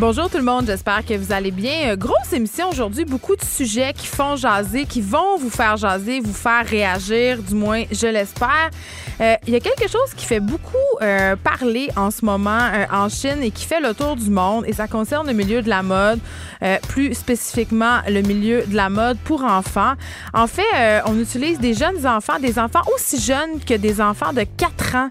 Bonjour tout le monde, j'espère que vous allez bien. Euh, grosse émission aujourd'hui, beaucoup de sujets qui font jaser, qui vont vous faire jaser, vous faire réagir, du moins je l'espère. Euh, il y a quelque chose qui fait beaucoup euh, parler en ce moment en Chine et qui fait le tour du monde et ça concerne le milieu de la mode, plus spécifiquement le milieu de la mode pour enfants. En fait, on utilise des jeunes enfants, des enfants aussi jeunes que des enfants de 4 ans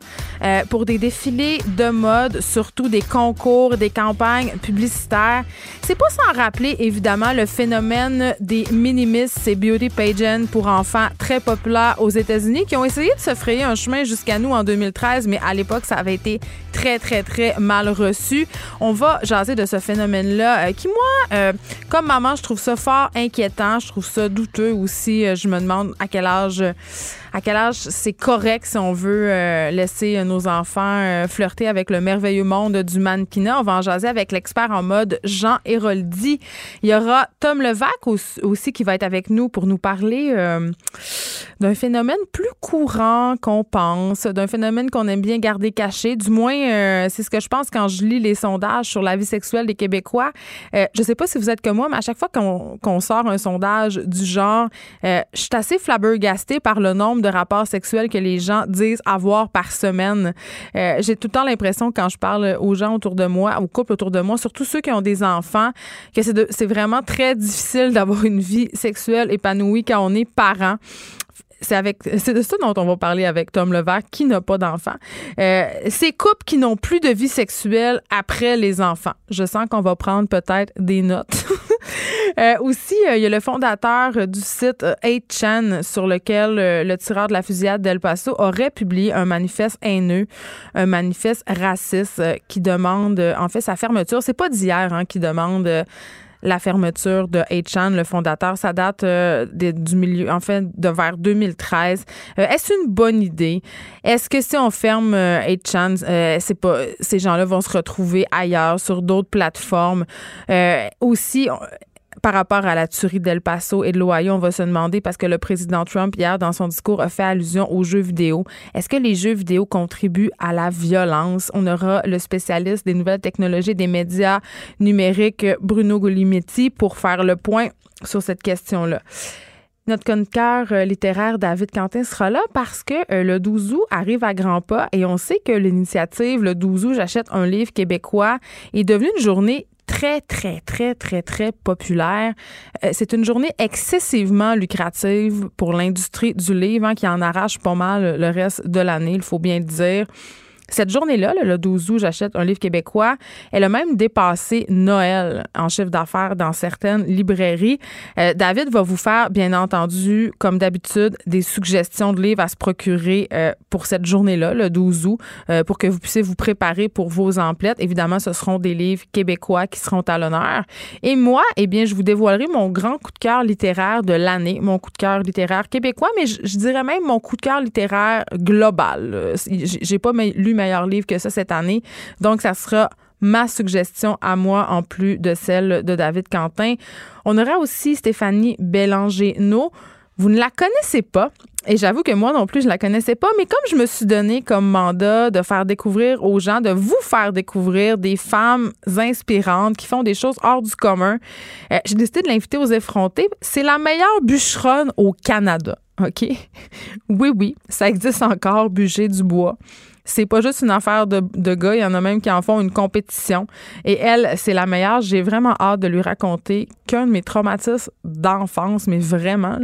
pour des défilés de mode, surtout des concours, des campagnes C'est pas sans rappeler évidemment le phénomène des minimis et beauty pageants pour enfants très populaires aux États-Unis qui ont essayé de se frayer un chemin jusqu'à nous en 2013, mais à l'époque ça avait été très très très mal reçu. On va jaser de ce phénomène-là euh, qui moi, euh, comme maman, je trouve ça fort inquiétant, je trouve ça douteux aussi. Euh, je me demande à quel âge à quel âge c'est correct si on veut euh, laisser nos enfants euh, flirter avec le merveilleux monde du mannequinat? On va en jaser avec l'expert en mode Jean Héroldi. Il y aura Tom Levac aussi qui va être avec nous pour nous parler euh, d'un phénomène plus courant qu'on pense, d'un phénomène qu'on aime bien garder caché. Du moins, c'est ce que je pense quand je lis les sondages sur la vie sexuelle des Québécois. je sais pas si vous êtes comme moi, mais à chaque fois qu'on sort un sondage du genre, je suis assez flabbergastée par le nombre de rapports sexuels que les gens disent avoir par semaine. Euh, j'ai tout le temps l'impression quand je parle aux gens autour de moi, aux couples autour de moi, surtout ceux qui ont des enfants, que c'est vraiment très difficile d'avoir une vie sexuelle épanouie quand on est parent c'est avec de ça dont on va parler avec Tom Levac qui n'a pas d'enfants. Euh, ces couples qui n'ont plus de vie sexuelle après les enfants. Je sens qu'on va prendre peut-être des notes. Euh, aussi, euh, il y a le fondateur du site 8chan sur lequel le tireur de la fusillade d'El Paso aurait publié un manifeste haineux, un manifeste raciste qui demande en fait sa fermeture. C'est pas d'hier hein, qui demande la fermeture de 8chan, le fondateur. Ça date euh, du milieu, en de vers 2013. Euh, est-ce une bonne idée? Est-ce que si on ferme 8chan, euh, c'est pas, ces gens-là vont se retrouver ailleurs, sur d'autres plateformes? aussi, par rapport à la tuerie d'El Paso et de l'Ohio, on va se demander, parce que le président Trump, hier, dans son discours, a fait allusion aux jeux vidéo. Est-ce que les jeux vidéo contribuent à la violence? On aura le spécialiste des nouvelles technologies des médias numériques, Bruno Golimetti, pour faire le point sur cette question-là. Notre chroniqueur euh, littéraire David Quentin sera là parce que euh, le 12 août arrive à grands pas et on sait que l'initiative le 12 août, j'achète un livre québécois, est devenue une journée très, très, très, très, très populaire. Euh, c'est une journée excessivement lucrative pour l'industrie du livre hein, qui en arrache pas mal le reste de l'année, il faut bien le dire. Cette journée-là, le 12 août, j'achète un livre québécois. Elle a même dépassé Noël en chiffre d'affaires dans certaines librairies. Euh, David va vous faire, bien entendu, comme d'habitude, des suggestions de livres à se procurer euh, pour cette journée-là, le 12 août, euh, pour que vous puissiez vous préparer pour vos emplettes. Évidemment, ce seront des livres québécois qui seront à l'honneur. Et moi, eh bien, je vous dévoilerai mon grand coup de cœur littéraire de l'année, mon coup de cœur littéraire québécois, mais je, je, dirais même mon coup de cœur littéraire global. J'ai pas lu meilleur livre que ça cette année. Donc, ça sera ma suggestion à moi en plus de celle de David Quentin. On aura aussi Stéphanie Bélanger-No. Vous ne la connaissez pas. Et j'avoue que moi non plus, je la connaissais pas, mais comme je me suis donné comme mandat de faire découvrir aux gens, de vous faire découvrir des femmes inspirantes qui font des choses hors du commun, euh, j'ai décidé de l'inviter aux effrontés. C'est la meilleure bûcheronne au Canada. OK? Oui, oui, ça existe encore, bûcher du bois. C'est pas juste une affaire de, de, gars, il y en a même qui en font une compétition. Et elle, c'est la meilleure. J'ai vraiment hâte de lui raconter qu'un de mes traumatismes d'enfance, mais vraiment.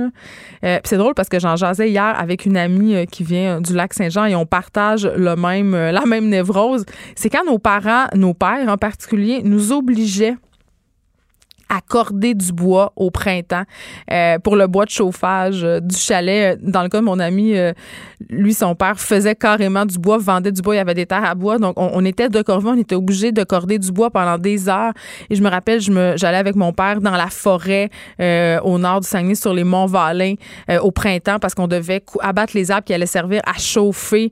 Euh, c'est drôle parce que j'en jasais hier avec une amie euh, qui vient du lac Saint-Jean et on partage le même, euh, la même névrose. C'est quand nos parents, nos pères en particulier, nous obligeaient accorder du bois au printemps euh, pour le bois de chauffage euh, du chalet. Dans le cas de mon ami, euh, lui, son père faisait carrément du bois, vendait du bois, il y avait des terres à bois. Donc, on, était de corvée, on était obligé de corder du bois pendant des heures. Et je me rappelle, je me, j'allais avec mon père dans la forêt au nord du Saguenay, sur les monts Valin, au printemps, parce qu'on devait abattre les arbres qui allaient servir à chauffer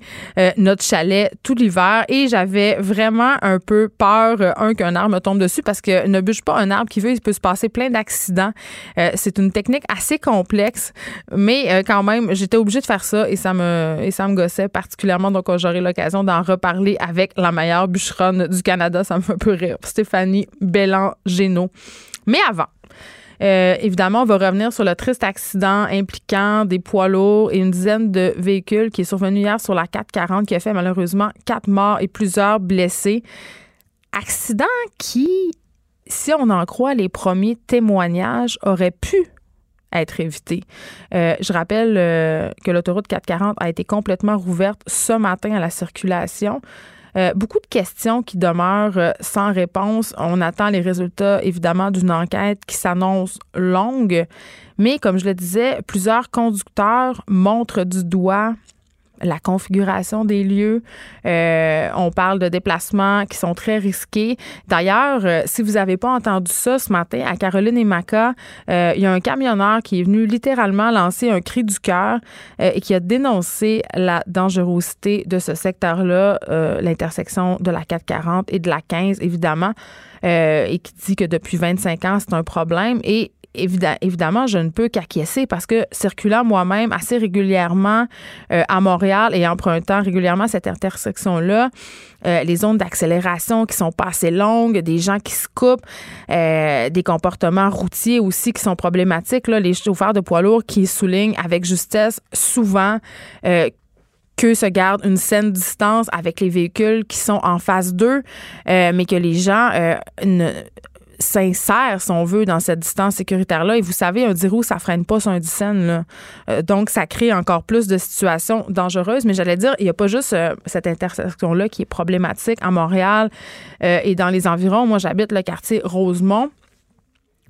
notre chalet tout l'hiver. Et j'avais vraiment un peu peur, un, qu'un arbre me tombe dessus, parce que ne bûche pas un arbre qui veut, il peut se passer plein d'accidents. Euh, c'est une technique assez complexe, mais euh, quand même, j'étais obligée de faire ça et ça me et ça me gossait particulièrement. Donc, j'aurai l'occasion d'en reparler avec la meilleure bûcheronne du Canada. Ça me fait un peu rire. Stéphanie Bélan-Génaud. Mais avant, euh, évidemment, on va revenir sur le triste accident impliquant des poids lourds et une dizaine de véhicules qui est survenu hier sur la 440 qui a fait malheureusement quatre morts et plusieurs blessés. Accident qui si on en croit les premiers témoignages, aurait pu être évité. Euh, je rappelle euh, que l'autoroute 440 a été complètement rouverte ce matin à la circulation. Euh, beaucoup de questions qui demeurent sans réponse. On attend les résultats, évidemment, d'une enquête qui s'annonce longue. Mais comme je le disais, plusieurs conducteurs montrent du doigt la configuration des lieux. Euh, on parle de déplacements qui sont très risqués. D'ailleurs, euh, si vous n'avez pas entendu ça ce matin à Caroline et Maca, euh, il y a un camionneur qui est venu littéralement lancer un cri du cœur et qui a dénoncé la dangerosité de ce secteur-là, l'intersection de la 440 et de la 15, évidemment, et qui dit que depuis 25 ans, c'est un problème. Et évidemment, je ne peux qu'acquiescer parce que circulant moi-même assez régulièrement euh, à Montréal et empruntant régulièrement cette intersection-là, euh, les zones d'accélération qui sont pas assez longues, des gens qui se coupent, euh, des comportements routiers aussi qui sont problématiques, là, les chauffeurs de poids lourds qui soulignent avec justesse souvent que se garde une saine distance avec les véhicules qui sont en phase 2, mais que les gens ne sincère, si on veut, dans cette distance sécuritaire-là. Et vous savez, un 10 roues, ça freine pas sur un 10 là. Euh, donc, ça crée encore plus de situations dangereuses. Mais j'allais dire, il n'y a pas juste euh, cette intersection-là qui est problématique à Montréal euh, et dans les environs. Moi, j'habite le quartier Rosemont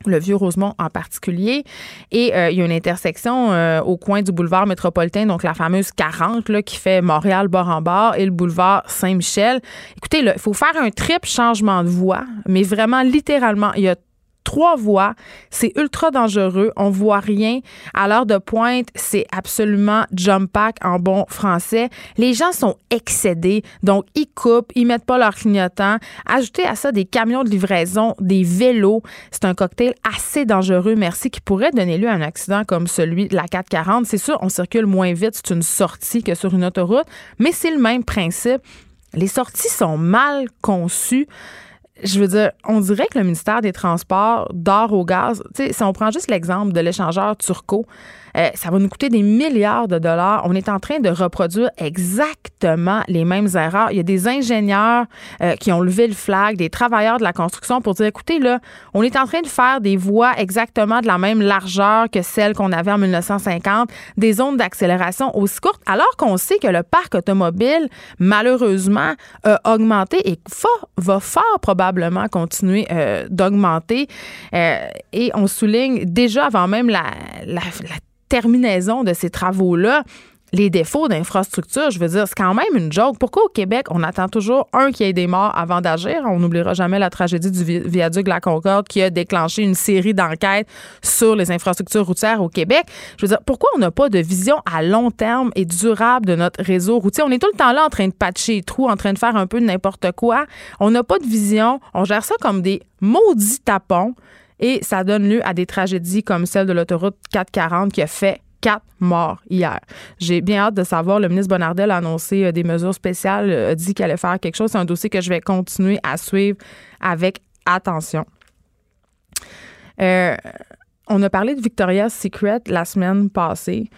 le vieux Rosemont en particulier. Et euh, il y a une intersection euh, au coin du boulevard métropolitain, donc la fameuse 40 là, qui fait Montréal bord en bord et le boulevard Saint-Michel. Écoutez, il faut faire un triple changement de voie, mais vraiment littéralement, il y a trois voies. C'est ultra dangereux. On voit rien. À l'heure de pointe, c'est absolument jump pack en bon français. Les gens sont excédés. Donc, ils coupent, ils mettent pas leur clignotant. Ajoutez à ça des camions de livraison, des vélos. C'est un cocktail assez dangereux, merci, qui pourrait donner lieu à un accident comme celui de la 440. C'est sûr, on circule moins vite. C'est une sortie que sur une autoroute, mais c'est le même principe. Les sorties sont mal conçues je veux dire, on dirait que le ministère des Transports dort au gaz. Tu sais, si on prend juste l'exemple de l'échangeur Turco, euh, ça va nous coûter des milliards de dollars. On est en train de reproduire exactement les mêmes erreurs. Il y a des ingénieurs euh, qui ont levé le flag, des travailleurs de la construction pour dire, écoutez, là, on est en train de faire des voies exactement de la même largeur que celles qu'on avait en 1950, des zones d'accélération aussi courtes, alors qu'on sait que le parc automobile, malheureusement, a augmenté et va fort probablement continuer euh, d'augmenter. et on souligne déjà avant même la, la, la terminaison de ces travaux-là, les défauts d'infrastructure, je veux dire, c'est quand même une joke. Pourquoi au Québec, on attend toujours un qui ait des morts avant d'agir? On n'oubliera jamais la tragédie du viaduc de la Concorde qui a déclenché une série d'enquêtes sur les infrastructures routières au Québec. Je veux dire, pourquoi on n'a pas de vision à long terme et durable de notre réseau routier? On est tout le temps là en train de patcher les trous, en train de faire un peu de n'importe quoi. On n'a pas de vision. On gère ça comme des maudits tapons. Et ça donne lieu à des tragédies comme celle de l'autoroute 440 qui a fait quatre morts hier. J'ai bien hâte de savoir. Le ministre Bonnardel a annoncé euh, des mesures spéciales, euh, a dit qu'il allait faire quelque chose. C'est un dossier que je vais continuer à suivre avec attention. Euh, on a parlé de Victoria's Secret la semaine passée.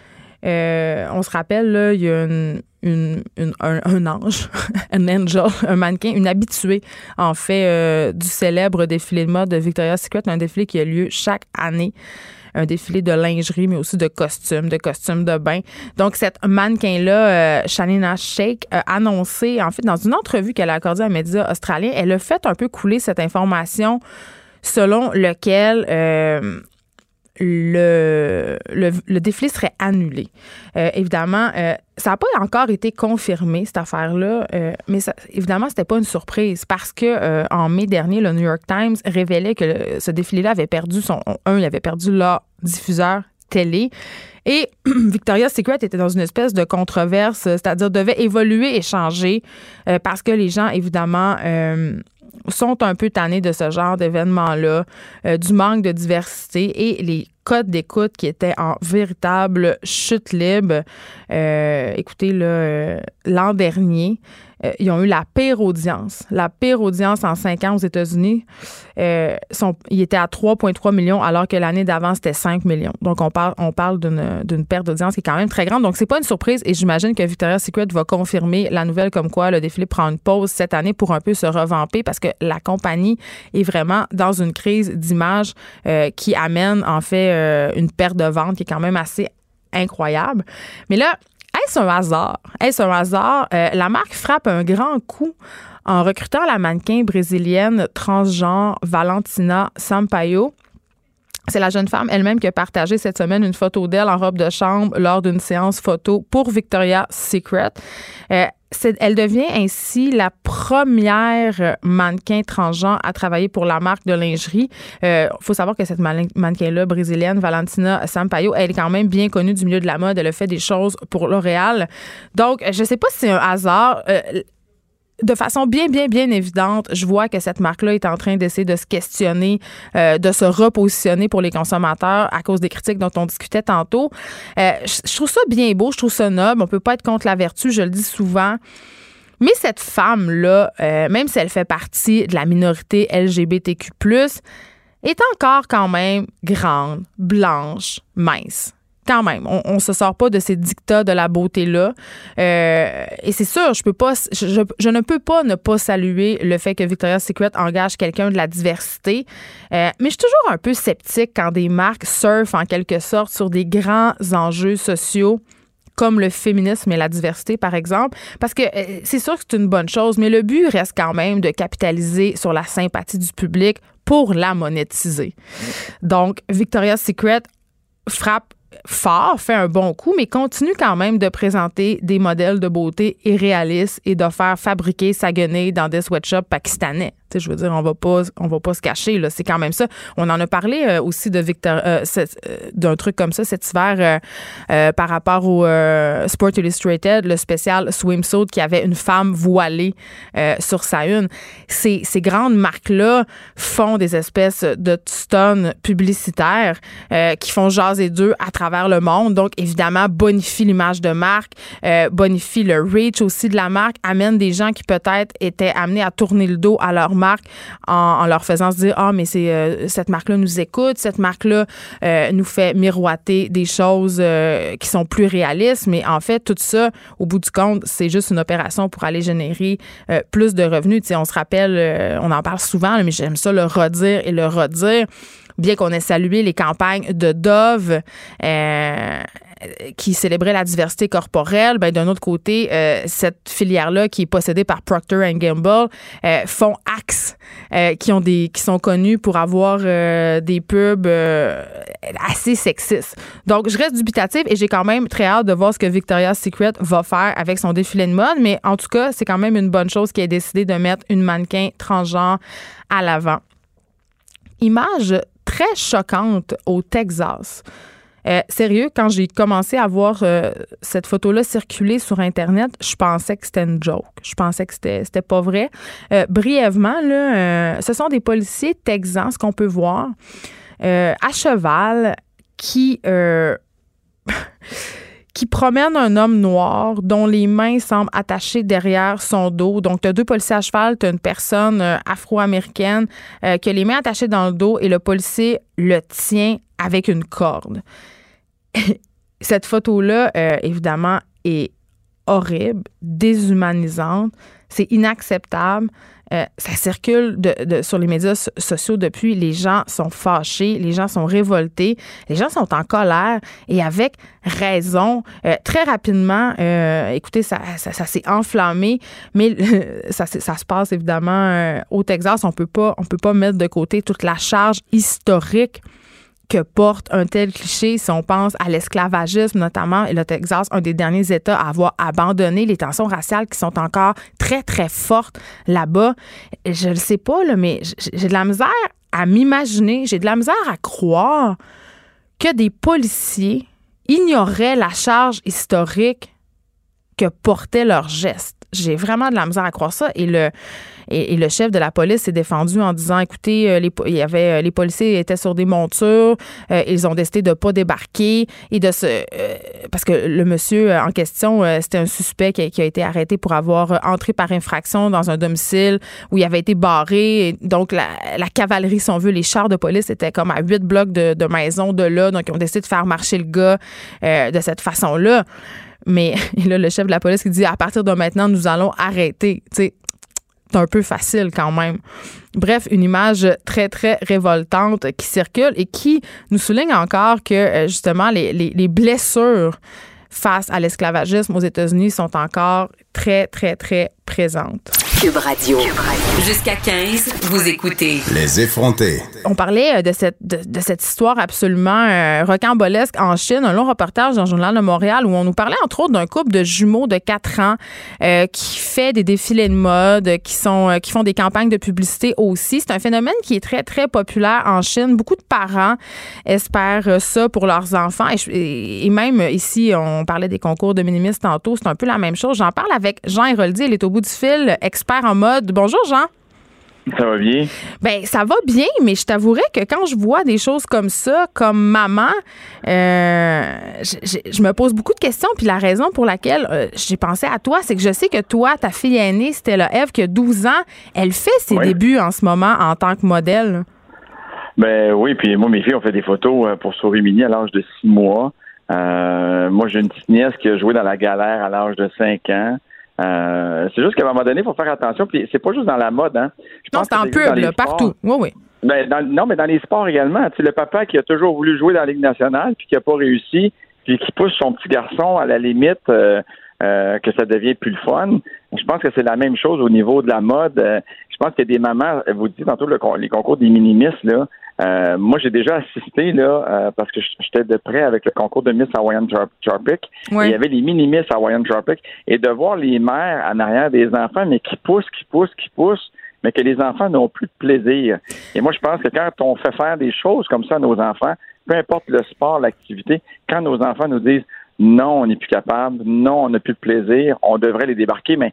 on se rappelle, là, il y a une, un, ange, un angel, un mannequin, une habituée, en fait, euh, du célèbre défilé de mode de Victoria's Secret, un défilé qui a lieu chaque année un défilé de lingerie, mais aussi de costumes, de costumes de bain. Donc, cette mannequin-là, euh, Shanina Sheikh, a annoncé, en fait, dans une entrevue qu'elle a accordée à un média australien, elle a fait un peu couler cette information selon lequel le, le, défilé serait annulé. Euh, évidemment, euh, ça n'a pas encore été confirmé, cette affaire-là, euh, mais ça, évidemment, c'était pas une surprise parce que en mai dernier, le New York Times révélait que ce défilé-là avait perdu son. Un, il avait perdu leur diffuseur télé. Et Victoria's Secret était dans une espèce de controverse, c'est-à-dire devait évoluer et changer parce que les gens, évidemment, sont un peu tannés de ce genre d'événement-là, euh, du manque de diversité et les codes d'écoute qui étaient en véritable chute libre. Euh, écoutez, euh, l'an dernier, euh, ils ont eu la pire audience. La pire audience en cinq ans aux États-Unis. Euh, ils étaient à 3,3 millions alors que l'année d'avant, c'était 5 millions. Donc, on parle, d'une perte d'audience qui est quand même très grande. Donc, c'est pas une surprise et j'imagine que Victoria's Secret va confirmer la nouvelle comme quoi le défilé prend une pause cette année pour un peu se revamper parce que la compagnie est vraiment dans une crise d'image euh, qui amène en fait une perte de vente qui est quand même assez incroyable. Mais là, est-ce un hasard? Est-ce un hasard? Euh, la marque frappe un grand coup en recrutant la mannequin brésilienne transgenre Valentina Sampaio. C'est la jeune femme elle-même qui a partagé cette semaine une photo d'elle en robe de chambre lors d'une séance photo pour Victoria's Secret. Euh, elle devient ainsi la première mannequin transgenre à travailler pour la marque de lingerie. Il euh, faut savoir que cette mannequin-là, brésilienne, Valentina Sampaio, elle est quand même bien connue du milieu de la mode. Elle a fait des choses pour L'Oréal. Donc, je ne sais pas si c'est un hasard. Euh, de façon bien, bien, bien évidente, je vois que cette marque-là est en train d'essayer de se questionner, euh, de se repositionner pour les consommateurs à cause des critiques dont on discutait tantôt. Euh, je trouve ça bien beau, je trouve ça noble. On peut pas être contre la vertu, je le dis souvent. Mais cette femme-là, euh, même si elle fait partie de la minorité LGBTQ+, est encore quand même grande, blanche, mince quand même, on, ne se sort pas de ces dictats de la beauté-là. Euh, et c'est sûr, je, ne peux pas ne pas saluer le fait que Victoria's Secret engage quelqu'un de la diversité. Euh, mais je suis toujours un peu sceptique quand des marques surfent en quelque sorte sur des grands enjeux sociaux comme le féminisme et la diversité, par exemple, parce que euh, c'est sûr que c'est une bonne chose, mais le but reste quand même de capitaliser sur la sympathie du public pour la monétiser. Donc, Victoria's Secret frappe fort, fait un bon coup, mais continue quand même de présenter des modèles de beauté irréalistes et de faire fabriquer sa dans des sweatshops pakistanais je veux dire, on va pas, on va pas se cacher. C'est quand même ça. On en a parlé euh, aussi de Victor, euh, euh, d'un truc comme ça cet hiver par rapport au Sport Illustrated, le spécial swimsuit qui avait une femme voilée sur sa une. Ces, ces grandes marques-là font des espèces de stuns publicitaires qui font jaser d'eux à travers le monde. Donc, évidemment, bonifie l'image de marque, bonifie le reach aussi de la marque, amène des gens qui peut-être étaient amenés à tourner le dos à leur marque en, leur faisant se dire ah mais c'est euh, cette marque là nous écoute cette marque là euh, nous fait miroiter des choses euh, qui sont plus réalistes. Mais en fait tout ça au bout du compte c'est juste une opération pour aller générer plus de revenus. Tu sais on se rappelle on en parle souvent mais j'aime ça le redire et le redire. Bien qu'on ait salué les campagnes de Dove qui célébrait la diversité corporelle, ben d'un autre côté, euh, cette filière-là qui est possédée par Procter Gamble euh, font Axe, euh, qui sont connus pour avoir des pubs assez sexistes. Donc je reste dubitative et j'ai quand même très hâte de voir ce que Victoria's Secret va faire avec son défilé de mode, mais en tout cas, c'est quand même une bonne chose qui ait décidé de mettre une mannequin transgenre à l'avant. Image très choquante au Texas. Euh, sérieux, quand j'ai commencé à voir euh, cette photo-là circuler sur Internet, je pensais que c'était une joke. Je pensais que c'était, pas vrai. Euh, brièvement, là, ce sont des policiers texans, ce qu'on peut voir, à cheval qui. qui promènent un homme noir dont les mains semblent attachées derrière son dos. Donc, tu as deux policiers à cheval, tu as une personne afro-américaine qui a les mains attachées dans le dos et le policier le tient avec une corde. Cette photo-là, euh, évidemment, est horrible, déshumanisante. C'est inacceptable. Euh, ça circule sur les médias sociaux depuis. Les gens sont fâchés, les gens sont révoltés, les gens sont en colère et avec raison. Euh, très rapidement, écoutez, ça, ça, s'est enflammé, mais ça, ça, se passe évidemment au Texas. On peut pas, on peut pas mettre de côté toute la charge historique que porte un tel cliché si on pense à l'esclavagisme notamment et le Texas, un des derniers États à avoir abandonné les tensions raciales qui sont encore très, très fortes là-bas. Je ne sais pas, là, mais j'ai de la misère à m'imaginer, j'ai de la misère à croire que des policiers ignoraient la charge historique que portaient leurs gestes. J'ai vraiment de la misère à croire ça. Et le, et, le chef de la police s'est défendu en disant, écoutez, euh, les, il y avait, euh, les policiers étaient sur des montures, euh, ils ont décidé de pas débarquer et de se... parce que le monsieur en question, c'était un suspect qui a, été arrêté pour avoir entré par infraction dans un domicile où il avait été barré. donc, la, cavalerie, si on veut, les chars de police étaient comme à huit blocs de, maison de là. Donc, ils ont décidé de faire marcher le gars de cette façon-là. Mais là, le chef de la police qui dit à partir de maintenant, nous allons arrêter. Tu sais, c'est un peu facile quand même. Bref, une image très, très révoltante qui circule et qui nous souligne encore que euh, justement les, les blessures face à l'esclavagisme aux États-Unis sont encore très, très, très présentes. Cube Radio. Jusqu'à 15, vous écoutez. Les effrontés. On parlait euh, de cette, de, cette histoire absolument euh, rocambolesque en Chine, un long reportage dans le Journal de Montréal où on nous parlait entre autres d'un couple de jumeaux de 4 ans euh, qui fait des défilés de mode, qui, sont, qui font des campagnes de publicité aussi. C'est un phénomène qui est très, très populaire en Chine. Beaucoup de parents espèrent ça pour leurs enfants. Et, et même ici, on parlait des concours de minimistes tantôt. C'est un peu la même chose. J'en parle avec Jean Héroldi. Il est au bout du fil, expert en mode. Bonjour, Jean. Ça va bien? Ben, ça va bien, mais je t'avouerais que quand je vois des choses comme ça, comme maman, euh, je, me pose beaucoup de questions. Puis la raison pour laquelle euh, j'ai pensé à toi, c'est que je sais que toi, ta fille aînée, Stella Eve, qui a 12 ans, elle fait ses débuts en ce moment en tant que modèle. Ben oui, puis moi, mes filles ont fait des photos euh, pour Souris Mini à l'âge de 6 mois. moi, j'ai une petite nièce qui a joué dans la galère à l'âge de 5 ans. Euh, c'est juste qu'à un moment donné, il faut faire attention. Puis c'est pas juste dans la mode, hein. Je non, c'est en pub, partout. Oui, oui. Ben, non, mais dans les sports également. Tu sais, le papa qui a toujours voulu jouer dans la Ligue nationale, puis qui n'a pas réussi, puis qui pousse son petit garçon à la limite euh, euh, que ça devient plus le fun. Je pense que c'est la même chose au niveau de la mode. je pense qu'il y a des mamans, vous dites tantôt les concours des minimistes, là. Euh, moi, j'ai déjà assisté là euh, parce que j'étais de près avec le concours de Miss Hawaiian Tropic. Il y avait les mini Miss Hawaiian Tropic et de voir les mères en arrière des enfants, mais qui poussent, qui poussent, qui poussent, mais que les enfants n'ont plus de plaisir. Et moi, je pense que quand on fait faire des choses comme ça à nos enfants, peu importe le sport, l'activité, quand nos enfants nous disent non, on n'est plus capable, non, on n'a plus de plaisir, on devrait les débarquer, mais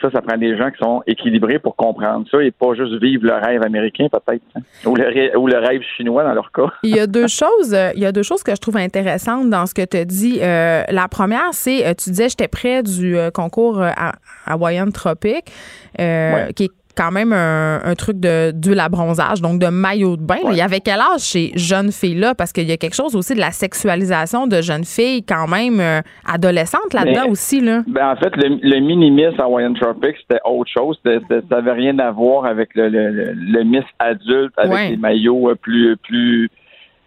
ça, ça prend des gens qui sont équilibrés pour comprendre ça et pas juste vivre le rêve américain, peut-être, hein. ou, le, rêve chinois dans leur cas. il y a deux choses, euh, il y a deux choses que je trouve intéressantes dans ce que tu dis. Euh, la première, c'est, euh, tu disais, j'étais près du concours à Hawaiian Tropic, qui est quand même un, truc de d'huile à bronzage, donc de maillot de bain. Il y avait quel âge ces jeunes filles-là? Parce qu'il y a quelque chose aussi de la sexualisation de jeunes filles quand même euh, adolescentes là-dedans aussi. Là. Ben, en fait, le, le mini-miss Hawaiian Tropics, c'était autre chose. ça n'avait rien à voir avec le, le, miss adulte, avec des maillots euh, plus, plus,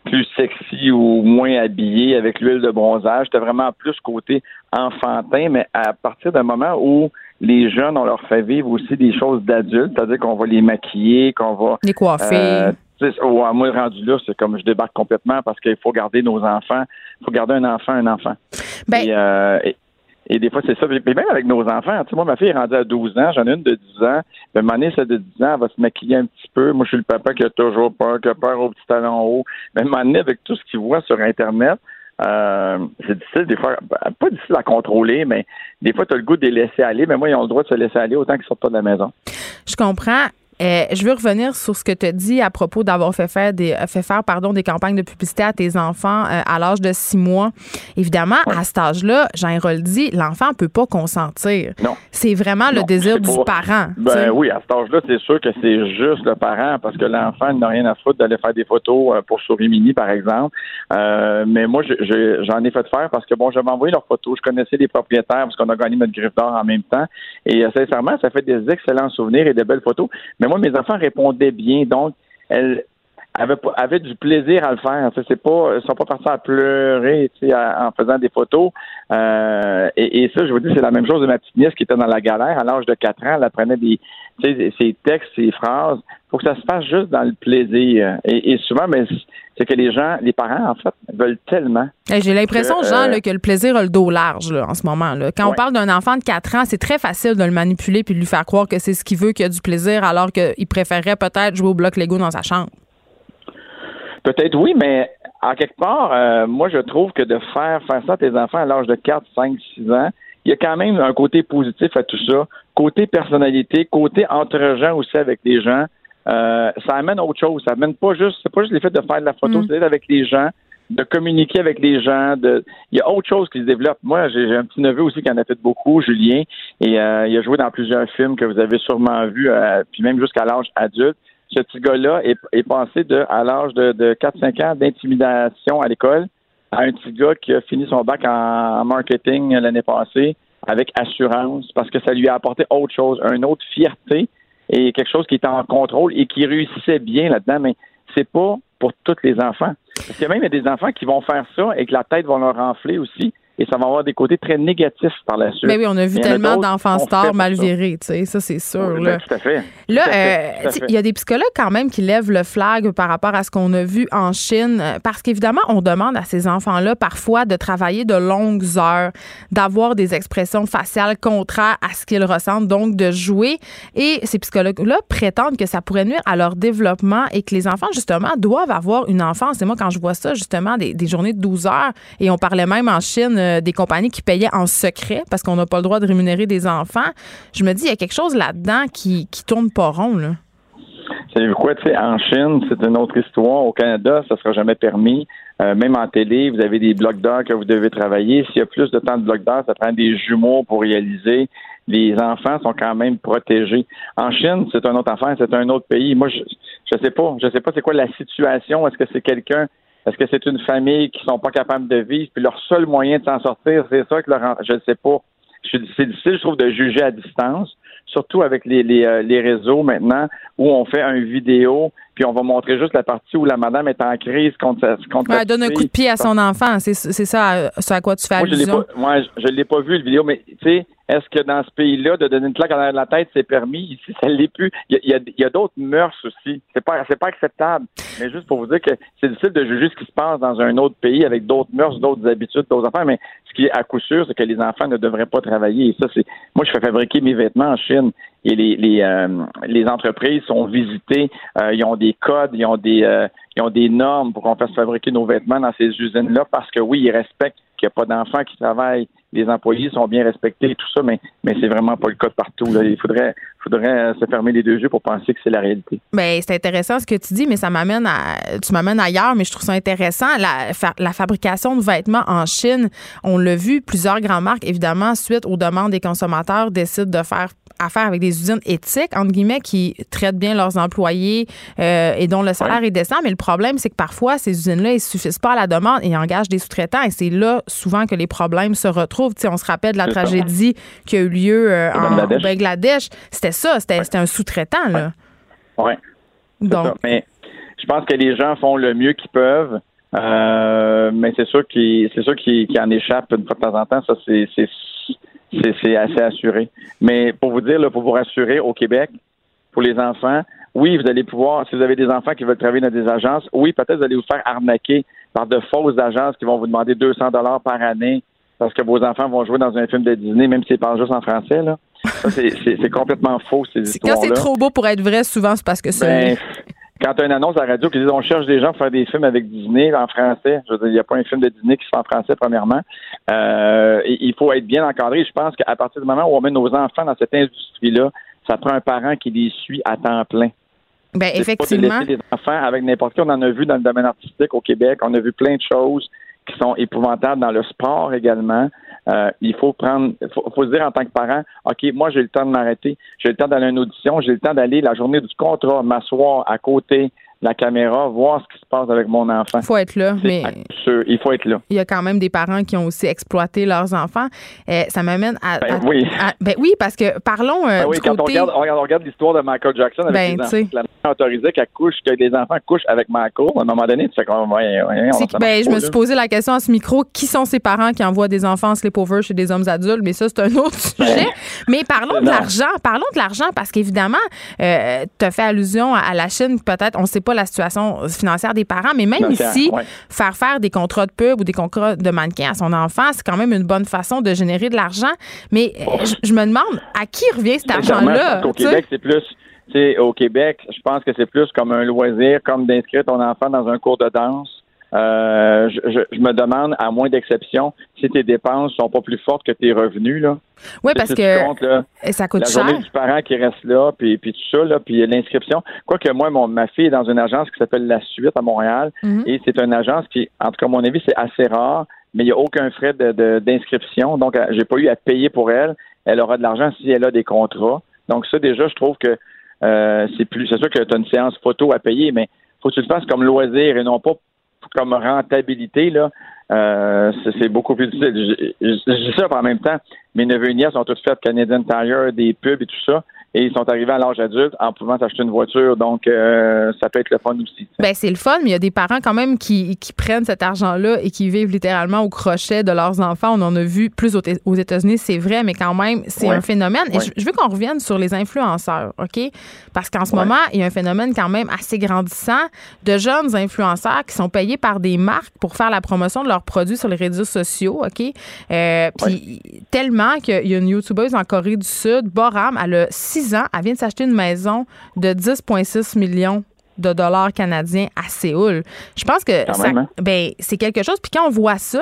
plus sexy ou moins habillés, avec l'huile de bronzage. C'était vraiment plus côté enfantin, mais à partir d'un moment où les jeunes, on leur fait vivre aussi des choses d'adultes, c'est-à-dire qu'on va les maquiller, qu'on va... Les coiffer. Euh, oh, moi, rendu là, c'est comme je débarque complètement parce qu'il faut garder nos enfants. Il faut garder un enfant, un enfant. Ben... Euh, et, des fois, c'est ça. Mais même avec nos enfants, tu sais, moi, ma fille est rendue à 12 ans, j'en ai une de 10 ans. Ben, ma nièce de 10 ans, elle va se maquiller un petit peu. Moi, je suis le papa qui a toujours peur, qui a peur au petit talon haut. Mais ma avec tout ce qu'il voit sur Internet, euh, c'est difficile des fois, ben, pas difficile à contrôler, mais des fois, tu le goût de les laisser aller, mais moi, ils ont le droit de se laisser aller autant qu'ils sortent pas de la maison. Je comprends. Euh, je veux revenir sur ce que tu as dit à propos d'avoir fait faire des euh, fait faire pardon des campagnes de publicité à tes enfants euh, à l'âge de six mois. Évidemment, à cet âge-là, Jean dit, l'enfant peut pas consentir. Non. C'est vraiment le désir du parent. Ben oui, à cet âge-là, c'est sûr que c'est juste le parent parce que l'enfant n'a rien à foutre d'aller faire des photos pour Souris Mini, par exemple. mais moi, j'en ai fait faire parce que bon, je m'envoyé leurs photos, je connaissais les propriétaires parce qu'on a gagné notre griffe d'or en même temps. Et sincèrement, ça fait des excellents souvenirs et de belles photos. Mais moi, mes enfants répondaient bien, donc elles avaient, du plaisir à le faire. C'est pas, ils sont pas partis à pleurer en faisant des photos. Euh, et, ça, je vous dis, c'est la même chose de ma petite nièce qui était dans la galère à l'âge de 4 ans. Elle apprenait des, ses textes, ses phrases. faut que ça se fasse juste dans le plaisir. Et, souvent, mais c'est que les gens, les parents, en fait, veulent tellement. J'ai l'impression, Jean, euh, que le plaisir a le dos large en ce moment. Là. Quand on parle d'un enfant de 4 ans, c'est très facile de le manipuler puis de lui faire croire que c'est ce qu'il veut, qu'il a du plaisir, alors qu'il préférerait peut-être jouer au bloc Lego dans sa chambre. Peut-être oui, mais en quelque part, euh, moi, je trouve que de faire faire ça à tes enfants à l'âge de 4, 5, 6 ans, il y a quand même un côté positif à tout ça. Côté personnalité, côté entre gens aussi avec les gens. Euh, ça amène autre chose. Ça amène pas juste, c'est pas juste l'effet de faire de la photo, mm. c'est d'être avec les gens, de communiquer avec les gens. De, il y a autre chose qui se développe. Moi, j'ai un petit neveu aussi qui en a fait beaucoup, Julien, et euh, il a joué dans plusieurs films que vous avez sûrement vus, euh, puis même jusqu'à l'âge adulte. Ce petit gars-là est, passé de, à l'âge de, de 4-5 ans d'intimidation à l'école à un petit gars qui a fini son bac en marketing l'année passée avec assurance parce que ça lui a apporté autre chose, une autre fierté et quelque chose qui était en contrôle et qui réussissait bien là-dedans, mais c'est pas pour tous les enfants. Parce qu'il y a même des enfants qui vont faire ça et que la tête va leur enfler aussi et ça va avoir des côtés très négatifs par la suite. Mais oui, on a vu tellement d'enfants stars mal virés, tu sais, ça c'est sûr. là, tout à fait. Là, euh, il y a des psychologues quand même qui lèvent le flag par rapport à ce qu'on a vu en Chine, euh, parce qu'évidemment, on demande à ces enfants-là parfois de travailler de longues heures, d'avoir des expressions faciales contraires à ce qu'ils ressentent, donc de jouer. Et ces psychologues-là prétendent que ça pourrait nuire à leur développement et que les enfants, justement, doivent avoir une enfance. Et moi, quand je vois ça, justement, des, des journées de 12 heures, et on parlait même en Chine euh, des compagnies qui payaient en secret parce qu'on n'a pas le droit de rémunérer des enfants. Je me dis, il y a quelque chose là-dedans qui, qui tourne pas rond. Là. Savez-vous quoi, tu en Chine, c'est une autre histoire. Au Canada, ça sera jamais permis. Euh, même en télé, vous avez des blocs d'heures que vous devez travailler. S'il y a plus de temps de blocs d'heures, ça prend des jumeaux pour réaliser. Les enfants sont quand même protégés. En Chine, c'est un autre affaire, c'est un autre pays. Moi, je, je sais pas. Je sais pas c'est quoi la situation. Est-ce que c'est quelqu'un est-ce que c'est une famille qui sont pas capables de vivre, puis leur seul moyen de s'en sortir, c'est ça que leur, je ne sais pas. C'est difficile, je trouve, de juger à distance, surtout avec les, les, euh, les réseaux maintenant, où on fait une vidéo, puis on va montrer juste la partie où la madame est en crise contre, contre Elle donne un coup de pied à son enfant, c'est ça, à quoi tu fais allusion. Moi, je ne l'ai pas vu, le vidéo, mais tu sais, est-ce que dans ce pays-là, de donner une claque à la tête, c'est permis? Ici, ça ne l'est plus. Il y a, a d'autres mœurs aussi. C'est pas, c'est pas acceptable. Mais juste pour vous dire que c'est difficile de juger ce qui se passe dans un autre pays avec d'autres mœurs, d'autres habitudes, d'autres affaires. Mais ce qui est à coup sûr, c'est que les enfants ne devraient pas travailler. Et ça, c'est, moi, je fais fabriquer mes vêtements en Chine et les, les, euh, les entreprises sont visitées. Euh, ils ont des codes, ils ont des, euh, ils ont des normes pour qu'on fasse fabriquer nos vêtements dans ces usines-là parce que oui, ils respectent qu'il n'y a pas d'enfants qui travaillent les employés sont bien respectés et tout ça, mais, mais c'est vraiment pas le cas partout. Il faudrait, faudrait se fermer les deux yeux pour penser que c'est la réalité. Bien, c'est intéressant ce que tu dis, mais ça m'amène à. Tu m'amènes ailleurs, mais je trouve ça intéressant. La, la fabrication de vêtements en Chine, on l'a vu, plusieurs grandes marques, évidemment, suite aux demandes des consommateurs, décident de faire affaire avec des usines éthiques, entre guillemets, qui traitent bien leurs employés euh, et dont le salaire est décent. Mais le problème, c'est que parfois, ces usines-là, ils ne suffisent pas à la demande et engagent des sous-traitants. Et c'est là, souvent, que les problèmes se retrouvent. on se rappelle de la tragédie qui a eu lieu euh, en Bangladesh. C'était ça, c'était un sous-traitant. là. Oui. Donc. Mais je pense que les gens font le mieux qu'ils peuvent. Euh, mais c'est sûr qu'ils c'est sûr qu'ils en échappent une fois de temps en temps. Ça, c'est c'est assez assuré. Mais pour vous dire, là, pour vous rassurer, au Québec, pour les enfants, oui, vous allez pouvoir, si vous avez des enfants qui veulent travailler dans des agences, oui, peut-être vous allez vous faire arnaquer par de fausses agences qui vont vous demander 200 dollars par année parce que vos enfants vont jouer dans un film de Disney, même s'ils parlent juste en français. Là. c'est complètement faux, ces histoires-là. Quand c'est trop beau pour être vrai, souvent, c'est parce que c'est... Ben, quand tu as une annonce à la radio qui dit on cherche des gens pour faire des films avec Disney en français, je veux dire, il n'y a pas un film de Disney qui se fait en français, premièrement. Euh, il faut être bien encadré. Je pense qu'à partir du moment où on met nos enfants dans cette industrie-là, ça prend un parent qui les suit à temps plein. Ben, effectivement. Pas de laisser les enfants avec n'importe qui. On en a vu dans le domaine artistique au Québec. On a vu plein de choses qui sont épouvantables dans le sport également. Euh, il faut prendre, faut, faut se dire en tant que parent, OK, moi j'ai le temps de m'arrêter, j'ai le temps d'aller à une audition, j'ai le temps d'aller la journée du contrat, m'asseoir à côté la caméra, voir ce qui se passe avec mon enfant. faut être là, mais sûr, il faut être là. il y a quand même des parents qui ont aussi exploité leurs enfants. Euh, ça m'amène à, Ben à- oui. à- ben oui, parce que parlons euh, Ah oui, du quand on côté. regarde, on regarde, on regarde l'histoire de Michael Jackson avec Ben, les enfants, la mère autorisait qu'elle couche, que les enfants couchent avec Michael, à un moment donné, tu fais comme, ouais, ouais, ben, je me suis posé la question à ce micro qui sont ces parents qui envoient des enfants en sleepover chez des hommes adultes? Mais ça c'est un autre sujet mais parlons de Ben, l'argent parlons de l'argent parce qu'évidemment euh, tu as fait allusion à, à la Chine peut-être on ne sait pas la situation financière des parents mais même ici ouais. faire faire des contrats de pub ou des contrats de mannequin à son enfant c'est quand même une bonne façon de générer de l'argent mais euh, je, je me demande à qui revient cet Sincèrement, je argent là pense qu'au Québec, c'est plus, au Québec, je pense que c'est plus comme un loisir, comme d'inscrire ton enfant dans un cours de danse. Euh, je, je- je me demande, à moins d'exception, si tes dépenses sont pas plus fortes que tes revenus, là. oui parce que comptes, là, ça coûte la cher journée du parent qui reste là, puis, puis tout ça, là, puis l'inscription. Quoique moi, mon, ma fille est dans une agence qui s'appelle La Suite à Montréal, Mhm. et c'est une agence qui, en tout cas, à mon avis, c'est assez rare, mais il n'y a aucun frais de- de- d'inscription, donc j'ai pas eu à payer pour elle. Elle aura de l'argent si elle a des contrats. Donc ça, déjà, je trouve que euh, c'est plus. C'est sûr que tu as une séance photo à payer, mais faut que tu le fasses comme loisir et non pas comme rentabilité, là. Euh, c'est beaucoup plus difficile. Je, dis ça en même temps. Mes neveux et nièces ont toutes fait Canadian Tire, des pubs et tout ça. Et ils sont arrivés à l'âge adulte en pouvant s'acheter une voiture. Donc, euh, ça peut être le fun aussi. Ben, c'est le fun, mais il y a des parents quand même qui, qui prennent cet argent-là et qui vivent littéralement au crochet de leurs enfants. On en a vu plus aux, États-Unis, c'est vrai, mais quand même, c'est Ouais. un phénomène. Et je, je veux qu'on revienne sur les influenceurs, OK? Parce qu'en ce Ouais. moment, il y a un phénomène quand même assez grandissant de jeunes influenceurs qui sont payés par des marques pour faire la promotion de leurs produits sur les réseaux sociaux, OK? Euh, Puis tellement qu'il y a une YouTubeuse en Corée du Sud, Boram, elle a 6 ans, elle vient de s'acheter une maison de 10,6 millions de dollars canadiens à Séoul. Je pense que Quand ça- même, hein? ben, c'est quelque chose. Puis quand on voit ça,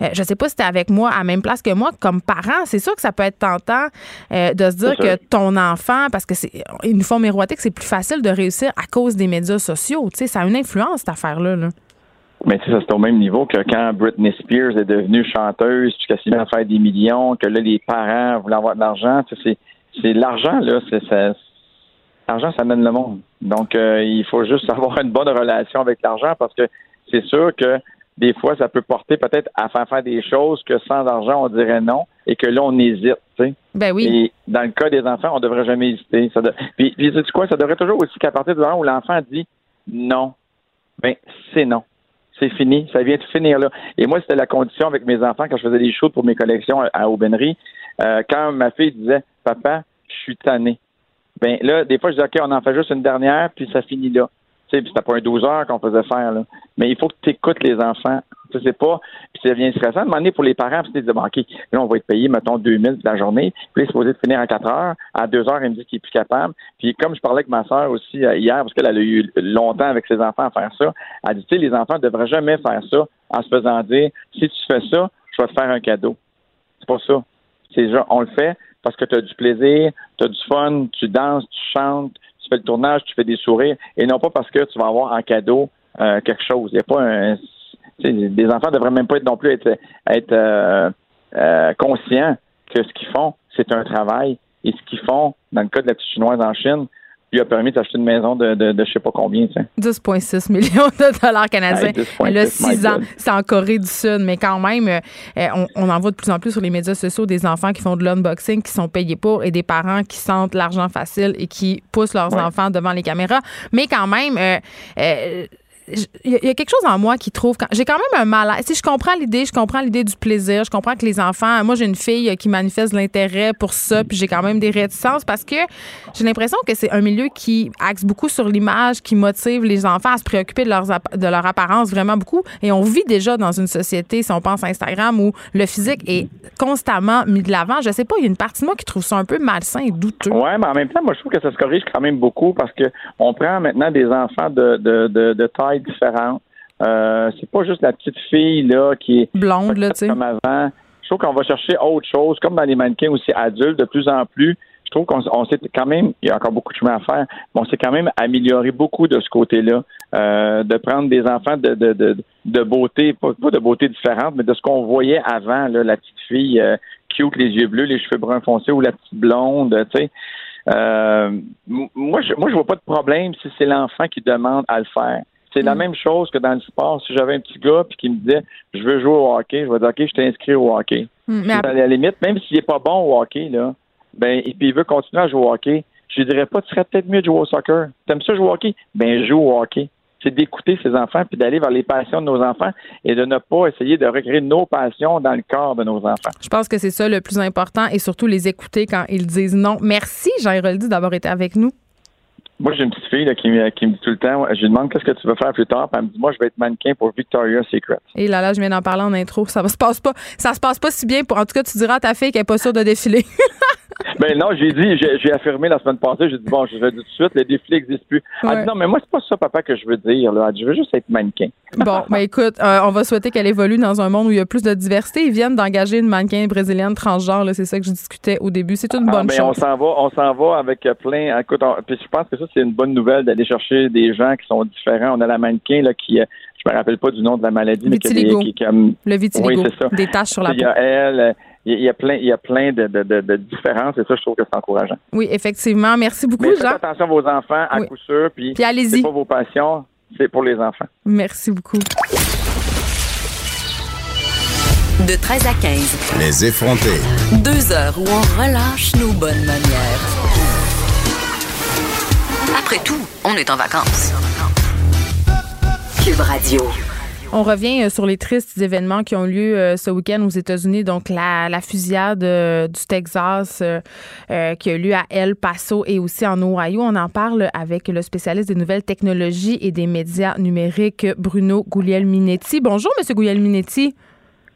euh, je sais pas si tu avec moi à la même place que moi, comme parent, c'est sûr que ça peut être tentant euh, de se dire que ton enfant, parce que c'est ils nous font miroiter que c'est plus facile de réussir à cause des médias sociaux. Tu sais, ça a une influence, cette affaire-là. là. Mais tu sais, ça, c'est au même niveau que quand Britney Spears est devenue chanteuse, puis qu'elle s'est mise à faire des millions, que là, les parents voulaient avoir de l'argent. Tu sais, c'est, c'est l'argent, là. C'est, ça, l'argent, ça mène le monde. Donc, euh, il faut juste avoir une bonne relation avec l'argent parce que c'est sûr que des fois, ça peut porter peut-être à faire faire des choses que sans argent, on dirait non et que là, on hésite, tu sais. Ben oui. Et dans le cas des enfants, on devrait jamais hésiter. Ça de- Puis, puis sais-tu quoi? Ça devrait toujours aussi qu'à partir du moment où l'enfant dit non, ben c'est non. C'est fini. Ça vient de finir là. Et moi, c'était la condition avec mes enfants quand je faisais des shoots pour mes collections à, à Aubainerie. Euh, quand ma fille disait Papa, je suis tanné. Ben là, des fois, je disais OK, on en fait juste une dernière, puis ça finit là. Tu sais, puis c'était pas un 12 heures qu'on faisait faire, là. Mais il faut que tu écoutes les enfants. Tu sais, pas. Puis ça devient stressant. À un pour les parents, puis ils disent bon, OK, là, on va être payé, mettons, 2000 la journée. Puis il est supposé de finir à 4 heures. À 2 heures, il me dit qu'il est plus capable. Puis comme je parlais avec ma soeur aussi euh, hier, parce qu'elle a eu longtemps avec ses enfants à faire ça, elle dit, tu sais, les enfants ne devraient jamais faire ça en se faisant dire, si tu fais ça, je vais te faire un cadeau. C'est pas ça. C'est genre, on le fait parce que tu as du plaisir, tu as du fun, tu danses, tu chantes, tu fais le tournage, tu fais des sourires, et non pas parce que tu vas avoir en cadeau euh, quelque chose. Il n'y a pas un. Des enfants ne devraient même pas être non plus être, être euh, euh, conscients que ce qu'ils font, c'est un travail. Et ce qu'ils font, dans le cas de la petite chinoise en Chine, lui a permis d'acheter une maison de, de, de je sais pas combien. tu sais. 10,6 millions de dollars canadiens. Hey, 10,6, Elle a my 6 ans. C'est en Corée du Sud. Mais quand même, euh, on, on en voit de plus en plus sur les médias sociaux des enfants qui font de l'unboxing, qui sont payés pour, et des parents qui sentent l'argent facile et qui poussent leurs Ouais. enfants devant les caméras. Mais quand même, euh, euh, il y, a- quelque chose en moi qui trouve. J'ai quand même un malaise. Sais, je comprends l'idée, je comprends l'idée du plaisir, je comprends que les enfants. Moi, j'ai une fille euh, qui manifeste l'intérêt pour ça, puis j'ai quand même des réticences parce que j'ai l'impression que c'est un milieu qui axe beaucoup sur l'image, qui motive les enfants à se préoccuper de, leurs de leur apparence vraiment beaucoup. Et on vit déjà dans une société, si on pense à Instagram, où le physique est constamment mis de l'avant. Je sais pas, il y a une partie de moi qui trouve ça un peu malsain et douteux. Ouais, mais en même temps, moi, je trouve que ça se corrige quand même beaucoup parce que on prend maintenant des enfants de, de, de, de tailles différentes. Euh, c'est pas juste la petite fille là qui est Blonde, là, comme avant. Je trouve qu'on va chercher autre chose, comme dans les mannequins aussi adultes, de plus en plus. Je trouve qu'on s'est quand même, il y a encore beaucoup de chemin à faire, mais on s'est quand même amélioré beaucoup de ce côté-là, euh, de prendre des enfants de, de, de, de beauté, pas, de beauté différente, mais de ce qu'on voyait avant, là, la petite fille euh, cute, les yeux bleus, les cheveux bruns foncés ou la petite blonde, tu sais. Euh, moi, je, moi, je vois pas de problème si c'est l'enfant qui demande à le faire. C'est la mm. même chose que dans le sport. Si j'avais un petit gars puis qui me disait je veux jouer au hockey, je vais dire OK, je inscrit au hockey. Mm, à la limite, même s'il est pas bon au hockey, là, ben, et puis il veut continuer à jouer au hockey, je lui dirais pas, tu serais peut-être mieux de jouer au soccer. T'aimes ça jouer au hockey? Ben, joue au hockey. C'est d'écouter ses enfants puis d'aller vers les passions de nos enfants et de ne pas essayer de recréer nos passions dans le corps de nos enfants. Je pense que c'est ça le plus important et surtout les écouter quand ils disent non. Merci, Jean-Héroldi, d'avoir été avec nous. Moi, j'ai une petite fille qui, qui me dit tout le temps, je lui demande qu'est-ce que tu veux faire plus tard, puis elle me dit, moi, je vais être mannequin pour Victoria's Secret. Et là, là, je viens d'en parler en intro. Ça se passe pas, ça se passe pas si bien. Pour, en tout cas, tu diras à ta fille qu'elle est pas sûre de défiler. ben non, j'ai dit, j'ai affirmé la semaine passée, j'ai dit, bon, je vais dire tout de suite, les défilés n'existent plus. Elle dit, non, mais moi, c'est pas ça, papa, que je veux dire, là. Elle dit, je veux juste être mannequin. Bon, ben écoute, euh, on va souhaiter qu'elle évolue dans un monde où il y a plus de diversité. Ils viennent d'engager une mannequin brésilienne transgenre, c'est ça que je discutais au début. C'est une ah, bonne ben, chose. On s'en va, on s'en va avec plein. Écoute, puis je pense que ça, c'est une bonne nouvelle aller chercher des gens qui sont différents. On a la mannequin là, qui, euh, je me rappelle pas du nom de la maladie, mais qui, qui, qui, le vitiligo, des taches sur la peau. Il y a elle, il y a plein, il y a plein de, de, de, différences et ça, je trouve que c'est encourageant. Oui, effectivement. Merci beaucoup, mais Jean. Faites attention à vos enfants, à coup sûr, puis, puis allez-y. C'est pas vos passions, c'est pour les enfants. Merci beaucoup. De 13 à 15. Les effrontés. Deux heures où on relâche nos bonnes manières. Après tout, on est en vacances. Cube Radio. On revient euh, sur les tristes événements qui ont lieu euh, ce week-end aux États-Unis. Donc, la, fusillade euh, du Texas qui a lieu à El Paso et aussi en Ohio. On en parle avec le spécialiste des nouvelles technologies et des médias numériques, Bruno Guglielminetti. Bonjour, Monsieur Guglielminetti.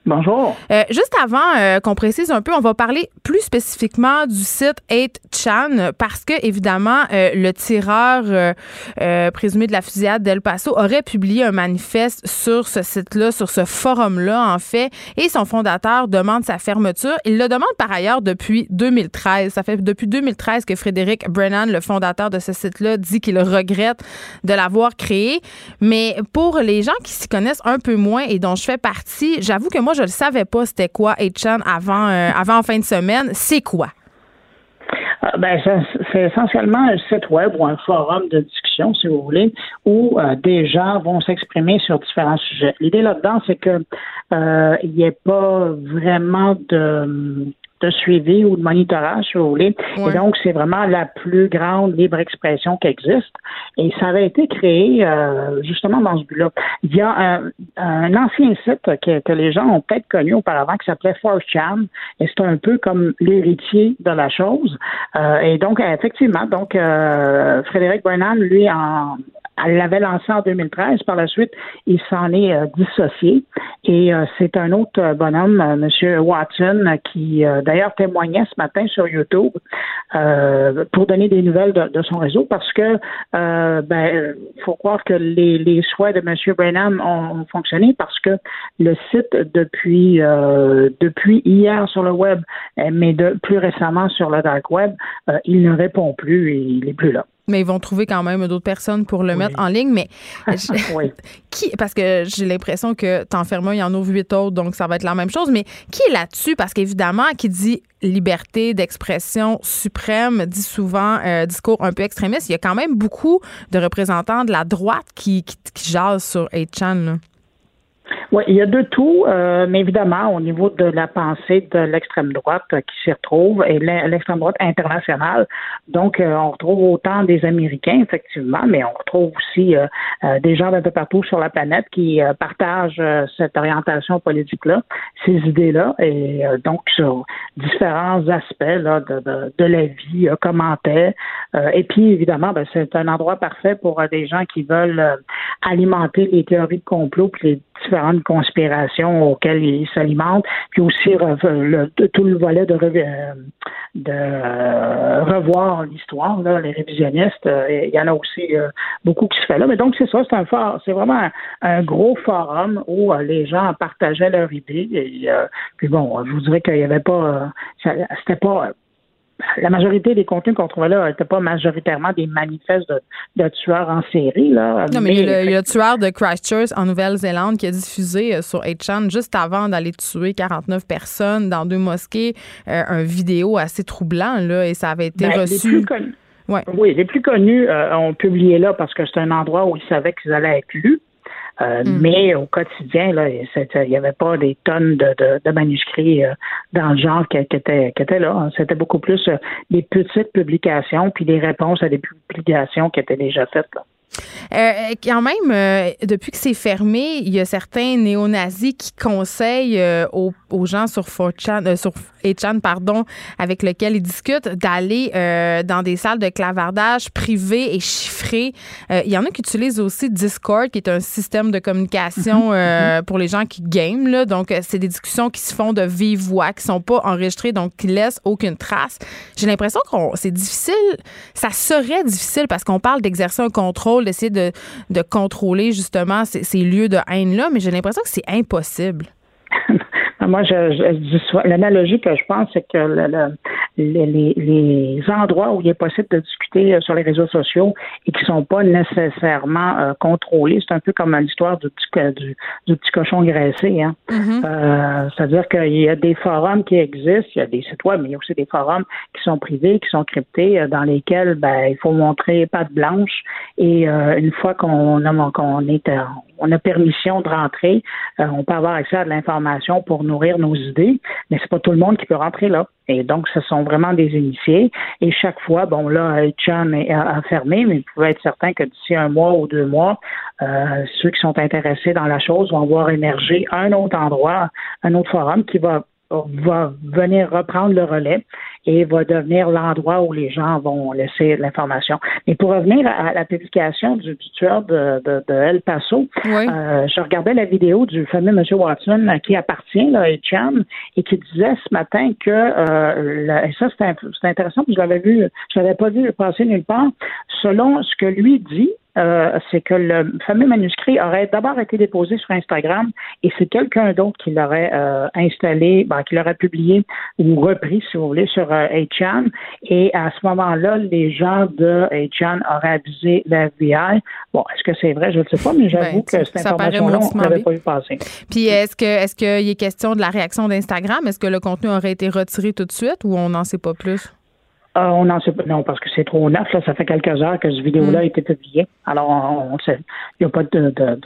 Bonjour. Euh, juste avant euh, qu'on précise un peu, on va parler plus spécifiquement du site 8chan parce que, évidemment, euh, le tireur présumé de la fusillade d'El Paso aurait publié un manifeste sur ce site-là, sur ce forum-là, en fait, et son fondateur demande sa fermeture. Il le demande par ailleurs depuis 2013. Ça fait depuis 2013 que Frédéric Brennan, le fondateur de ce site-là, dit qu'il regrette de l'avoir créé. Mais pour les gens qui s'y connaissent un peu moins et dont je fais partie, j'avoue que moi, je ne savais pas c'était quoi 8chan avant, euh, avant fin de semaine. C'est quoi? Euh, ben, c'est essentiellement un site web ou un forum de discussion, si vous voulez, où euh, des gens vont s'exprimer sur différents sujets. L'idée là-dedans, c'est que il n'y ait pas vraiment de de suivi ou de monitorage, si vous voulez. Et donc, c'est vraiment la plus grande libre expression qui existe. Et ça avait été créé euh, justement dans ce but-là. Il y a un, un ancien site que, que, les gens ont peut-être connu auparavant qui s'appelait 4chan, et c'est un peu comme l'héritier de la chose. Euh, et donc, effectivement, donc euh, Frédéric Brennan, lui, en, elle l'avait lancé en 2013. Par la suite, il s'en est euh, dissocié. Et euh, c'est un autre euh, bonhomme, M. Watson, qui d'ailleurs témoignait ce matin sur YouTube pour donner des nouvelles de, son réseau parce que ben faut croire que les, les souhaits de M. Brennan ont, fonctionné parce que le site depuis depuis hier sur le web, mais de plus récemment sur le dark web, il ne répond plus et il n'est plus là mais ils vont trouver quand même d'autres personnes pour le mettre en ligne. Mais qui, parce que j'ai l'impression que t'enfermes un, il y en a huit autres, donc ça va être la même chose. Mais qui est là-dessus? Parce qu'évidemment, qui dit liberté d'expression suprême dit souvent euh, discours un peu extrémiste. Il y a quand même beaucoup de représentants de la droite qui, qui, jasent sur 8chan. Oui, il y a de tout, euh, mais évidemment, au niveau de la pensée de l'extrême droite qui s'y retrouve, et l'extrême droite internationale, donc euh, on retrouve autant des Américains, effectivement, mais on retrouve aussi euh, des gens d'un peu partout sur la planète qui partagent cette orientation politique-là, ces idées-là, et donc sur différents aspects là, de, de, de la vie, commentaires. et puis, évidemment, ben, c'est un endroit parfait pour des gens qui veulent alimenter les théories de complot puis les différentes conspirations auxquelles ils s'alimentent, puis aussi tout le volet de, euh, euh, revoir l'histoire, les révisionnistes, euh, il y en a aussi beaucoup qui se fait là. Mais donc c'est ça, c'est un c'est vraiment un, gros forum où les gens partageaient leurs idées. Et, puis bon, je vous dirais qu'il n'y avait pas, c'était pas la majorité des contenus qu'on trouvait là n'étaient pas majoritairement des manifestes de, tueurs en série. Là, non, mais, il, y a le, tueur de Christchurch en Nouvelle-Zélande qui a diffusé euh, sur 8chan juste avant d'aller tuer 49 personnes dans deux mosquées euh, un vidéo assez troublant là, et ça avait été ben, reçu. Oui, les plus connus euh, ont publié là parce que c'est un endroit où ils savaient qu'ils allaient être lus. Euh, mm. Mais au quotidien, là, il n'y avait pas des tonnes de, manuscrits euh, dans le genre qui, étaient, qui étaient là. Hein. C'était beaucoup plus des petites publications puis des réponses à des publications qui étaient déjà faites. Là. Euh, quand même, euh, depuis que c'est fermé, il y a certains néo-nazis qui conseillent euh, aux, gens sur 4chan, sur 8chan, pardon, avec lesquels ils discutent, d'aller dans des salles de clavardage privées et chiffrées. il y en a qui utilisent aussi Discord, qui est un système de communication mhm. Mhm. pour les gens qui game. Là. Donc, c'est des discussions qui se font de vive voix, qui sont pas enregistrées, donc qui laissent aucune trace. J'ai l'impression que c'est difficile, ça serait difficile parce qu'on parle d'exercer un contrôle d'essayer de, de contrôler justement ces, ces lieux de haine-là, mais j'ai l'impression que c'est impossible. Moi, je, je l'analogie que je pense, c'est que le, les, les, endroits où il est possible de discuter euh, sur les réseaux sociaux et qui sont pas nécessairement euh, contrôlés, c'est un peu comme l'histoire du petit, du, du, petit cochon graissé. Hein? Mm-hmm. euh, C'est-à-dire qu'il y a des forums qui existent, il y a des sites web, mais il y a aussi des forums qui sont privés, qui sont cryptés, euh, dans lesquels ben, il faut montrer patte blanche et une fois qu'on qu'on est on a permission de rentrer, on peut avoir accès à de l'information pour nourrir nos idées, mais c'est pas tout le monde qui peut rentrer là. Et donc, ce sont vraiment des initiés. Et chaque fois, bon, là, est à fermé, mais vous pouvez être certain que d'ici un mois ou deux mois, euh, ceux qui sont intéressés dans la chose vont voir émerger un autre endroit, un autre forum qui va va venir reprendre le relais et va devenir l'endroit où les gens vont laisser l'information. Mais pour revenir à la publication du, tueur de, de, El Paso, euh, je regardais la vidéo du fameux M. Watson qui appartient à Etienne et qui disait ce matin que euh, et ça c'est intéressant, je l'avais vu, je l'avais pas vu passer nulle part. Selon ce que lui dit, euh, c'est que le fameux manuscrit aurait d'abord été déposé sur Instagram et c'est quelqu'un d'autre qui l'aurait euh, installé, ben, qui l'aurait publié ou repris, si vous voulez, sur euh, Et à ce moment-là, les gens de HN auraient abusé la FBI. Bon, est-ce que c'est vrai? Je ne sais pas, mais j'avoue ben, que cette information-là, on n'avait pas vu passer. Puis est-ce que est-ce qu'il est question de la réaction d'Instagram? Est-ce que le contenu aurait été retiré tout de suite ou on n'en sait pas plus? Ah, on n'en sait pas. Non, parce que c'est trop neuf. Là. Ça fait quelques heures que ce vidéo-là a mm. été publié. Alors, on, sait. Il n'y a pas de, de,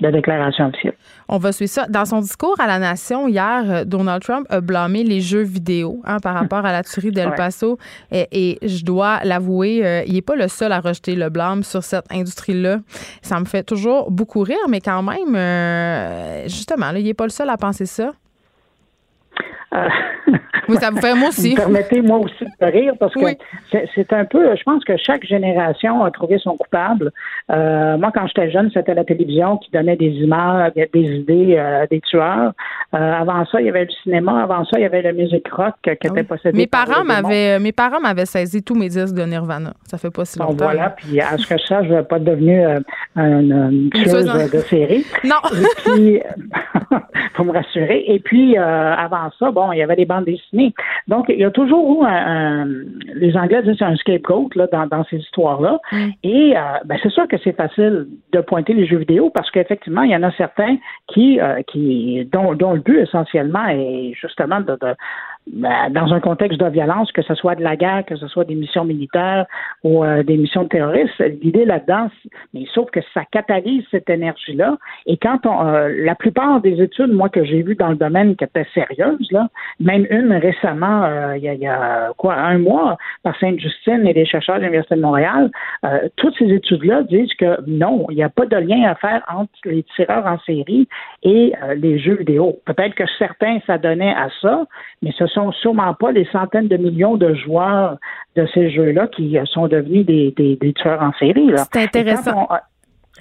de, déclaration officielle. On va suivre ça. Dans son discours à la Nation hier, euh, Donald Trump a blâmé les jeux vidéo hein, par rapport à la tuerie d'El Paso. Et, je dois l'avouer, euh, il n'est pas le seul à rejeter le blâme sur cette industrie-là. Ça me fait toujours beaucoup rire, mais quand même, euh, justement, il n'est pas le seul à penser ça. Euh, oui, ça vous fait moi aussi. Permettez-moi aussi de rire parce que c'est un peu, je pense que chaque génération a trouvé son coupable. Euh, moi, quand j'étais jeune, c'était la télévision qui donnait des images, des idées euh, des tueurs. avant ça, il y avait le cinéma. Avant ça, il y avait le music rock qui était ah possédé. Mes parents m'avaient, mes parents m'avaient saisi tous mes disques de Nirvana. Ça fait pas si longtemps. Bon, voilà. Puis à ce que ça, je ne vais pas devenir une, tueuse de série. Non. Et puis, pour me rassurer. Et puis, avant ça, bon, il y avait des bandes dessinées. Donc, il y a toujours eu un, les Anglais disent un scapegoat là, dans, ces histoires-là. Mm. Et euh, ben, c'est sûr que c'est facile de pointer les jeux vidéo parce qu'effectivement, il y en a certains qui, euh, qui dont, dont, le but essentiellement est justement de, dans un contexte de violence, que ce soit de la guerre, que ce soit des missions militaires ou euh, des missions terroristes, l'idée là-dedans, mais sauf que ça catalyse cette énergie-là. Et quand on, euh, la plupart des études, moi, que j'ai vues dans le domaine qui étaient sérieuses, là, même une récemment, euh, il, y a, quoi, un mois, par Sainte-Justine et des chercheurs de l'Université de Montréal, toutes ces études-là disent que non, il n'y a pas de lien à faire entre les tireurs en série et les jeux vidéo. Peut-être que certains s'adonnaient à ça, mais ce sont sûrement pas les centaines de millions de joueurs de ces jeux-là qui sont devenus des, des, tueurs en série. C'est intéressant.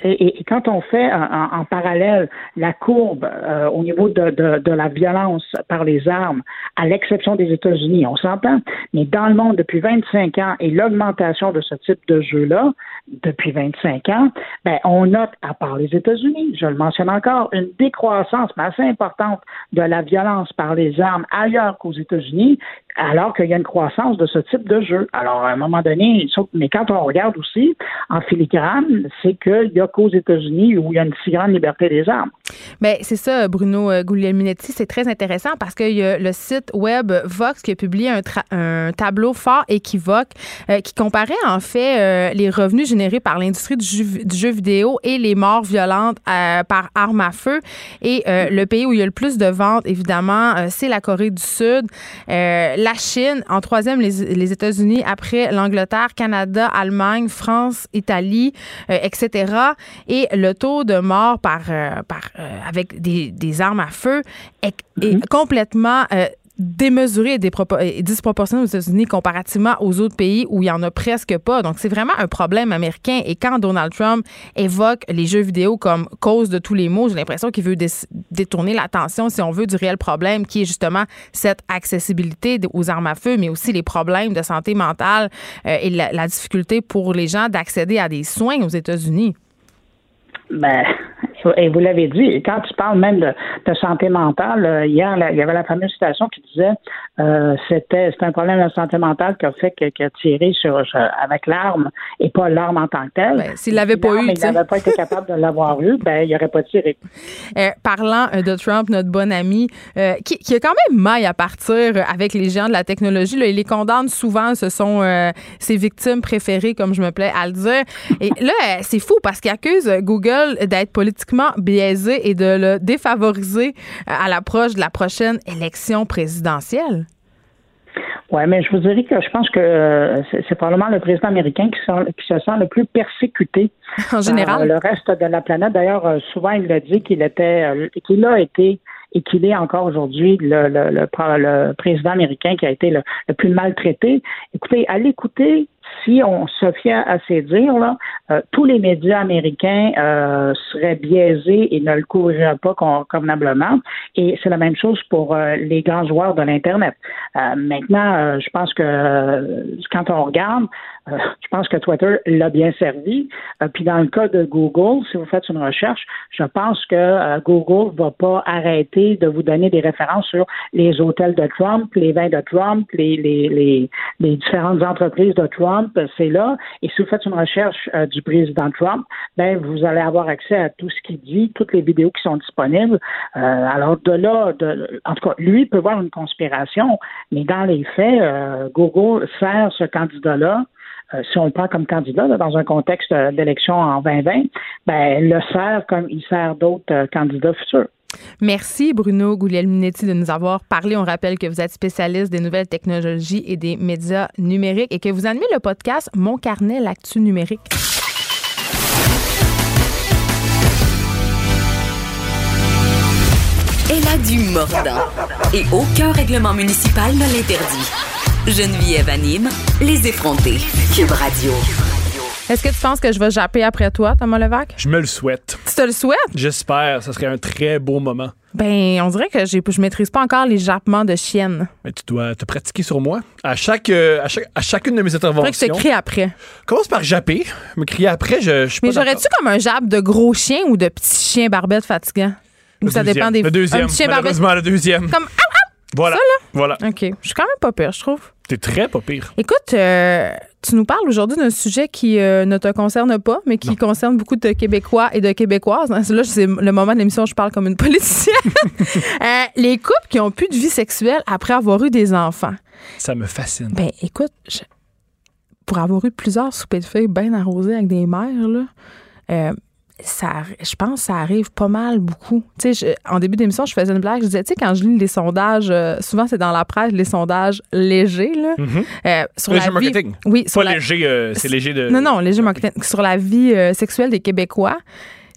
Et, quand on fait en, parallèle la courbe euh, au niveau de, de, la violence par les armes, à l'exception des États-Unis, on s'entend, mais dans le monde depuis 25 ans et l'augmentation de ce type de jeu-là depuis 25 ans, ben, on note, à part les États-Unis, je le mentionne encore, une décroissance assez importante de la violence par les armes ailleurs qu'aux États-Unis. Alors qu'il y a une croissance de ce type de jeu. Alors, à un moment donné, mais quand on regarde aussi en filigrane, c'est qu'il y a qu'aux États-Unis où il y a une si grande liberté des armes. Bien, c'est ça, Bruno euh, Guglielminetti, c'est très intéressant parce qu'il y a le site web Vox qui a publié un, tableau fort équivoque euh, qui comparait en fait euh, les revenus générés par l'industrie du jeu, vidéo et les morts violentes par arme à feu. Et le pays où il y a le plus de ventes, évidemment, c'est la Corée du Sud la Chine, en troisième, les, États-Unis, après l'Angleterre, Canada, Allemagne, France, Italie, euh, etc. Et le taux de mort par, euh, par avec des, des, armes à feu est, est mm-hmm. complètement démesuré et, disproportionné aux États-Unis comparativement aux autres pays où il n'y en a presque pas. Donc, c'est vraiment un problème américain. Et quand Donald Trump évoque les jeux vidéo comme cause de tous les maux, j'ai l'impression qu'il veut détourner l'attention, si on veut, du réel problème qui est justement cette accessibilité aux armes à feu, mais aussi les problèmes de santé mentale euh, et la difficulté pour les gens d'accéder à des soins aux États-Unis. Ben, et vous l'avez dit, quand tu parles même de, santé mentale, euh, hier, il y avait la fameuse citation qui disait euh, c'était un problème de santé mentale qui a fait qu'il a tiré sur, avec l'arme et pas l'arme en tant que telle. Ben, S'il l'avait pas eu, il n'avait pas été capable de l'avoir eu, ben il n'aurait pas tiré. Euh, parlant de Trump, notre bon ami, qui, qui, a quand même maille à partir avec les géants de la technologie, là, il les condamne souvent, ce sont ses victimes préférées, comme je me plais à le dire. Et là, c'est fou parce qu'il accuse Google d'être politiquement biaisé et de le défavoriser euh, à l'approche de la prochaine élection présidentielle? Oui, mais je vous dirais que je pense que euh, c'est probablement le président américain qui, se sent le plus persécuté. En général. le reste de la planète. D'ailleurs, euh, souvent, il a dit qu'il était, qu'il a été et qu'il est encore aujourd'hui le, le, président américain qui a été le, plus maltraité. Écoutez, à l'écouter, si on se fie à ces dires, là, euh, tous les médias américains euh, seraient biaisés et ne le couvriraient pas convenablement. Et c'est la même chose pour euh, les grands joueurs de l'Internet. maintenant, je pense que quand on regarde, je pense que Twitter l'a bien servi. puis dans le cas de Google, si vous faites une recherche, je pense que Google va pas arrêter de vous donner des références sur les hôtels de Trump, les vins de Trump, les, les, les, différentes entreprises de Trump c'est là. Et si vous faites une recherche euh, du président Trump, ben vous allez avoir accès à tout ce qu'il dit, toutes les vidéos qui sont disponibles. Euh, alors de là, de, en tout cas, lui peut voir une conspiration, mais dans les faits, euh, Google sert ce candidat-là si on le prend comme candidat dans un contexte d'élection en 2020, ben, le sert comme il sert d'autres candidats futurs. Merci Bruno Guglielminetti de nous avoir parlé. On rappelle que vous êtes spécialiste des nouvelles technologies et des médias numériques et que vous animez le podcast Mon carnet, l'actu numérique. Elle a du mordant et aucun règlement municipal ne l'interdit. Geneviève anime les effrontés. Cube Radio. Est-ce que tu penses que je vais japper après toi, Thomas Levac? Je me le souhaite. Tu te le souhaites? J'espère. Ce serait un très beau moment. Ben, on dirait que je maîtrise pas encore les jappements de chienne. Mais tu dois te pratiquer sur moi. À chaque, euh, à, chacune de mes interventions. Faudrait que je te crie après. Commence par japper. Me crier après, je, je suis Mais j'aurais-tu comme un jappe de gros chien ou de petit chien barbette fatigant? Ou ça dépend des. Le deuxième. Malheureusement, le deuxième. Comme Voilà. Ça, là? Voilà. OK. Je suis quand même pas pire, je trouve. T'es très pas pire. Écoute, euh, tu nous parles aujourd'hui d'un sujet qui euh, ne te concerne pas, mais qui concerne beaucoup de Québécois et de Québécoises. Là, c'est le moment de l'émission où je parle comme une politicienne. Euh, les couples qui ont plus de vie sexuelle après avoir eu des enfants. Ça me fascine. Ben, écoute, pour avoir eu plusieurs soupers de feuilles bien arrosés avec des mères, là, ça, je pense que ça arrive pas mal beaucoup. Tu sais, en début d'émission, je faisais une blague. Je disais, tu sais, quand je lis les sondages, euh, souvent c'est dans la presse, les sondages légers. Là, mm-hmm. euh, sur léger la marketing. oui, pas léger, euh, c'est léger de. Non, non, léger marketing. Sur la vie sexuelle des Québécois,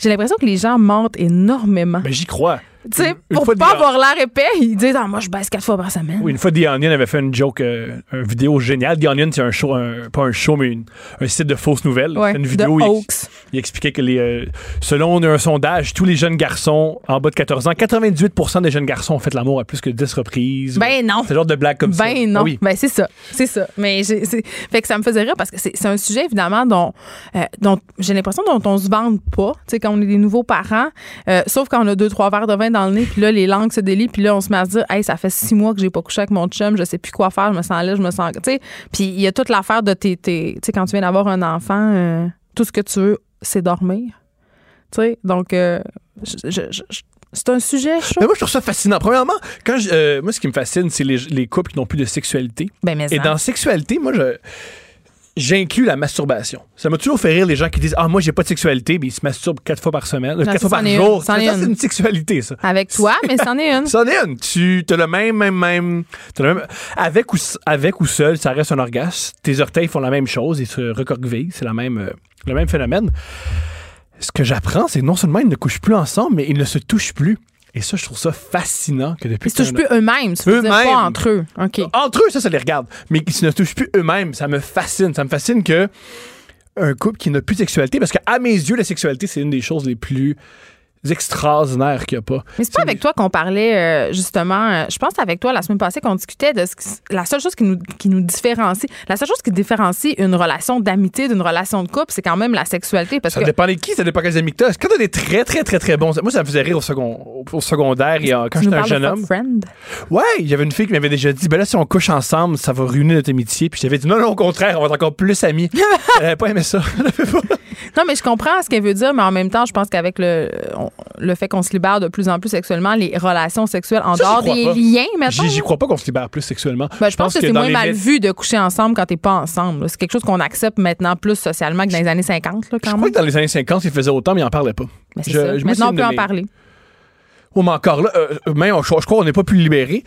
j'ai l'impression que les gens mentent énormément. Mais ben, j'y crois. Tu sais, pour pas avoir l'air épais, ils disent ah, moi je baisse quatre fois par semaine. Oui, une fois The Onion avait fait une joke, euh, une vidéo géniale. The Onion, c'est un show, pas un show, mais un site de fausses nouvelles. Ouais, une vidéo où il, expliquait que les, euh, selon un sondage, tous les jeunes garçons en bas de 14 ans, 98 des jeunes garçons ont fait l'amour à plus que 10 reprises. Ben non. C'est genre de blague comme ça. Ben non. Ah oui. Ben c'est ça. C'est ça. Mais fait que ça me faisait rire parce que c'est un sujet évidemment dont, euh, dont j'ai l'impression dont on se vante pas, tu sais, quand on est des nouveaux parents, sauf quand on a deux, trois verres de vin dans le nez, puis là, les langues se délient, puis là, on se met à se dire, hey, ça fait six mois que j'ai pas couché avec mon chum, je sais plus quoi faire, je me sens là, je me sens. Tu sais, puis il y a toute l'affaire de tes. tu sais, quand tu viens d'avoir un enfant, euh, tout ce que tu veux, c'est dormir. Tu sais, donc, euh, je- je- je- je- c'est un sujet chaud. Mais moi, je trouve ça fascinant. Premièrement, quand euh, moi, ce qui me fascine, c'est les, les couples qui n'ont plus de sexualité. Ben, mais Et ça. dans sexualité, moi, je. J'inclus la masturbation. Ça m'a toujours fait rire les gens qui disent Ah, moi, j'ai pas de sexualité, mais ils se masturbent quatre fois par semaine, euh, Non, quatre fois par jour. c'est une. une sexualité, ça. Avec toi, mais c'en est une. C'en est une. Tu as le même, même, même, t'as le même- Avec ou, avec ou seul, ça reste un orgasme. Tes orteils font la même chose, ils se recroquevillent. C'est la même, euh, le même phénomène. Ce que j'apprends, c'est non seulement ils ne couchent plus ensemble, mais ils ne se touchent plus. Et ça, je trouve ça fascinant que depuis Ils se touchent plus eux-mêmes. Eux-mêmes. pas entre eux. OK. Entre eux, ça, ça les regarde. Mais qu'ils ne touchent plus eux-mêmes, ça me fascine. Ça me fascine que un couple qui n'a plus de sexualité, parce qu'à mes yeux, la sexualité, c'est une des choses les plus extraordinaires qu'il n'y a pas. Mais c'est pas avec toi qu'on parlait, euh, justement. euh, je pense que avec toi la semaine passée qu'on discutait de ce qui- la seule chose qui nous, qui nous différencie. La seule chose qui différencie une relation d'amitié d'une relation de couple, c'est quand même la sexualité. Parce Ça que dépend de qui, ça dépend quels amis que t'as. Quand t'as des très, très, très, très bons. Moi, ça me faisait rire au, second, au- secondaire et euh, quand j'étais un de jeune fuck homme. friend? Ouais, il y avait une fille qui m'avait déjà dit ben là, si on couche ensemble, ça va ruiner notre amitié. Puis j'avais dit non, non, au contraire, on va être encore plus amis. Elle avait pas aimé ça. Non, mais je comprends ce qu'elle veut dire, mais en même temps, je pense qu'avec le, on- le fait qu'on se libère de plus en plus sexuellement, les relations sexuelles en Ça, dehors des pas. liens, maintenant. J'y crois pas qu'on se libère plus sexuellement. Ben, je, pense, que, c'est moins mal vu de coucher ensemble quand t'es pas ensemble. C'est quelque chose qu'on accepte maintenant plus socialement que dans les années 50, là, Je crois que dans les années 50, ils faisaient autant, mais ils en parlaient pas. Mais c'est je- ça. je me Maintenant, on peut en parler. Oh, mais encore là, euh, même, je, je crois qu'on n'est pas plus libéré.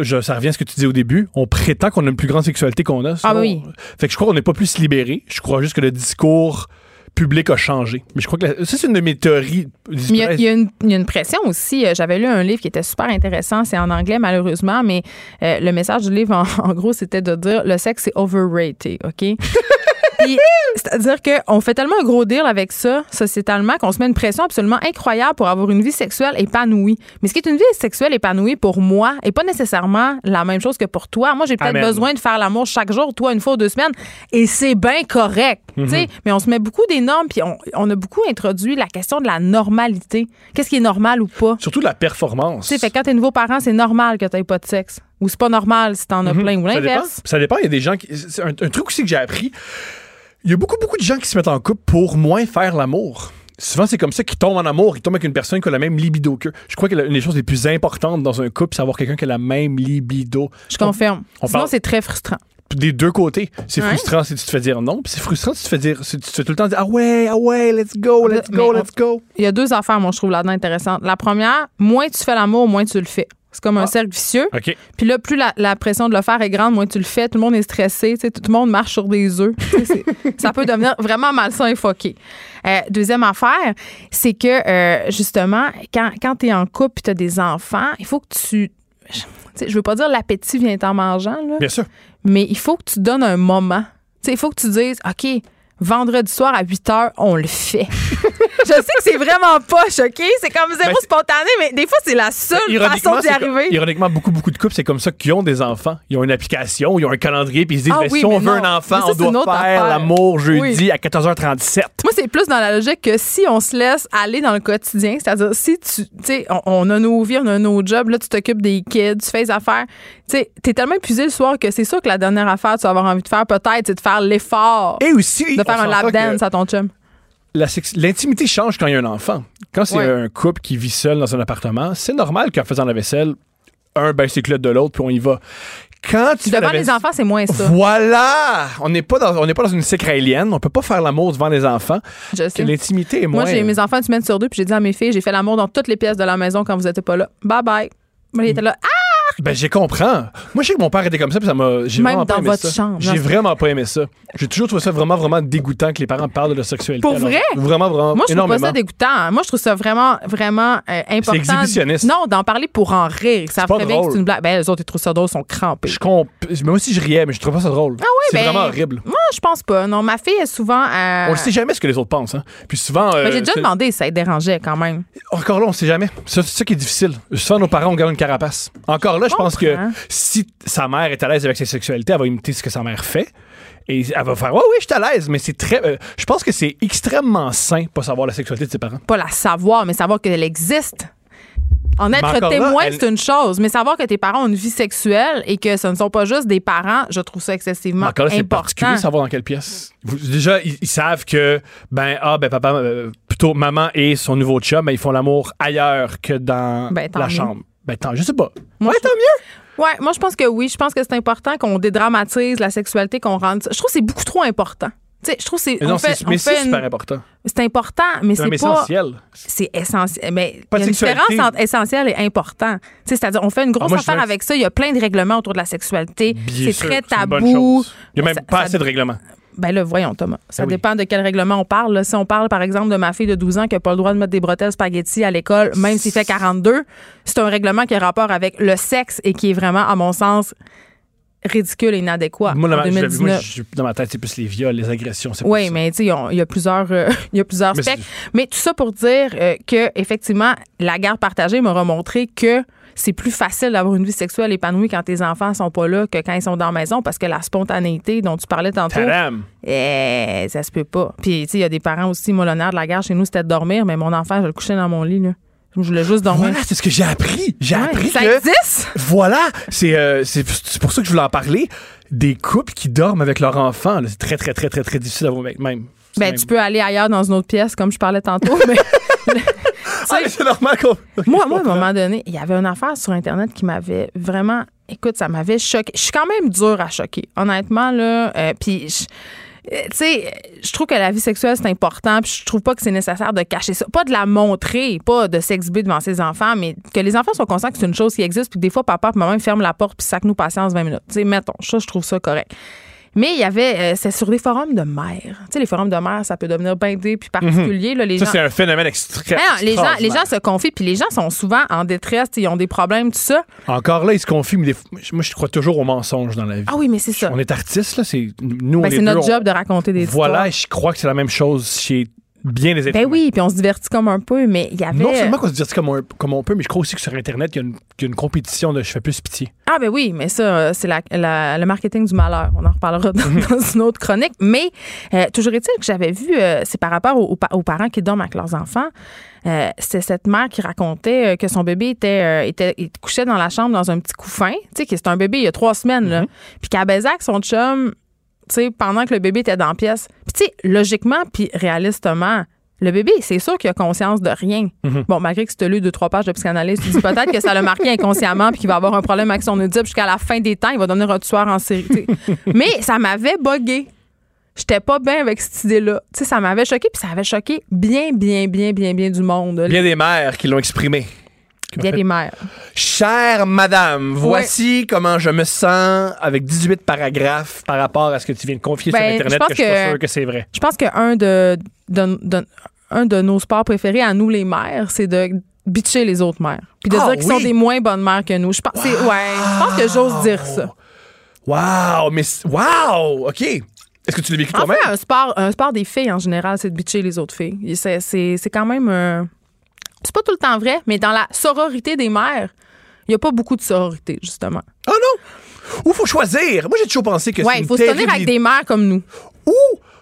Je- ça revient à ce que tu disais au début. On prétend qu'on a une plus grande sexualité qu'on a. Ah oui. Fait que je crois qu'on n'est pas plus libéré. Je crois juste que le discours public a changé. Mais je crois que la- ça, c'est une de mes théories. Il y, a, il y a une, il y a une pression aussi. Euh, J'avais lu un livre qui était super intéressant. C'est en anglais, malheureusement, mais euh, le message du livre, en, en gros, c'était de dire le sexe, c'est overrated, OK? C'est-à-dire qu'on fait tellement un gros deal avec ça, sociétalement, qu'on se met une pression absolument incroyable pour avoir une vie sexuelle épanouie. Mais ce qui est une vie sexuelle épanouie pour moi n'est pas nécessairement la même chose que pour toi. Moi, j'ai peut-être besoin de faire l'amour chaque jour, toi une fois ou deux semaines, et c'est bien correct. tu sais. Mais on se met beaucoup des normes, puis on, on a beaucoup introduit la question de la normalité. Qu'est-ce qui est normal ou pas? Surtout la performance. Tu sais, fait quand t'es nouveau parent, c'est normal que t'aies pas de sexe. Ou c'est pas normal si t'en as plein, ou Mhm. Ça dépend. l'inverse. Ça dépend. Il y a des gens qui. Un, un truc aussi que j'ai appris. Il y a beaucoup, beaucoup de gens qui se mettent en couple pour moins faire l'amour. Souvent, c'est comme ça qu'ils tombent en amour. Ils tombent avec une personne qui a la même libido qu'eux. Je crois que la- une des choses les plus importantes dans un couple, c'est avoir quelqu'un qui a la même libido. Je confirme. on Sinon, parle- c'est très frustrant. Des deux côtés. C'est frustrant si tu te fais dire non, puis c'est frustrant si tu te fais dire, si tu te fais tout le temps dire ah ouais, ah ouais, let's go, let's Mais go, let's go. Il y a deux affaires, moi, je trouve là-dedans intéressantes. La première, moins tu fais l'amour, moins tu le fais. C'est comme un cercle vicieux. OK. Puis là, plus la, la pression de le faire est grande, moins tu le fais. Tout le monde est stressé. Tout le monde marche sur des œufs. Ça peut devenir vraiment malsain et foqué. Euh, deuxième affaire, c'est que, euh, justement, quand, quand tu es en couple et tu as des enfants, il faut que tu. Je veux pas dire l'appétit vient en mangeant, là, Bien sûr. mais il faut que tu donnes un moment. Il faut que tu dises, OK, vendredi soir à 8 heures, on le fait. je sais que c'est vraiment poche, OK? C'est comme zéro Ben, spontané, mais des fois, c'est la seule façon d'y arriver. ironiquement, beaucoup, beaucoup de couples, c'est comme ça qu'ils ont des enfants. Ils ont une application, ils ont un calendrier, puis ils se disent Ah ben, oui, si on veut non. un enfant, ça, on doit faire l'amour jeudi Oui. à 14h37. Moi, c'est plus dans la logique que si on se laisse aller dans le quotidien, c'est-à-dire si tu, tu sais, on, on a nos vies, on a nos jobs, là, tu t'occupes des kids, tu fais les affaires, tu sais, t'es tellement épuisé le soir que c'est sûr que la dernière affaire que tu vas avoir envie de faire, peut-être, c'est de faire l'effort Et aussi, de faire un lap dance à ton chum. L'intimité change quand il y a un enfant. Quand c'est Ouais. un couple qui vit seul dans un appartement, c'est normal qu'en faisant la vaisselle, un baisse les de l'autre, puis on y va. Quand tu Devant les enfants, c'est moins ça. Voilà! On n'est pas, dans- on pas dans une secre alien. On peut pas faire l'amour devant les enfants. Je sais. l'intimité est moins. Moi, j'ai mes enfants une semaine sur deux, puis j'ai dit à mes filles, j'ai fait l'amour dans toutes les pièces de la maison quand vous n'étiez pas là. Bye bye. Moi, il était là. Ah! Ben, j'ai comprends. Moi, je sais que mon père était comme ça, puis ça m'a. J'ai Même vraiment pas dans aimé votre ça. chambre. J'ai vraiment pas aimé ça. J'ai toujours trouvé ça vraiment, vraiment dégoûtant que les parents parlent de leur sexualité. Pour Alors, vrai? Vraiment, vraiment. Moi, je trouve pas énormément. ça dégoûtant. Moi, je trouve ça vraiment, vraiment euh, important. exhibitionniste. Non, d'en parler pour en rire. Ça pas ferait bien que drôle. c'est une blague. Ben, les autres, ils trouvent ça drôle, ils sont crampés. Je comp... Moi aussi, je riais, mais je trouve pas ça drôle. Ah oui, C'est ben- vraiment horrible. Moi, je pense pas. Non, ma fille est souvent. euh, On ne sait jamais ce que les autres pensent. Hein. Puis souvent. euh, ben, j'ai déjà c'est- demandé si ça les dérangeait quand même. Encore là, on sait jamais. Ça, C'est ça qui est difficile. Souvent, nos parents, on garde une carapace. Encore là, je pense que si sa mère est à l'aise avec sa sexualité, elle va imiter ce que sa mère fait. Et elle va faire, ouais, oui, je suis à l'aise. Mais c'est très. euh, je pense que c'est extrêmement sain pas savoir la sexualité de ses parents. Pas la savoir, mais savoir qu'elle existe. En être encore là, témoin, elle- c'est une chose, mais savoir que tes parents ont une vie sexuelle et que ce ne sont pas juste des parents, je trouve ça excessivement Encore là, c'est particulier important. de savoir dans quelle pièce. Vous- déjà, ils, ils savent que, ben, ah, ben, papa, euh, plutôt maman et son nouveau chum, ben, ils font l'amour ailleurs que dans Ben, tant la mieux. chambre. Ben, tant, je sais pas. Moi, ouais, tant mieux. Ouais, moi je pense que oui. Je pense que c'est important qu'on dédramatise la sexualité, qu'on rende. ça- Je trouve que c'est beaucoup trop important. Tu sais, je trouve que c'est. Mais on non, fait- c'est on mais fait c'est une- super important. C'est important, mais C'est pas. essentiel. C'est essentiel. Mais il y a une différence entre essentiel et important. Tu sais, C'est-à-dire, on fait une grosse Ah, moi, je affaire avec ça. Il y a plein de règlements autour de la sexualité. C'est très tabou. Il n'y a même Ça- pas ça- assez de règlements. Ben là, voyons, Thomas. Ça oui. dépend de quel règlement on parle. là. Si on parle, par exemple, de ma fille de 12 ans qui n'a pas le droit de mettre des bretelles spaghetti à l'école, même s'il fait 42, c'est un règlement qui a rapport avec le sexe et qui est vraiment, à mon sens, ridicule et inadéquat. Moi, dans en ma, je- moi, 2019. je- dans ma tête, c'est plus les viols, les agressions. c'est Oui, ça. mais tu sais, on- il y a plusieurs, euh, il y a plusieurs Mais. Mais tout ça pour dire euh, que effectivement, la garde partagée m'aura montré que c'est plus facile d'avoir une vie sexuelle épanouie quand tes enfants sont pas là que quand ils sont dans la maison parce que la spontanéité dont tu parlais tantôt, eh, ça se peut pas. Puis tu sais, il y a des parents aussi, moi, l'honneur de la garde chez nous, c'était de dormir, mais mon enfant, je le couchais dans mon lit, là. Je voulais juste dormir. Voilà, c'est ce que j'ai appris. J'ai Ouais, appris ça que. existe! Voilà, c'est euh, c'est pour ça que je voulais en parler. Des couples qui dorment avec leur enfant, c'est très, très, très, très, très difficile à vous mettre même. Ben, tu peux aller ailleurs dans une autre pièce, comme je parlais tantôt, mais Ah, mais c'est normal qu'on. Moi, moi, à un moment donné, il y avait une affaire sur Internet qui m'avait vraiment. Écoute, ça m'avait choqué. Je suis quand même dure à choquer. Honnêtement, là. euh, puis, je- euh, tu sais, je trouve que la vie sexuelle, c'est important. Puis, je trouve pas que c'est nécessaire de cacher ça. Pas de la montrer, pas de s'exhiber devant ses enfants, mais que les enfants soient conscients que c'est une chose qui existe. Puis, que des fois, papa et maman ferment la porte, puis sac nous patience 20 minutes. Tu sais, mettons, ça, je trouve ça correct. Mais il y avait, euh, c'est sur des forums de mères. Tu sais, les forums de mères, ça peut devenir bindé puis particulier. là, les Ça, gens, c'est un phénomène extrême. ah non, les, gens, les gens se confient, puis les gens sont souvent en détresse, ils ont des problèmes, tout ça. Encore là, ils se confient, mais des moi, je crois toujours au mensonge dans la vie. Ah oui, mais c'est ça. On est artistes, là. C'est, nous, on Ben, est c'est deux, notre on- job de raconter des Voilà, histoires. je crois que c'est la même chose chez bien les Ben oui, puis on se divertit comme un peu, mais il y avait. Non seulement qu'on se divertit comme on, comme on peut, mais je crois aussi que sur Internet, il y a une, qu'il y a une compétition de je fais plus pitié. Ah ben oui, mais ça, euh, c'est la- la- le marketing du malheur. On en reparlera dans, Mhm. dans une autre chronique. Mais euh, toujours est-il que j'avais vu, euh, c'est par rapport aux, aux pa- aux parents qui dorment avec leurs enfants. Euh, c'est cette mère qui racontait que son bébé était, euh, était, il couchait dans la chambre dans un petit couffin. Tu sais, que c'est un bébé il y a trois semaines, Mhm. là. Puis qu'elle baisait avec son chum, pendant que le bébé était dans la pièce. Puis tu sais, logiquement, puis réalistement, le bébé, c'est sûr qu'il a conscience de rien. Mhm. Bon, malgré que tu as lu deux, trois pages de psychanalyse, tu dis peut-être que ça l'a marqué inconsciemment puis qu'il va avoir un problème avec son Oedipe jusqu'à la fin des temps. Il va devenir un tueur en série. Mais ça m'avait buggé. J'étais pas bien avec cette idée-là. Tu sais, ça m'avait choqué puis ça avait choqué bien, bien, bien, bien, bien du monde. Bien des mères qui l'ont exprimé. Bien des mères. Chère madame, voici comment je me sens avec 18 paragraphes par rapport à ce que tu viens de confier Ben, sur je Internet, pense que, je suis pas que- sûr que c'est vrai. Je pense qu'un de, de- de- un de nos sports préférés à nous, les mères, c'est de bitcher les autres mères. Puis de Ah dire qu'ils sont des moins bonnes mères que nous. Je pense, c'est- ouais, je pense que j'ose dire ça. Wow, mais wow, OK. Est-ce que tu l'as vécu toi-même? un sport, un sport des filles en général, c'est de bitcher les autres filles. C'est, c'est, c'est quand même. euh, c'est pas tout le temps vrai, mais dans la sororité des mères, il n'y a pas beaucoup de sororité, justement. Oh non! Ou faut choisir. Moi, j'ai toujours pensé que Ouais, c'est il faut se tenir avec des mères comme nous. Ou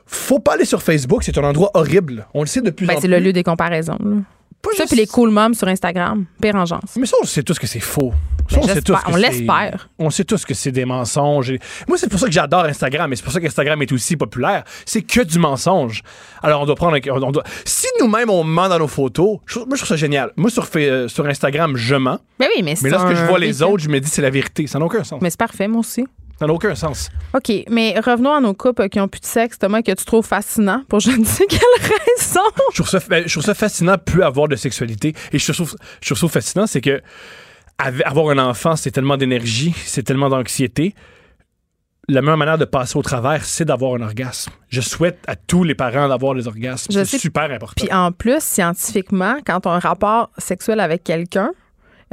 faut pas aller sur Facebook, c'est un endroit horrible. On le sait de plus Ben, en c'est le lieu des comparaisons. là. Pas Ça, juste- puis les cool moms sur Instagram, pire engeance. Mais ça, on sait tous que c'est faux. Ça, on sait tous On l'espère. On sait tous que c'est des mensonges. Moi, c'est pour ça que j'adore Instagram, et c'est pour ça qu'Instagram est aussi populaire. C'est que du mensonge. Alors, on doit prendre. un- on doit... Si nous-mêmes, on ment dans nos photos, je moi, je trouve ça génial. Moi, sur, euh, sur Instagram, je mens. Ben oui, mais c'est Mais lorsque je vois les autres, je me dis c'est la vérité. Ça n'a aucun sens. Mais c'est parfait, moi aussi. Ça n'a aucun sens. OK, mais revenons à nos couples qui ont plus de sexe, Thomas, que tu trouves fascinant pour je ne sais quelle raison? Je trouve ça, ben, je trouve ça fascinant, plus avoir de sexualité. Et je trouve, je trouve ça fascinant, c'est que avoir un enfant, c'est tellement d'énergie, c'est tellement d'anxiété. La meilleure manière de passer au travers, c'est d'avoir un orgasme. Je souhaite à tous les parents d'avoir des orgasmes. C'est super important. Puis en plus, scientifiquement, quand tu as un rapport sexuel avec quelqu'un,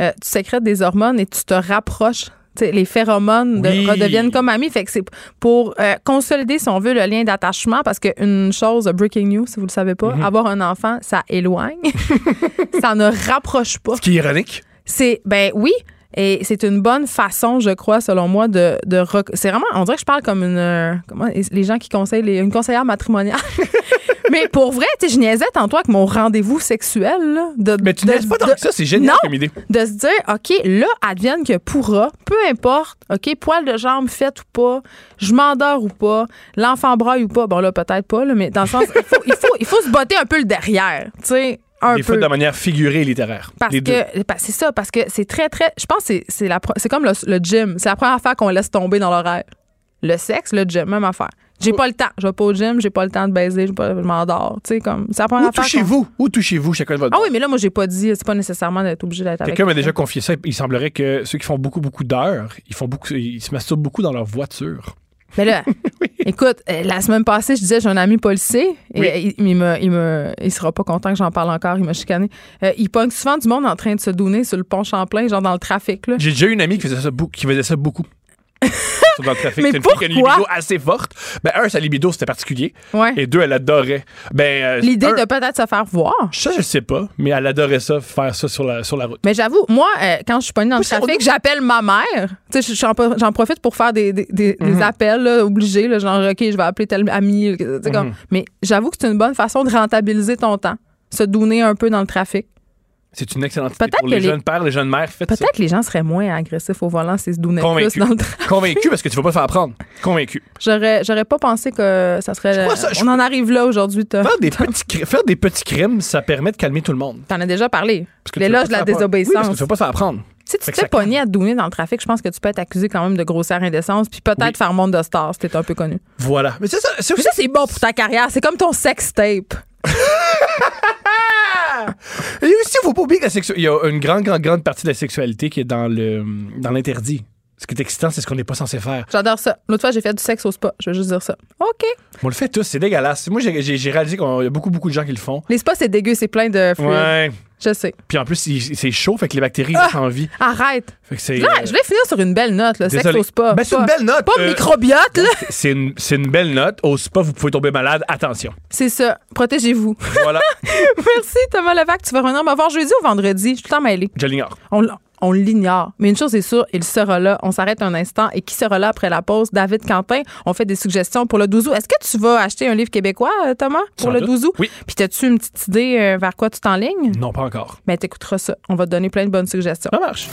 euh, tu sécrètes des hormones et tu te rapproches. Les phéromones de- Oui. redeviennent comme amis. Fait que c'est pour euh, consolider, si on veut, le lien d'attachement. Parce qu'une chose, breaking news, si vous le savez pas, Mhm. avoir un enfant, ça éloigne. ça ne rapproche pas. Ce qui est ironique. C'est, ben oui. Et c'est une bonne façon, je crois, selon moi, de. de c'est vraiment. On dirait que je parle comme une. euh, comment, les gens qui conseillent, les- une conseillère matrimoniale. Mais pour vrai, tu je niaisais tantôt avec mon rendez-vous sexuel. Là, de, Mais tu n'aimes pas tant de- que ça, c'est génial Non. comme idée. de se dire, OK, là, advienne que pourra, peu importe, OK, poil de jambe fait ou pas, je m'endors ou pas, l'enfant braille ou pas, bon là, peut-être pas, là, mais dans le sens, il faut, il faut, il faut se botter un peu le derrière, tu sais, un Des fois peu. de manière figurée et littéraire. Parce Les que parce- c'est ça, parce que c'est très, très. Je pense que c'est- la c'est comme le, le gym. C'est la première affaire qu'on laisse tomber dans l'horaire. Le sexe, le gym, même affaire. J'ai pas le temps. Je vais pas au gym, j'ai pas le temps de baiser, pas- je m'endors. Tu sais, comme. Affaire. qu'on- touchez-vous? Où touchez-vous chacun de votre Ah oui, mais là, moi, j'ai pas dit. C'est pas nécessairement d'être obligé d'être avec. Quelqu'un m'a déjà confié ça. Il semblerait que ceux qui font beaucoup, beaucoup d'heures, ils font beaucoup, ils se masturbent beaucoup dans leur voiture. Mais là, écoute, euh, la semaine passée, je disais, j'ai un ami policier. Et, Oui. il, il me, il, me, il sera pas content que j'en parle encore. Il m'a chicané. Euh, il pogne souvent du monde en train de se donner sur le pont Champlain, genre dans le trafic. J'ai déjà eu une amie qui faisait ça, qui faisait ça beaucoup. Sur dans le trafic. Mais C'est une fille qui a une pourquoi? libido assez forte. Ben, un, sa libido, c'était particulier. Ouais. Et deux, elle adorait. Ben, euh, L'idée un, de peut-être se faire voir. Ça, je sais pas, mais elle adorait ça, faire ça sur la, sur la route. Mais j'avoue, moi, euh, quand je suis pognée dans le Oui, trafic, on- j'appelle ma mère. Tu sais, j'en j'en profite pour faire des, des, des- Mhm. des appels là, obligés, là, genre, OK, je vais appeler tel ami. tu sais, comme- Mhm. Mais j'avoue que c'est une bonne façon de rentabiliser ton temps. Se donner un peu dans le trafic. C'est une excellente idée. Peut-être Pour que les, les- jeunes pères, les jeunes mères. Peut-être que les gens seraient moins agressifs au volant s'ils se donnaient Convaincu. plus dans le trafic. Convaincu parce que tu vas pas te faire prendre. Convaincu. J'aurais, j'aurais pas pensé que ça serait. ça, je- on en arrive là aujourd'hui. Faire des, petits, faire des petits crimes, ça permet de calmer tout le monde. T'en as déjà parlé. L'éloge de la prendre. Oui, parce désobéissance. que tu vas pas te faire prendre. si tu te fais pogner à te donner dans le trafic, je pense que tu peux être accusé quand même de grossière indécence, puis peut-être Oui. faire monde de star si t'es un peu connu. Voilà. Mais c'est ça. ça, c'est bon pour ta carrière. C'est comme ton sex tape. Et aussi, il faut pas oublier que la sexu- il y a une grande, grande, grande partie de la sexualité qui est dans le dans l'interdit. Ce qui est excitant, c'est ce qu'on n'est pas censé faire. J'adore ça. L'autre fois, j'ai fait du sexe au spa. Je veux juste dire ça. OK. On le fait tous, c'est dégueulasse. Moi, j'ai réalisé qu'il y a beaucoup, beaucoup de gens qui le font. Les spas, c'est dégueu. C'est plein de fluides. Ouais. Je sais. Puis en plus, c'est chaud, fait que les bactéries Ah! restent en vie. Arrête. Fait que c'est. Là, euh, je vais finir sur une belle note. Le sexe désolé. au spa. Ben, c'est une belle note. Pas euh, microbiote, là. C'est une, c'est une belle note. Au spa, vous pouvez tomber malade. Attention. C'est ça. Protégez-vous. Voilà. Merci, Thomas Levac. Tu vas revenir me voir jeudi ou vendredi? Je suis tout le temps mêlée. Je l'ignore. On, on l'ignore. Mais une chose est sûre, il sera là. On s'arrête un instant. Et qui sera là après la pause? David Quentin. On fait des suggestions pour le 12 août. Est-ce que tu vas acheter un livre québécois, euh, Thomas, pour Sans le doute. 12 août? Oui. Puis, as-tu une petite idée euh, vers quoi tu t'enlignes? Non, pas encore. Ben, t'écouteras ça. On va te donner plein de bonnes suggestions. Ça marche.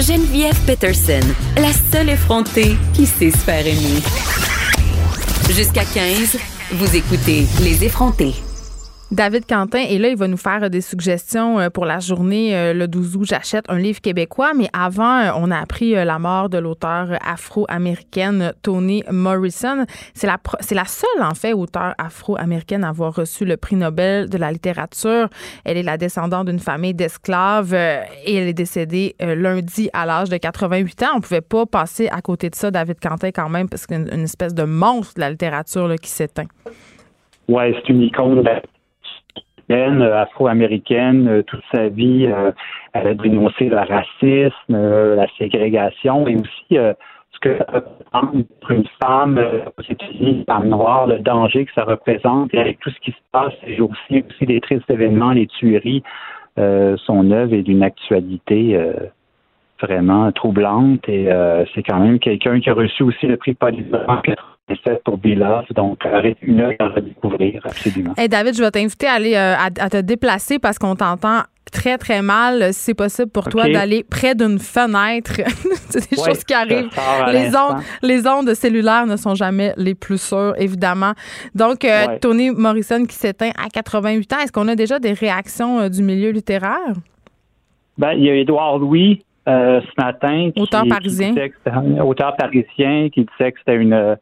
Geneviève Peterson, la seule effrontée qui sait se faire aimer. Jusqu'à 15, vous écoutez Les effrontés. David Quentin est là, il va nous faire euh, des suggestions euh, pour la journée euh, le 12 août. J'achète un livre québécois, mais avant, on a appris la mort de l'auteure afro-américaine Toni Morrison. C'est la, la seule, en fait, auteure afro-américaine à avoir reçu le prix Nobel de la littérature. Elle est la descendante d'une famille d'esclaves et elle est décédée lundi à l'âge de 88 ans. On pouvait pas passer à côté de ça, David Quentin, quand même, parce qu'une une espèce de monstre de la littérature qui s'éteint. Ouais, c'est une icône euh, afro-américaine. euh, toute sa vie, euh, elle a dénoncé le racisme, la ségrégation et aussi ce que ça représente pour une femme aux États-Unis, femme noire, le danger que ça représente et avec tout ce qui se passe jours-ci, aussi les tristes événements, les tueries. son œuvre est d'une actualité vraiment troublante et c'est quand même quelqu'un qui a reçu aussi le prix Pulitzer 87 pour donc euh, une œuvre à redécouvrir absolument. Hey David, je vais t'inviter à aller euh, à, à te déplacer parce qu'on t'entend très très mal. Si c'est possible pour toi d'aller près d'une fenêtre, c'est des Ouais, choses qui arrivent. Les ondes, les ondes cellulaires ne sont jamais les plus sûres, évidemment. Donc, euh, Ouais. Tony Morrison qui s'éteint à 88 ans. Est-ce qu'on a déjà des réactions euh, du milieu littéraire? Ben, il y a Édouard Louis euh, ce matin. qui- Auteur qui parisien. disait que auteur parisien qui disait que c'était une,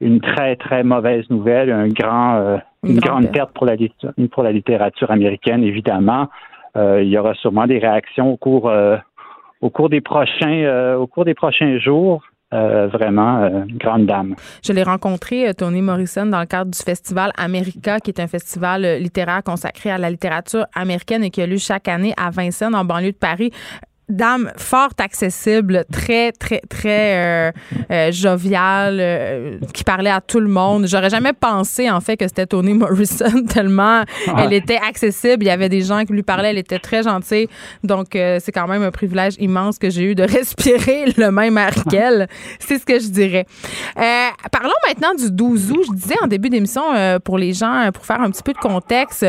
une très, très mauvaise nouvelle, un grand, euh, Une une, grande perte pour la, littérature- pour la littérature américaine, évidemment. Euh, il y aura sûrement des réactions au cours, euh, au cours, des, prochains, au cours des prochains jours. Euh, vraiment, euh, une grande dame. Je l'ai rencontré, Tony Morrison, dans le cadre du festival America, qui est un festival littéraire consacré à la littérature américaine et qui a lieu chaque année à Vincennes, en banlieue de Paris. Dame fort accessible, très, très, très euh, euh, joviale, euh, qui parlait à tout le monde. J'aurais jamais pensé, en fait, que c'était Toni Morrison, tellement elle était accessible. Il y avait des gens qui lui parlaient, elle était très gentille. Donc, c'est quand même un privilège immense que j'ai eu de respirer le même air qu'elle. C'est ce que je dirais. parlons maintenant du 12 août. Je disais en début d'émission, pour les gens, pour faire un petit peu de contexte,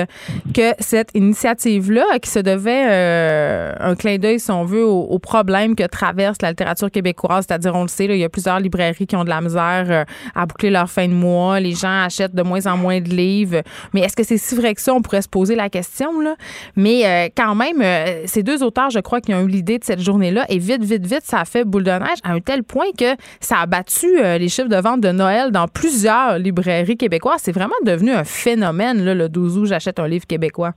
que cette initiative-là, qui se devait un clin d'œil, son veut, aux, problèmes que traverse la littérature québécoise. C'est-à-dire, on le sait, il y a plusieurs librairies qui ont de la misère euh, à boucler leur fin de mois. Les gens achètent de moins en moins de livres. Mais est-ce que c'est si vrai que ça? On pourrait se poser la question. Là. Mais euh, quand même, euh, ces deux auteurs, je crois, qui ont eu l'idée de cette journée-là. Et vite, vite, vite, ça a fait boule de neige à un tel point que ça a battu les chiffres de vente de Noël dans plusieurs librairies québécoises. C'est vraiment devenu un phénomène, là, le 12 août, j'achète un livre québécois.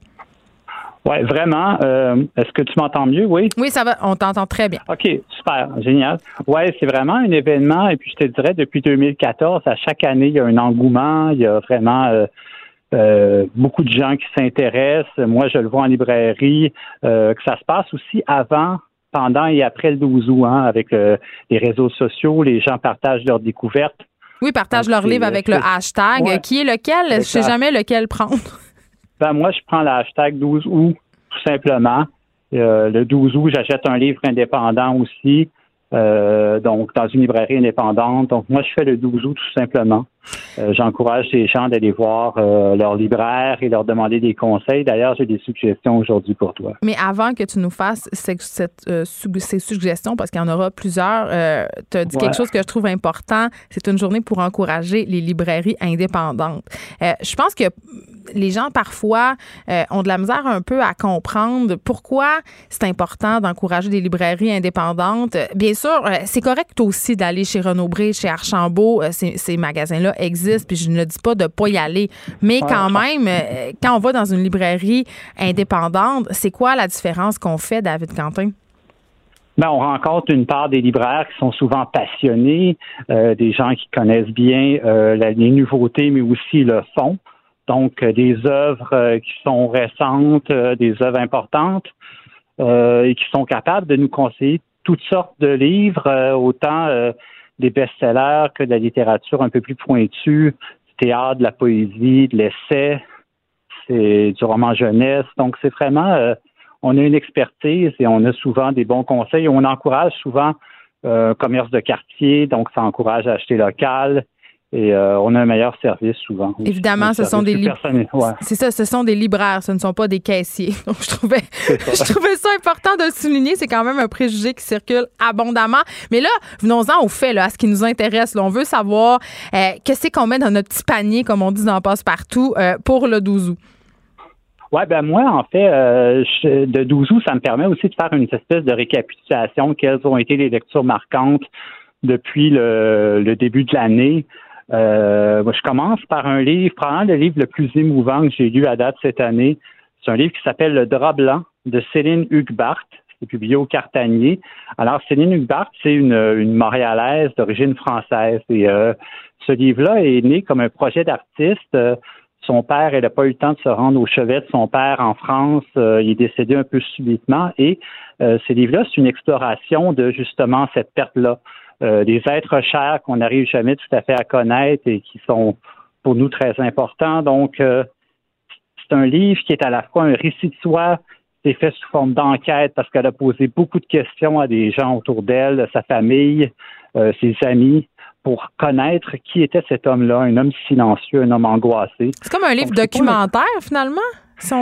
Oui, vraiment. Euh, est-ce que tu m'entends mieux? Oui. Oui, ça va. On t'entend très bien. OK, super. Génial. Oui, c'est vraiment un événement. Et puis, je te dirais, depuis 2014, à chaque année, il y a un engouement. Il y a vraiment euh, euh, beaucoup de gens qui s'intéressent. Moi, je le vois en librairie. que ça se passe aussi avant, pendant et après le 12 août, hein, avec les réseaux sociaux. Les gens partagent leurs découvertes. Oui, partagent leurs livres avec le hashtag. Qui est lequel? Je ne sais jamais lequel prendre. Ben, moi, je prends le hashtag 12 août, tout simplement. Euh, le 12 août, j'achète un livre indépendant aussi. Euh, donc dans une librairie indépendante. Donc moi, je fais le 12 août tout simplement. Euh, j'encourage les gens d'aller voir leur libraire et leur demander des conseils. D'ailleurs, j'ai des suggestions aujourd'hui pour toi. Mais avant que tu nous fasses ces, suggestions, parce qu'il y en aura plusieurs, tu as dit quelque chose que je trouve important. C'est une journée pour encourager les librairies indépendantes. je pense que les gens parfois euh, ont de la misère un peu à comprendre pourquoi c'est important d'encourager des librairies indépendantes. Bien sûr, euh, c'est correct aussi d'aller chez Renaud Bré, chez Archambault. Euh, ces, magasins-là existent, puis je ne dis pas de pas y aller. Mais quand même, quand on va dans une librairie indépendante, c'est quoi la différence qu'on fait, David Quentin? Ben, on rencontre une part des libraires qui sont souvent passionnés, des gens qui connaissent bien les nouveautés, mais aussi le fond donc euh, des œuvres euh, qui sont récentes, euh, des œuvres importantes et qui sont capables de nous conseiller toutes sortes de livres, autant des best-sellers que de la littérature un peu plus pointue, du théâtre, de la poésie, de l'essai, c'est du roman jeunesse. Donc c'est vraiment, on a une expertise et on a souvent des bons conseils. On encourage souvent euh, commerce de quartier, donc ça encourage à acheter local et euh, on a un meilleur service souvent. Évidemment, ce sont des libraires. C'est ça, ce sont des libraires, ce ne sont pas des caissiers. Donc, je trouvais, je trouvais ça important de le souligner. C'est quand même un préjugé qui circule abondamment. Mais là, venons-en au fait, là, à ce qui nous intéresse. Là. On veut savoir euh, qu'est-ce qu'on met dans notre petit panier, comme on dit dans Passe-Partout, euh, pour le 12 août? Oui, ben moi, en fait, euh, de 12 août, ça me permet aussi de faire une espèce de récapitulation. Quelles ont été les lectures marquantes depuis le début de l'année? Euh, je commence par un livre, probablement le livre le plus émouvant que j'ai lu à date cette année. C'est un livre qui s'appelle Le drap blanc de Céline Hugbart. C'est publié au Cartanier. Alors, Céline Hugbart, c'est une, une Montréalaise d'origine française. Et euh, ce livre-là est né comme un projet d'artiste. Euh, son père, elle n'a pas eu le temps de se rendre au chevet de son père en France. Euh, il est décédé un peu subitement. Et ce livre-là, c'est une exploration de justement cette perte-là. Euh, des êtres chers qu'on n'arrive jamais tout à fait à connaître et qui sont pour nous très importants. Donc, euh, c'est un livre qui est à la fois un récit de soi, c'est fait sous forme d'enquête parce qu'elle a posé beaucoup de questions à des gens autour d'elle, sa famille, euh, ses amis, pour connaître qui était cet homme-là, un homme silencieux, un homme angoissé. C'est comme un livre documentaire, finalement?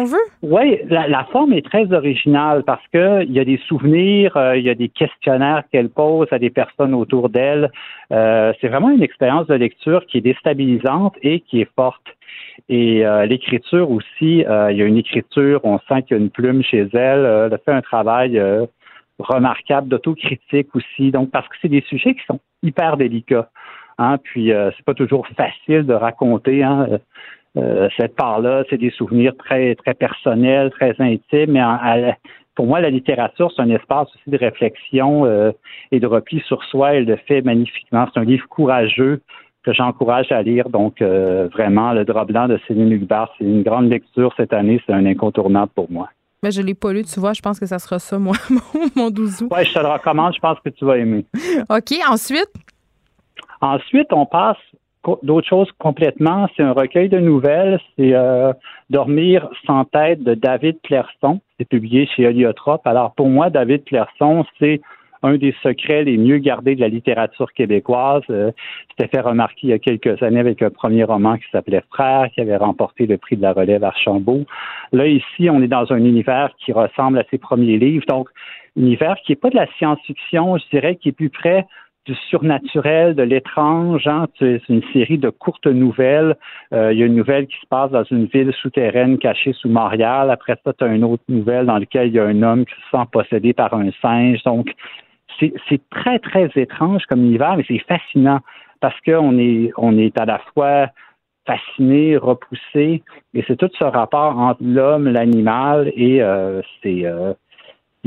Veut? Oui, la, forme est très originale parce que il y a des souvenirs, euh, il y a des questionnaires qu'elle pose à des personnes autour d'elle. Euh, c'est vraiment une expérience de lecture qui est déstabilisante et qui est forte. Et euh, l'écriture aussi, il y a une écriture, on sent qu'il y a une plume chez elle. elle a fait un travail remarquable d'autocritique aussi. Donc, parce que c'est des sujets qui sont hyper délicats. Hein, puis c'est pas toujours facile de raconter. Hein, euh, cette part-là, c'est des souvenirs très, très personnels, très intimes. Mais pour moi, la littérature, c'est un espace aussi de réflexion euh, et de repli sur soi. Elle le fait magnifiquement. C'est un livre courageux que j'encourage à lire. Donc, euh, vraiment, Le drap blanc de Céline Hugbart, c'est une grande lecture cette année. C'est un incontournable pour moi. Ben, je l'ai pas lu, tu vois. Je pense que ça sera ça, moi, mon 12 août. Oui, je te le recommande. Je pense que tu vas aimer. OK. Ensuite? Ensuite, on passe d'autres choses complètement. C'est un recueil de nouvelles. C'est euh, Dormir sans tête de David Clairson. C'est publié chez Heliotrope. Alors, pour moi, David Clairson, c'est un des secrets les mieux gardés de la littérature québécoise. Euh, C'était fait remarquer il y a quelques années avec un premier roman qui s'appelait Frères, qui avait remporté le prix de la relève Archambault. Là, ici, on est dans un univers qui ressemble à ses premiers livres. Donc, univers qui n'est pas de la science-fiction, je dirais, qui est plus près du surnaturel, de l'étrange. Hein? C'est une série de courtes nouvelles. Euh, il y a une nouvelle qui se passe dans une ville souterraine cachée sous Montréal. Après ça, tu as une autre nouvelle dans laquelle il y a un homme qui se sent possédé par un singe. Donc, c'est très, très étrange comme univers, mais c'est fascinant parce qu'on est, on est à la fois fasciné, repoussé, et c'est tout ce rapport entre l'homme, l'animal, et euh, c'est euh,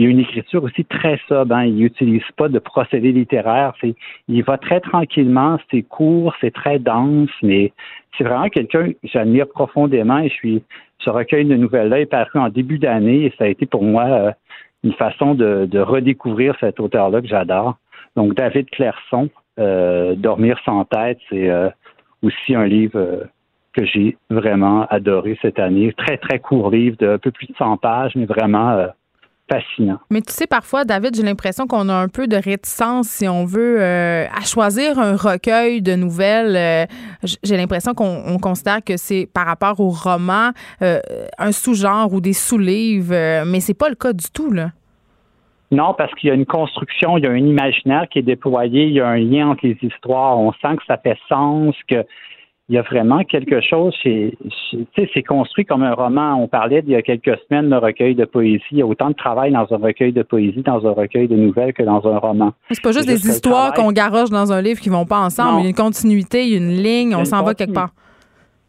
il y a une écriture aussi très sobre. Hein. Il n'utilise pas de procédé littéraire. C'est, il va très tranquillement. C'est court, c'est très dense, mais c'est vraiment quelqu'un que j'admire profondément. Et je suis, ce recueil de nouvelles-là est paru en début d'année et ça a été pour moi euh, une façon de, redécouvrir cet auteur-là que j'adore. Donc, David Clairson, euh, Dormir sans tête, c'est euh, aussi un livre euh, que j'ai vraiment adoré cette année. Très, très court livre de un peu plus de 100 pages, mais vraiment fascinant. Mais tu sais, parfois, David, j'ai l'impression qu'on a un peu de réticence, si on veut, euh, à choisir un recueil de nouvelles. Euh, j'ai l'impression qu'on considère que c'est par rapport au roman euh, un sous-genre ou des sous-livres, mais c'est pas le cas du tout, là. Non, parce qu'il y a une construction, il y a un imaginaire qui est déployé, il y a un lien entre les histoires. On sent que ça fait sens, que il y a vraiment quelque chose c'est construit comme un roman. On parlait il y a quelques semaines de recueil de poésie. Il y a autant de travail dans un recueil de poésie, dans un recueil de nouvelles que dans un roman. C'est pas juste des histoires qu'on garoche dans un livre qui vont pas ensemble. Il y a une continuité, il y a une ligne, on s'en va quelque part.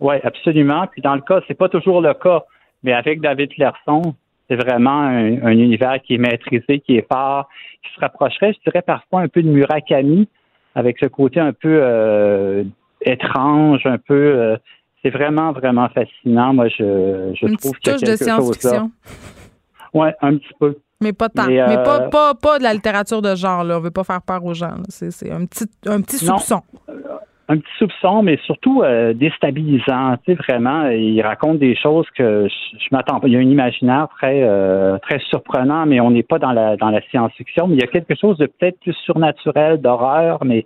Oui, absolument. Puis dans le cas, c'est pas toujours le cas. Mais avec David Clerson, c'est vraiment un, univers qui est maîtrisé, qui est fort, qui se rapprocherait, je dirais, parfois un peu de Murakami, avec ce côté un peu euh, étrange, un peu. Euh, c'est vraiment, vraiment fascinant. Moi, je, je trouve y a quelque de science-fiction. Oui, un petit peu. Mais pas tant. Mais, pas, euh, pas, pas, de la littérature de genre, là. On veut pas faire peur aux gens. C'est un petit, un petit soupçon. un petit soupçon, mais surtout euh, déstabilisant. Tu sais, vraiment, il raconte des choses que je, m'attends pas. Il y a un imaginaire très, très surprenant, mais on n'est pas dans la, dans la science-fiction. Mais il y a quelque chose de peut-être plus surnaturel, d'horreur, mais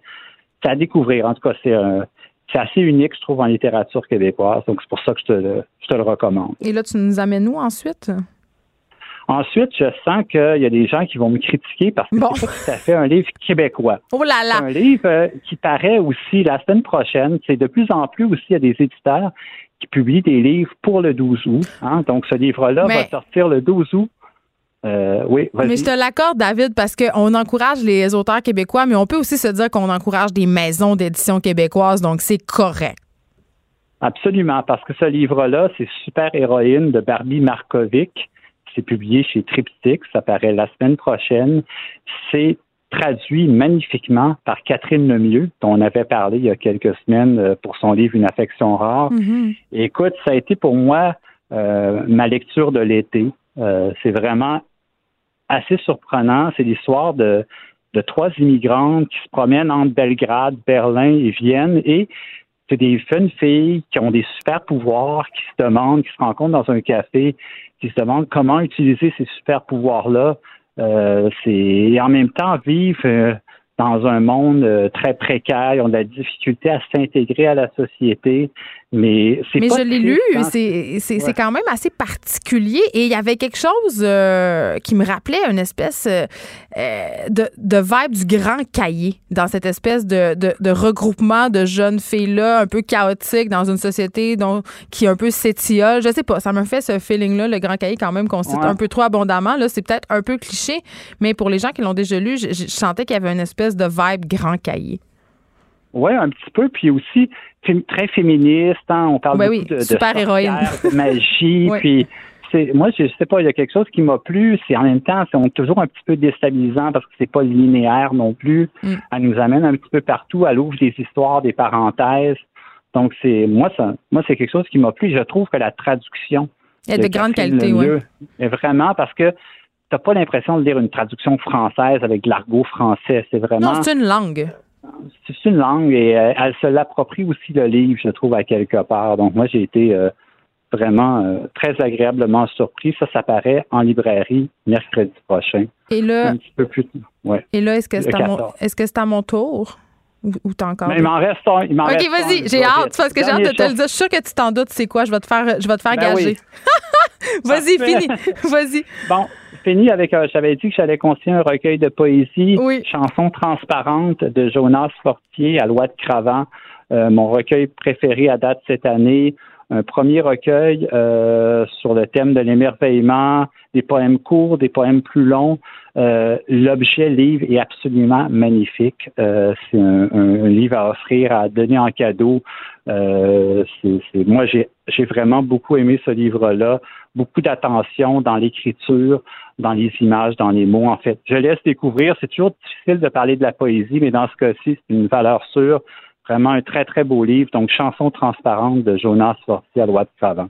c'est à découvrir. En tout cas, c'est un c'est assez unique, je trouve, en littérature québécoise. Donc, c'est pour ça que je te, le, je te le recommande. Et là, tu nous amènes où ensuite? Ensuite, je sens qu'il y a des gens qui vont me critiquer parce que c'est pas tout à fait un livre québécois. Oh là là! C'est un livre euh, qui paraît aussi la semaine prochaine. C'est de plus en plus aussi, il y a des éditeurs qui publient des livres pour le 12 août. Hein. Donc, ce livre-là va sortir le 12 août euh, oui, Mais je te l'accorde, David, parce qu'on encourage les auteurs québécois, mais on peut aussi se dire qu'on encourage des maisons d'édition québécoises, donc c'est correct. Absolument, parce que ce livre-là, c'est Super Héroïne de Barbie Markovic. C'est publié chez Triptyque, ça paraît la semaine prochaine. C'est traduit magnifiquement par Catherine Lemieux, dont on avait parlé il y a quelques semaines euh, pour son livre Une affection rare. Mm-hmm. écoute, ça a été pour moi euh, ma lecture de l'été. c'est vraiment assez surprenant. C'est l'histoire de, de trois immigrantes qui se promènent entre Belgrade, Berlin et Vienne et c'est des jeunes filles qui ont des super pouvoirs, qui se demandent, qui se rencontrent dans un café, qui se demandent comment utiliser ces super pouvoirs-là. Euh, c'est en même temps vivre euh, dans un monde euh, très précaire, ils ont de la difficulté à s'intégrer à la société, mais c'est Mais je l'ai lu, c'est quand même assez particulier. Et il y avait quelque chose euh, qui me rappelait une espèce euh, de, de, vibe du grand cahier dans cette espèce de, de, regroupement de jeunes filles-là un peu chaotique dans une société dont, qui un peu s'étiole. Je sais pas, ça me fait ce feeling-là, le grand cahier quand même qu'on cite un peu trop abondamment. Là, c'est peut-être un peu cliché, mais pour les gens qui l'ont déjà lu, je, je sentais qu'il y avait une espèce de vibe grand cahier. Oui, un petit peu. Puis aussi, très féministe. Hein, on parle ben beaucoup de, super héroïne. de magie. Puis moi, je sais pas, il y a quelque chose qui m'a plu. C'est en même temps, c'est toujours un petit peu déstabilisant parce que c'est pas linéaire non plus. Mm. Elle nous amène un petit peu partout. Elle ouvre des histoires, des parenthèses. Donc c'est moi, ça, moi, c'est quelque chose qui m'a plu. Je trouve que la traduction a de grande qualité, oui. Vraiment, parce que t'as pas l'impression de lire une traduction française avec de l'argot français. C'est vraiment. Non, c'est une langue. C'est une langue et euh, elle se l'approprie aussi le livre, je trouve, à quelque part. Donc, moi, j'ai été euh, vraiment euh, très agréablement surpris. Ça, ça paraît en librairie mercredi prochain. Et là, un petit peu plus. Ouais. Et là, est-ce que c'est à, mon, est -ce à mon tour? Ou, t'as encore. Mais il m'en reste un. Il OK, vas-y, j'ai hâte, parce que j'ai hâte de te le dire. Je suis sûre que tu t'en doutes, c'est quoi. Je vais te faire, je vais te faire ben gager. vas-y, fini. vas-y. Bon, fini avec. Euh, j'avais dit que j'allais continuer un recueil de poésie. Oui. Chanson transparente de Jonas Fortier à Loi de Cravant. Euh, mon recueil préféré à date cette année un premier recueil euh, sur le thème de l'émerveillement, des poèmes courts, des poèmes plus longs. Euh, l'objet livre est absolument magnifique. Euh, c'est un, livre à offrir, à donner en cadeau. C'est, moi, j'ai, j'ai vraiment beaucoup aimé ce livre-là. Beaucoup d'attention dans l'écriture, dans les images, dans les mots. En fait, je laisse découvrir. C'est toujours difficile de parler de la poésie, mais dans ce cas-ci, c'est une valeur sûre. Vraiment un très, très beau livre. Donc, Chanson transparente de Jonas Fortier à droite Savant.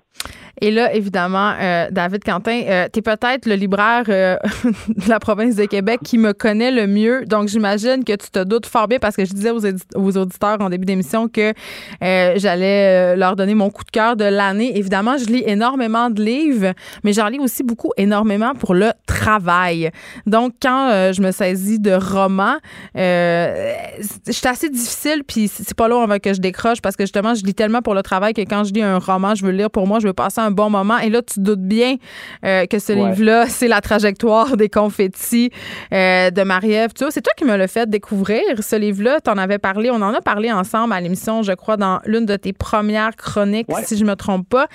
Et là, évidemment, euh, David Quentin, euh, tu es peut-être le libraire euh, de la province de Québec qui me connaît le mieux. Donc, j'imagine que tu te doutes fort bien parce que je disais aux, auditeurs en début d'émission que j'allais leur donner mon coup de cœur de l'année. Évidemment, je lis énormément de livres, mais j'en lis aussi beaucoup énormément pour le travail. Donc, quand je me saisis de romans, c'est assez difficile, puis c'est pas long avant que je décroche parce que justement, je lis tellement pour le travail que quand je lis un roman, je veux le lire pour moi, je veux passer un bon moment. Et là, tu doutes bien euh, que ce livre-là, c'est la trajectoire des confettis euh, de Marie-Ève. Tu vois, c'est toi qui me l'as fait découvrir, ce livre-là. Tu en avais parlé, on en a parlé ensemble à l'émission, je crois, dans l'une de tes premières chroniques, si je me trompe pas.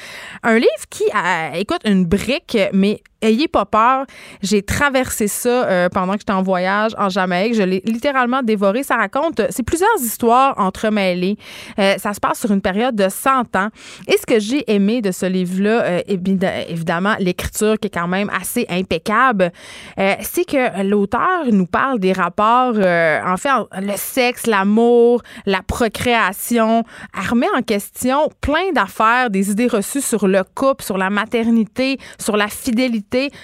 Un livre qui, a, écoute, une brique, mais ayez pas peur. J'ai traversé ça euh, pendant que j'étais en voyage en Jamaïque. Je l'ai littéralement dévoré. Ça raconte, c'est plusieurs histoires entremêlées. Euh, ça se passe sur une période de 100 ans. Et ce que j'ai aimé de ce livre-là, euh, évidemment, l'écriture qui est quand même assez impeccable, c'est que l'auteur nous parle des rapports, en fait, le sexe, l'amour, la procréation, elle remet en question plein d'affaires, des idées reçues sur le couple, sur la maternité, sur la fidélité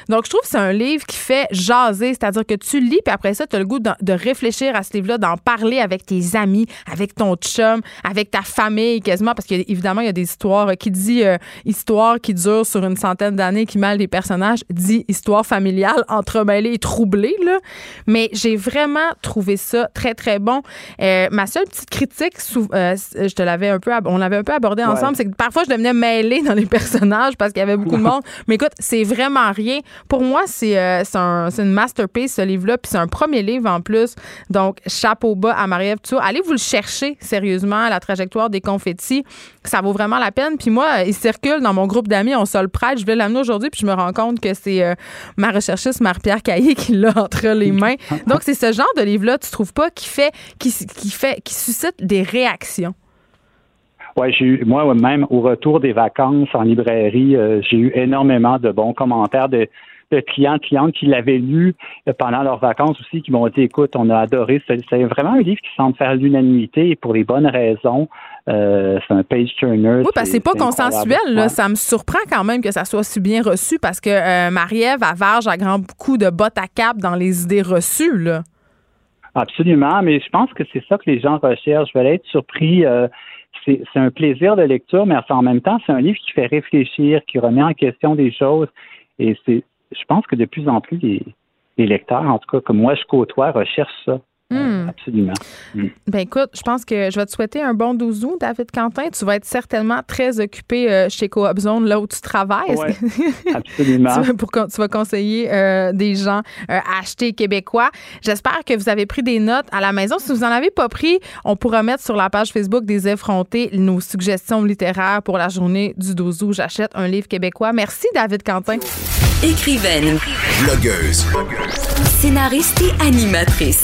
donc, je trouve que c'est un livre qui fait jaser, c'est-à-dire que tu lis, puis après ça, tu as le goût de, réfléchir à ce livre-là, d'en parler avec tes amis, avec ton chum, avec ta famille quasiment, parce qu'évidemment, il y a des histoires qui dit euh, histoire qui dure sur une centaine d'années, qui mêle des personnages, dit histoire familiale entremêlée et troublée, là. Mais j'ai vraiment trouvé ça très, très bon. Euh, ma seule petite critique, euh, je te l'avais un peu, on l'avait un peu abordé ensemble, c'est que parfois, je devenais mêlée dans les personnages parce qu'il y avait beaucoup de monde. Mais écoute, c'est vraiment rien. Pour moi, c'est euh, une masterpiece, ce livre-là. Puis c'est un premier livre en plus. Donc, chapeau bas à Marie-Ève Allez vous le chercher sérieusement, la trajectoire des confettis. Ça vaut vraiment la peine. Puis moi, il circule dans mon groupe d'amis. On se le prête. Je vais l'amener aujourd'hui. Puis je me rends compte que c'est euh, ma recherchiste, Marie-Pierre Caillé, qui l'a entre les mains. Donc, c'est ce genre de livre-là, tu trouves pas, qui fait, qui, qui fait, qui suscite des réactions? Ouais, j'ai eu, moi même au retour des vacances en librairie, euh, j'ai eu énormément de bons commentaires de, de clients, clientes qui l'avaient lu euh, pendant leurs vacances aussi, qui m'ont dit écoute, on a adoré. C'est vraiment un livre qui semble faire l'unanimité et pour les bonnes raisons. Euh, c'est un page turner. Oui, parce que c'est pas consensuel. Là. Ça me surprend quand même que ça soit si bien reçu parce que euh, Marie-Ève avarge à grand coup de bottes à cap dans les idées reçues. Là. Absolument, mais je pense que c'est ça que les gens recherchent. Je vais être surpris. Euh, c'est un plaisir de lecture, mais en même temps, c'est un livre qui fait réfléchir, qui remet en question des choses. Et c'est, je pense que de plus en plus, les, lecteurs, en tout cas, comme moi je côtoie, recherchent ça. Hmm. Absolument. Hmm. Ben écoute, je pense que je vais te souhaiter un bon 12 août, David Quentin. Tu vas être certainement très occupé euh, chez Coop Zone, là où tu travailles. absolument. tu, vas, pour, tu vas conseiller euh, des gens euh, à acheter québécois. J'espère que vous avez pris des notes à la maison. Si vous n'en avez pas pris, on pourra mettre sur la page Facebook des effrontés nos suggestions littéraires pour la journée du 12 août. J'achète un livre québécois. Merci, David Quentin. Écrivaine. Blogueuse. Scénariste et animatrice.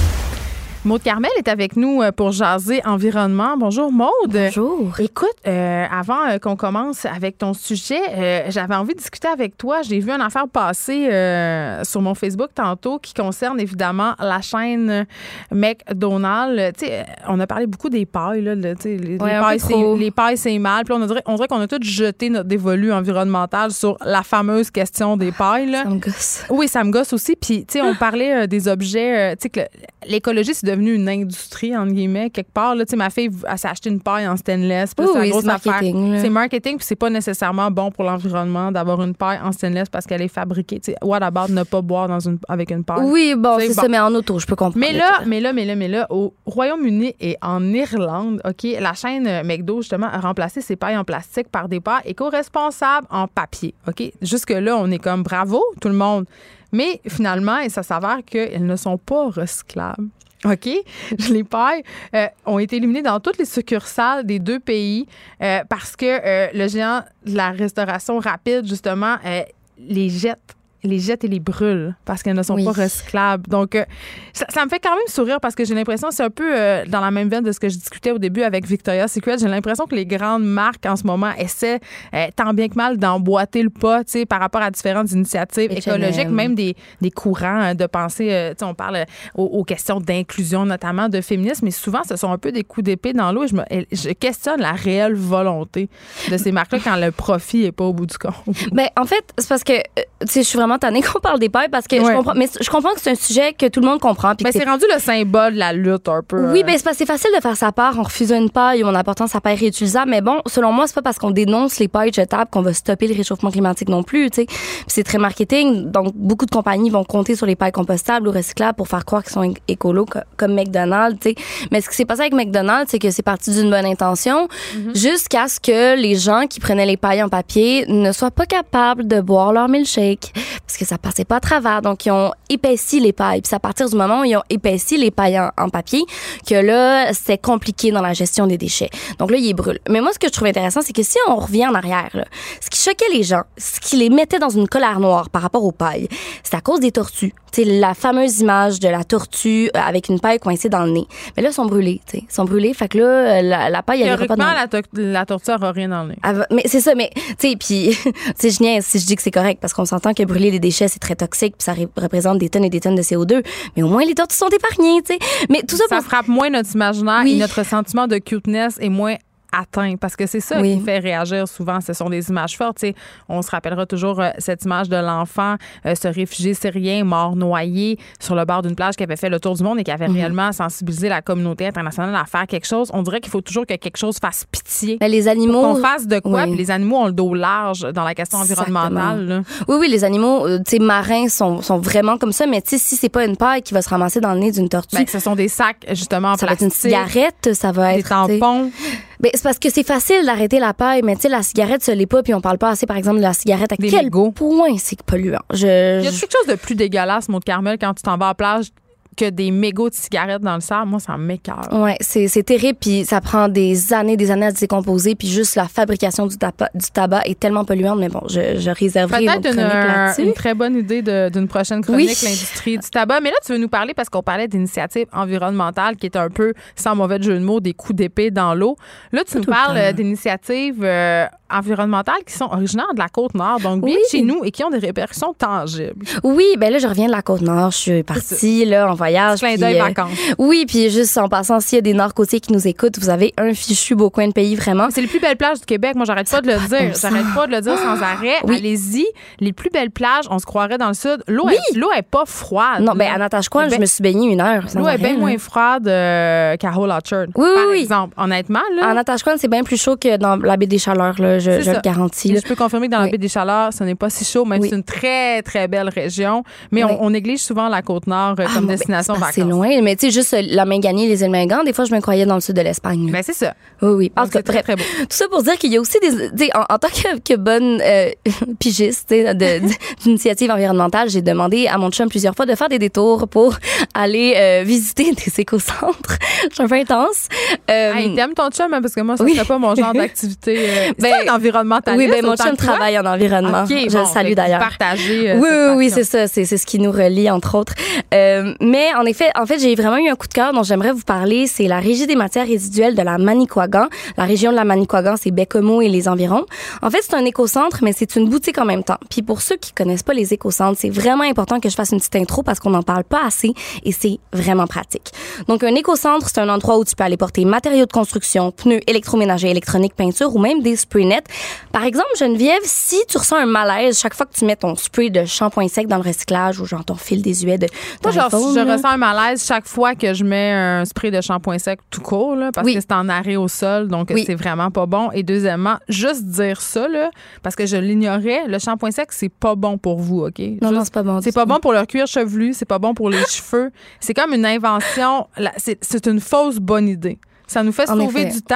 Maude Carmel est avec nous euh, pour jaser environnement. Bonjour Maude. Bonjour. Écoute, euh, avant euh, qu'on commence avec ton sujet, euh, j'avais envie de discuter avec toi. J'ai vu une affaire passer euh, sur mon Facebook tantôt qui concerne évidemment la chaîne McDonald's. On a parlé beaucoup des pailles. Là, les, Ouais, pailles, c'est, trop. les pailles, c'est mal. Puis on dirait, on dirait qu'on a tous jeté notre dévolu environnemental sur la fameuse question des pailles. là. Ça me gosse. Oui, ça me gosse aussi. Puis, tu sais, on parlait des objets. tu sais, que l'écologie, c'est devenu une industrie, entre guillemets, quelque part. Là, ma fille, elle s'est acheté une paille en stainless. Oui, c'est oui, grosse marketing. C'est marketing, puis c'est pas nécessairement bon pour l'environnement d'avoir une paille en stainless parce qu'elle est fabriquée. Tu sais, what about ne pas boire dans une, avec une paille? Oui, bon, C'est bon. ça, mais en auto, je peux comprendre. Mais là, mais là, mais là, mais là, au Royaume-Uni et en Irlande, OK, la chaîne euh, McDo, justement, a remplacé ses pailles en plastique par des pailles éco-responsables en papier. OK? Jusque-là, on est comme bravo, tout le monde. Mais finalement, et ça s'avère qu'elles ne sont pas recyclables. OK? Les pailles euh, ont été éliminées dans toutes les succursales des deux pays euh, parce que euh, le géant de la restauration rapide, justement, euh, les jette les jette et les brûle parce qu'elles ne sont Oui. pas recyclables. Donc, euh, ça, ça me fait quand même sourire parce que j'ai l'impression, c'est un peu euh, dans la même veine de ce que je discutais au début avec Victoria's Secret. J'ai l'impression que les grandes marques en ce moment essaient euh, tant bien que mal d'emboîter le pas, tu sais, par rapport à différentes initiatives écologiques, même des, des courants de pensée. tu sais, on parle aux, aux questions d'inclusion, notamment de féminisme, mais souvent, ce sont un peu des coups d'épée dans l'eau et je, me, je questionne la réelle volonté de ces marques-là quand le profit n'est pas au bout du compte. Ben, en fait, c'est parce que, tu sais, je suis vraiment tannée qu'on parle des pailles parce que Ouais. je comprends, mais je comprends que c'est un sujet que tout le monde comprend. puis Mais que c'est rendu le symbole de la lutte un peu. Oui, euh, ben c'est facile de faire sa part en refusant une paille ou en apportant sa paille réutilisable. Mais bon, selon moi, c'est pas parce qu'on dénonce les pailles jetables qu'on va stopper le réchauffement climatique non plus. Tu sais, c'est très marketing. Donc beaucoup de compagnies vont compter sur les pailles compostables ou recyclables pour faire croire qu'ils sont écolos co- comme McDonald's. Tu sais. Mais ce qui s'est passé avec McDonald's, c'est que c'est parti d'une bonne intention jusqu'à ce que les gens qui prenaient les pailles en papier ne soient pas capables de boire leur milkshake parce que ça passait pas à travers. Donc ils ont épaissi les pailles. Puis c'est à partir du moment où ils ont épaissi les pailles en, en papier que là, c'est compliqué dans la gestion des déchets. Donc là, ils brûlent. Mais moi, ce que je trouve intéressant, c'est que si on revient en arrière, là, ce qui choquait les gens, ce qui les mettait dans une colère noire par rapport aux pailles, c'est à cause des tortues. Tu sais, la fameuse image de la tortue euh, avec une paille coincée dans le nez. Mais là, ils sont brûlés, tu sais. Ils sont brûlés. Fait que là, euh, la, la paille, elle pas dans la, to- la torture n'a rien dans le nez. elle mais c'est ça, mais tu sais, puis je niaise si je dis que c'est correct parce qu'on s'entend que brûler des déchets c'est très toxique puis ça ré- représente des tonnes et des tonnes de CO2, mais au moins les tortues sont épargnées, tu sais. Mais tout ça, Ça pour frappe moins notre imaginaire Oui. et notre sentiment de cuteness est moins atteint parce que c'est ça Oui. qui fait réagir souvent. Ce sont des images fortes. on se rappellera toujours euh, cette image de l'enfant, euh, ce réfugié syrien mort noyé sur le bord d'une plage qui avait fait le tour du monde et qui avait Mhm. réellement sensibilisé la communauté internationale à faire quelque chose. On dirait qu'il faut toujours que quelque chose fasse pitié. Ben, les animaux Qu'on fasse de quoi, Oui. puis les animaux ont le dos large dans la question environnementale. là. Oui, oui, les animaux, euh, marins sont, sont vraiment comme ça, mais si c'est pas une paille qui va se ramasser dans le nez d'une tortue, Ben, ce sont des sacs, justement, en ça va être une cigarette, ça va Des être. sais. tampons. Ben, c'est parce que c'est facile d'arrêter la paille, mais tu sais, la cigarette, ça l'est pas, puis on parle pas assez, par exemple, de la cigarette. À Des quel mégots. point c'est polluant? Je, Il y a je- quelque chose de plus dégueulasse, Maud Carmel, quand tu t'en vas à la plage que des mégots de cigarettes dans le sable. Moi, ça m'écœure. Ouais, c'est terrible puis ça prend des années des années à se décomposer puis juste la fabrication du tabac du tabac est tellement polluante mais bon, je, je réserverai une Peut-être une, une très bonne idée d'une prochaine chronique, Oui. l'industrie du tabac. Mais là, tu veux nous parler parce qu'on parlait d'initiatives environnementales qui est un peu, sans mauvais jeu de mots, des coups d'épée dans l'eau. Là, tu nous parles euh, d'initiatives euh, environnementales qui sont originaires de la Côte-Nord, donc bien Oui. chez nous et qui ont des répercussions tangibles. Oui, ben là je reviens de la côte nord, je suis partie là en voyage. Puis, d'œil euh, vacances. oui, puis juste en passant s'il y a des nord-côtiers qui nous écoutent, vous avez un fichu beau coin de pays vraiment. C'est les plus belles plages du Québec. Moi, j'arrête pas de le dire. J'arrête pas de le dire sans arrêt. Oui. Allez-y. Les plus belles plages, on se croirait dans le sud. L'eau est, l'eau est pas froide. Non, ben à Natashquan, Ben- je me suis baignée une heure. L'eau est bien moins froide euh, qu'à Whole Orchard. Oui, oui, par oui. exemple. Honnêtement, là. En Natashquan, c'est bien plus chaud que dans la baie des Chaleurs là, je, le garantis. Là. je peux confirmer que dans la Oui. baie des Chaleurs, ce n'est pas si chaud, même Oui. si c'est une très, très belle région. Mais Oui. on, on néglige souvent la Côte-Nord euh, Ah, comme ben, destination c'est parce que vacances. C'est loin, mais tu sais, juste euh, la main gagnée, les îles Mingan, des fois, je me croyais dans le sud de l'Espagne. Ben, c'est ça. oui, oui. Cas, c'est très, très beau. Tout ça pour dire qu'il y a aussi des, en, en tant que, que bonne euh, pigiste d'initiative environnementale, j'ai demandé à mon chum plusieurs fois de faire des détours pour aller euh, visiter des éco-centres. Je suis un peu intense. Euh, Hey, t'aimes ton chum, hein, parce que moi, ça serait pas mon genre d'activité. euh, Ben- environnementaliste. Oui, ben mon chum travaille en environnement. OK, je bon, le salue d'ailleurs. euh, oui, oui, oui, c'est ça. C'est ce qui nous relie, entre autres. Euh, mais en effet, en fait, j'ai vraiment eu un coup de cœur dont j'aimerais vous parler. C'est la Régie des matières résiduelles de la Manicouagan. La région de la Manicouagan, c'est Bécomo et les environs. En fait, c'est un écocentre, mais c'est une boutique en même temps. Puis pour ceux qui connaissent pas les écocentres, c'est vraiment important que je fasse une petite intro parce qu'on n'en parle pas assez et c'est vraiment pratique. Donc, un écocentre, c'est un endroit où tu peux aller porter matériaux de construction, pneus, électroménager, électronique, peinture ou même des spray nets. Par exemple, Geneviève, si tu ressens un malaise chaque fois que tu mets ton spray de shampoing sec dans le recyclage ou genre ton fil désuet de Moi, genre, d'iPhone, je là. ressens un malaise chaque fois que je mets un spray de shampoing sec tout court, là, parce Oui. que c'est en arrêt au sol, donc Oui. c'est vraiment pas bon. Et deuxièmement, juste dire ça, là, parce que je l'ignorais, le shampoing sec, c'est pas bon pour vous, OK? Non, Juste- non, c'est pas bon. C'est pas bon pour leur cuir chevelu, c'est pas bon pour les cheveux. C'est comme une invention. C'est c'est une fausse bonne idée. Ça nous fait En sauver effet. du temps.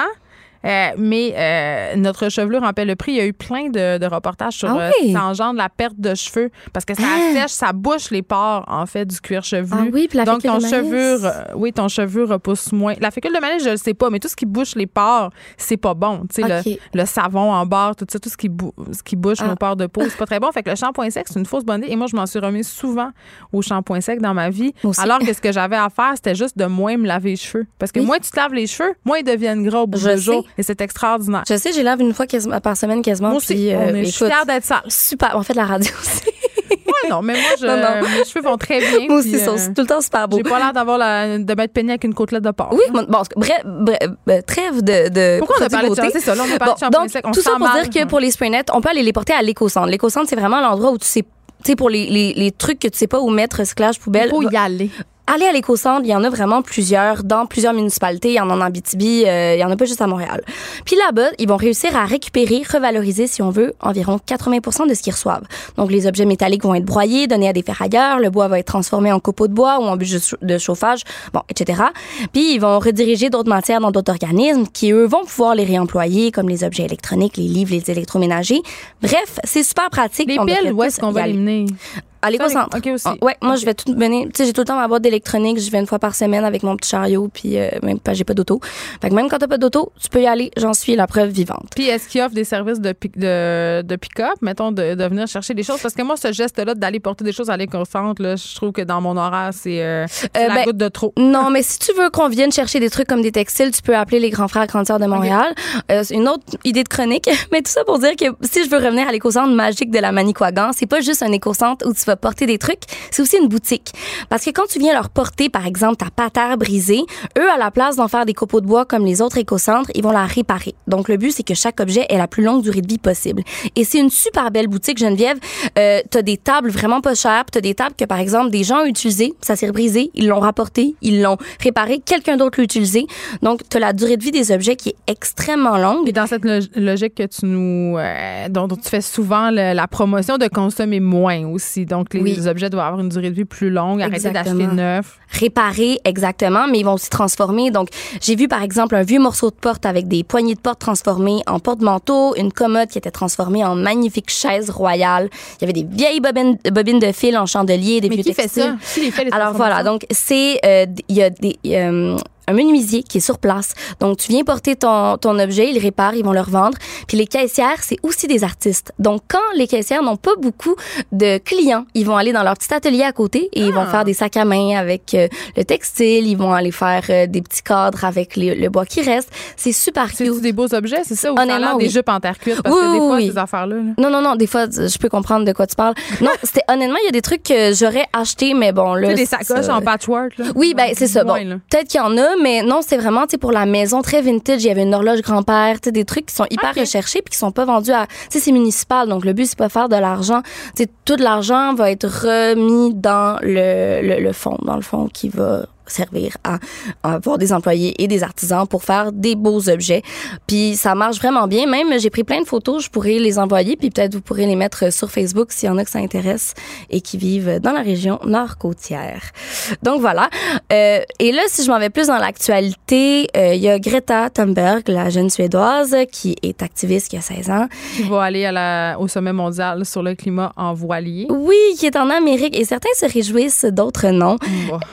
Euh, mais euh, notre chevelure en paie le prix. Il y a eu plein de, de reportages sur Ah euh, ça engendre la perte de cheveux parce que ça Ah! sèche, ça bouche les pores en fait du cuir chevelu. Ah oui, puis la Donc ton de cheveux, euh, oui, ton cheveu repousse moins. La fécule de maïs, je le sais pas, mais tout ce qui bouche les pores, c'est pas bon. Tu sais, le, le savon en barre, tout ça, tout ce qui, bou- ce qui bouche Ah. nos pores de peau, c'est pas très bon. Fait que le shampoing sec, c'est une fausse bonne idée. Et moi, je m'en suis remis souvent au shampoing sec dans ma vie. Aussi. Alors que ce que j'avais à faire, c'était juste de moins me laver les cheveux. Parce que Oui. moins tu te laves les cheveux, moins ils deviennent gras au bout Je du jour. Et c'est extraordinaire. Je sais, j'ai lave une fois quasiment- par semaine quasiment. Moi aussi, puis, euh, on est, je suis écoute, fière d'être sale. super. En fait, la radio aussi. Ouais, non, mais moi, je, Non, non. mes cheveux vont très bien. Moi aussi, ils euh, sont tout le temps super beaux. J'ai pas l'air d'avoir la, de m'être peignée avec une côtelette de porc. Oui, bon, bon, bref, bref, euh, trêve de, de Pourquoi on a parlé de ça? C'est ça, là, on a parlé Bon, de donc, sec. On tout ça pour mal. dire que pour les spray nets, on peut aller les porter à l'éco-centre. L'éco-centre, c'est vraiment l'endroit où tu sais, tu sais, pour les, les, les trucs que tu sais pas où mettre, recyclage, poubelle. Il faut y aller. Allez à l'éco-centre, il y en a vraiment plusieurs dans plusieurs municipalités. Il y en a en Abitibi, euh, il y en a pas juste à Montréal. Puis là-bas, ils vont réussir à récupérer, revaloriser, si on veut, environ 80% de ce qu'ils reçoivent. Donc, les objets métalliques vont être broyés, donnés à des ferrailleurs, le bois va être transformé en copeaux de bois ou en bûches de chau- de chauffage, bon, etc. Puis, ils vont rediriger d'autres matières dans d'autres organismes qui, eux, vont pouvoir les réemployer, comme les objets électroniques, les livres, les électroménagers. Bref, c'est super pratique. Les On piles, où est-ce qu'on va les mener? À l'éco-centre. OK, aussi. Ah, Ouais, moi, je vais tout mener. Tu sais, j'ai tout le temps ma boîte d'électronique. Je vais une fois par semaine avec mon petit chariot, puis euh, même pas, j'ai pas d'auto. Fait que même quand t'as pas d'auto, tu peux y aller. J'en suis la preuve vivante. Puis est-ce qu'ils offrent des services de, pick- de, de pick-up, mettons, de, de venir chercher des choses? Parce que moi, ce geste-là d'aller porter des choses à l'éco-centre, là, je trouve que dans mon horaire, c'est euh, Euh, la ben, goutte de trop. Non, mais si tu veux qu'on vienne chercher des trucs comme des textiles, tu peux appeler les grands frères grandes de Montréal. Euh, c'est une autre idée de chronique, mais tout ça pour dire que si je veux revenir à l'éco-centre magique de la Manicouagan, c'est pas juste un éco-centre où tu vas porter des trucs, c'est aussi une boutique. Parce que quand tu viens leur porter, par exemple, ta patère brisée, eux, à la place d'en faire des copeaux de bois comme les autres éco-centres, ils vont la réparer. Donc, le but, c'est que chaque objet ait la plus longue durée de vie possible. Et c'est une super belle boutique, Geneviève. Euh, t'as des tables vraiment pas chères, t'as des tables que, par exemple, des gens ont utilisées, ça s'est brisé, ils l'ont rapporté, ils l'ont réparé, quelqu'un d'autre l'a utilisé. Donc, t'as la durée de vie des objets qui est extrêmement longue. Et dans cette log- logique que tu nous, euh, dont, tu fais souvent la promotion de consommer moins aussi. Les, Oui. objets doivent avoir une durée de vie plus longue, arrêter d'acheter neuf. réparer exactement, mais ils vont aussi transformer. Donc, j'ai vu par exemple un vieux morceau de porte avec des poignées de porte transformées en porte-manteau, une commode qui était transformée en magnifique chaise royale. Il y avait des vieilles bobines, bobines de fil en chandelier, des Mais vieux qui fait ça? Qui les fait, les Alors voilà, donc c'est euh, il y a des euh, un menuisier qui est sur place. Donc tu viens porter ton ton objet, ils réparent, ils vont le revendre. Puis les caissières, c'est aussi des artistes. Donc quand les caissières n'ont pas beaucoup de clients, ils vont aller dans leur petit atelier à côté et ils vont Ah. faire des sacs à main avec euh, le textile, ils vont aller faire euh, des petits cadres avec les- le bois qui reste. C'est super C'est cute. des beaux objets, c'est ça? Ou Honnêtement, des oui. jupes en terre cuite? Parce Oui, que des oui, fois, oui. ces affaires-là... là. Non, non, non, des fois, je peux comprendre de quoi tu parles. Non, c'était honnêtement, il y a des trucs que j'aurais acheté, mais bon, là. Tu sais, des ça- sacoches en patchwork, là. Oui, ben c'est ça. Bon, Moins, peut-être qu'il y en a, mais non, c'est vraiment tu sais pour la maison très vintage. Il y avait une horloge grand-père, tu sais des trucs qui sont hyper recherchés puis qui sont pas vendus à. Tu sais, c'est municipal, donc le but c'est pas faire de l'argent. Tu sais, tout l'argent va être remis dans le, le le fond, dans le fond qui va servir à, à avoir des employés et des artisans pour faire des beaux objets. Puis ça marche vraiment bien. Même j'ai pris plein de photos, je pourrais les envoyer puis peut-être vous pourrez les mettre sur Facebook s'il y en a que ça intéresse et qui vivent dans la région nord-côtière. Donc voilà. Euh, et là, si je m'en vais plus dans l'actualité, euh, il y a Greta Thunberg, la jeune Suédoise, qui est activiste, qui a 16 ans. Qui va aller à la, au sommet mondial sur le climat en voilier. Oui, qui est en Amérique et certains se réjouissent, d'autres non.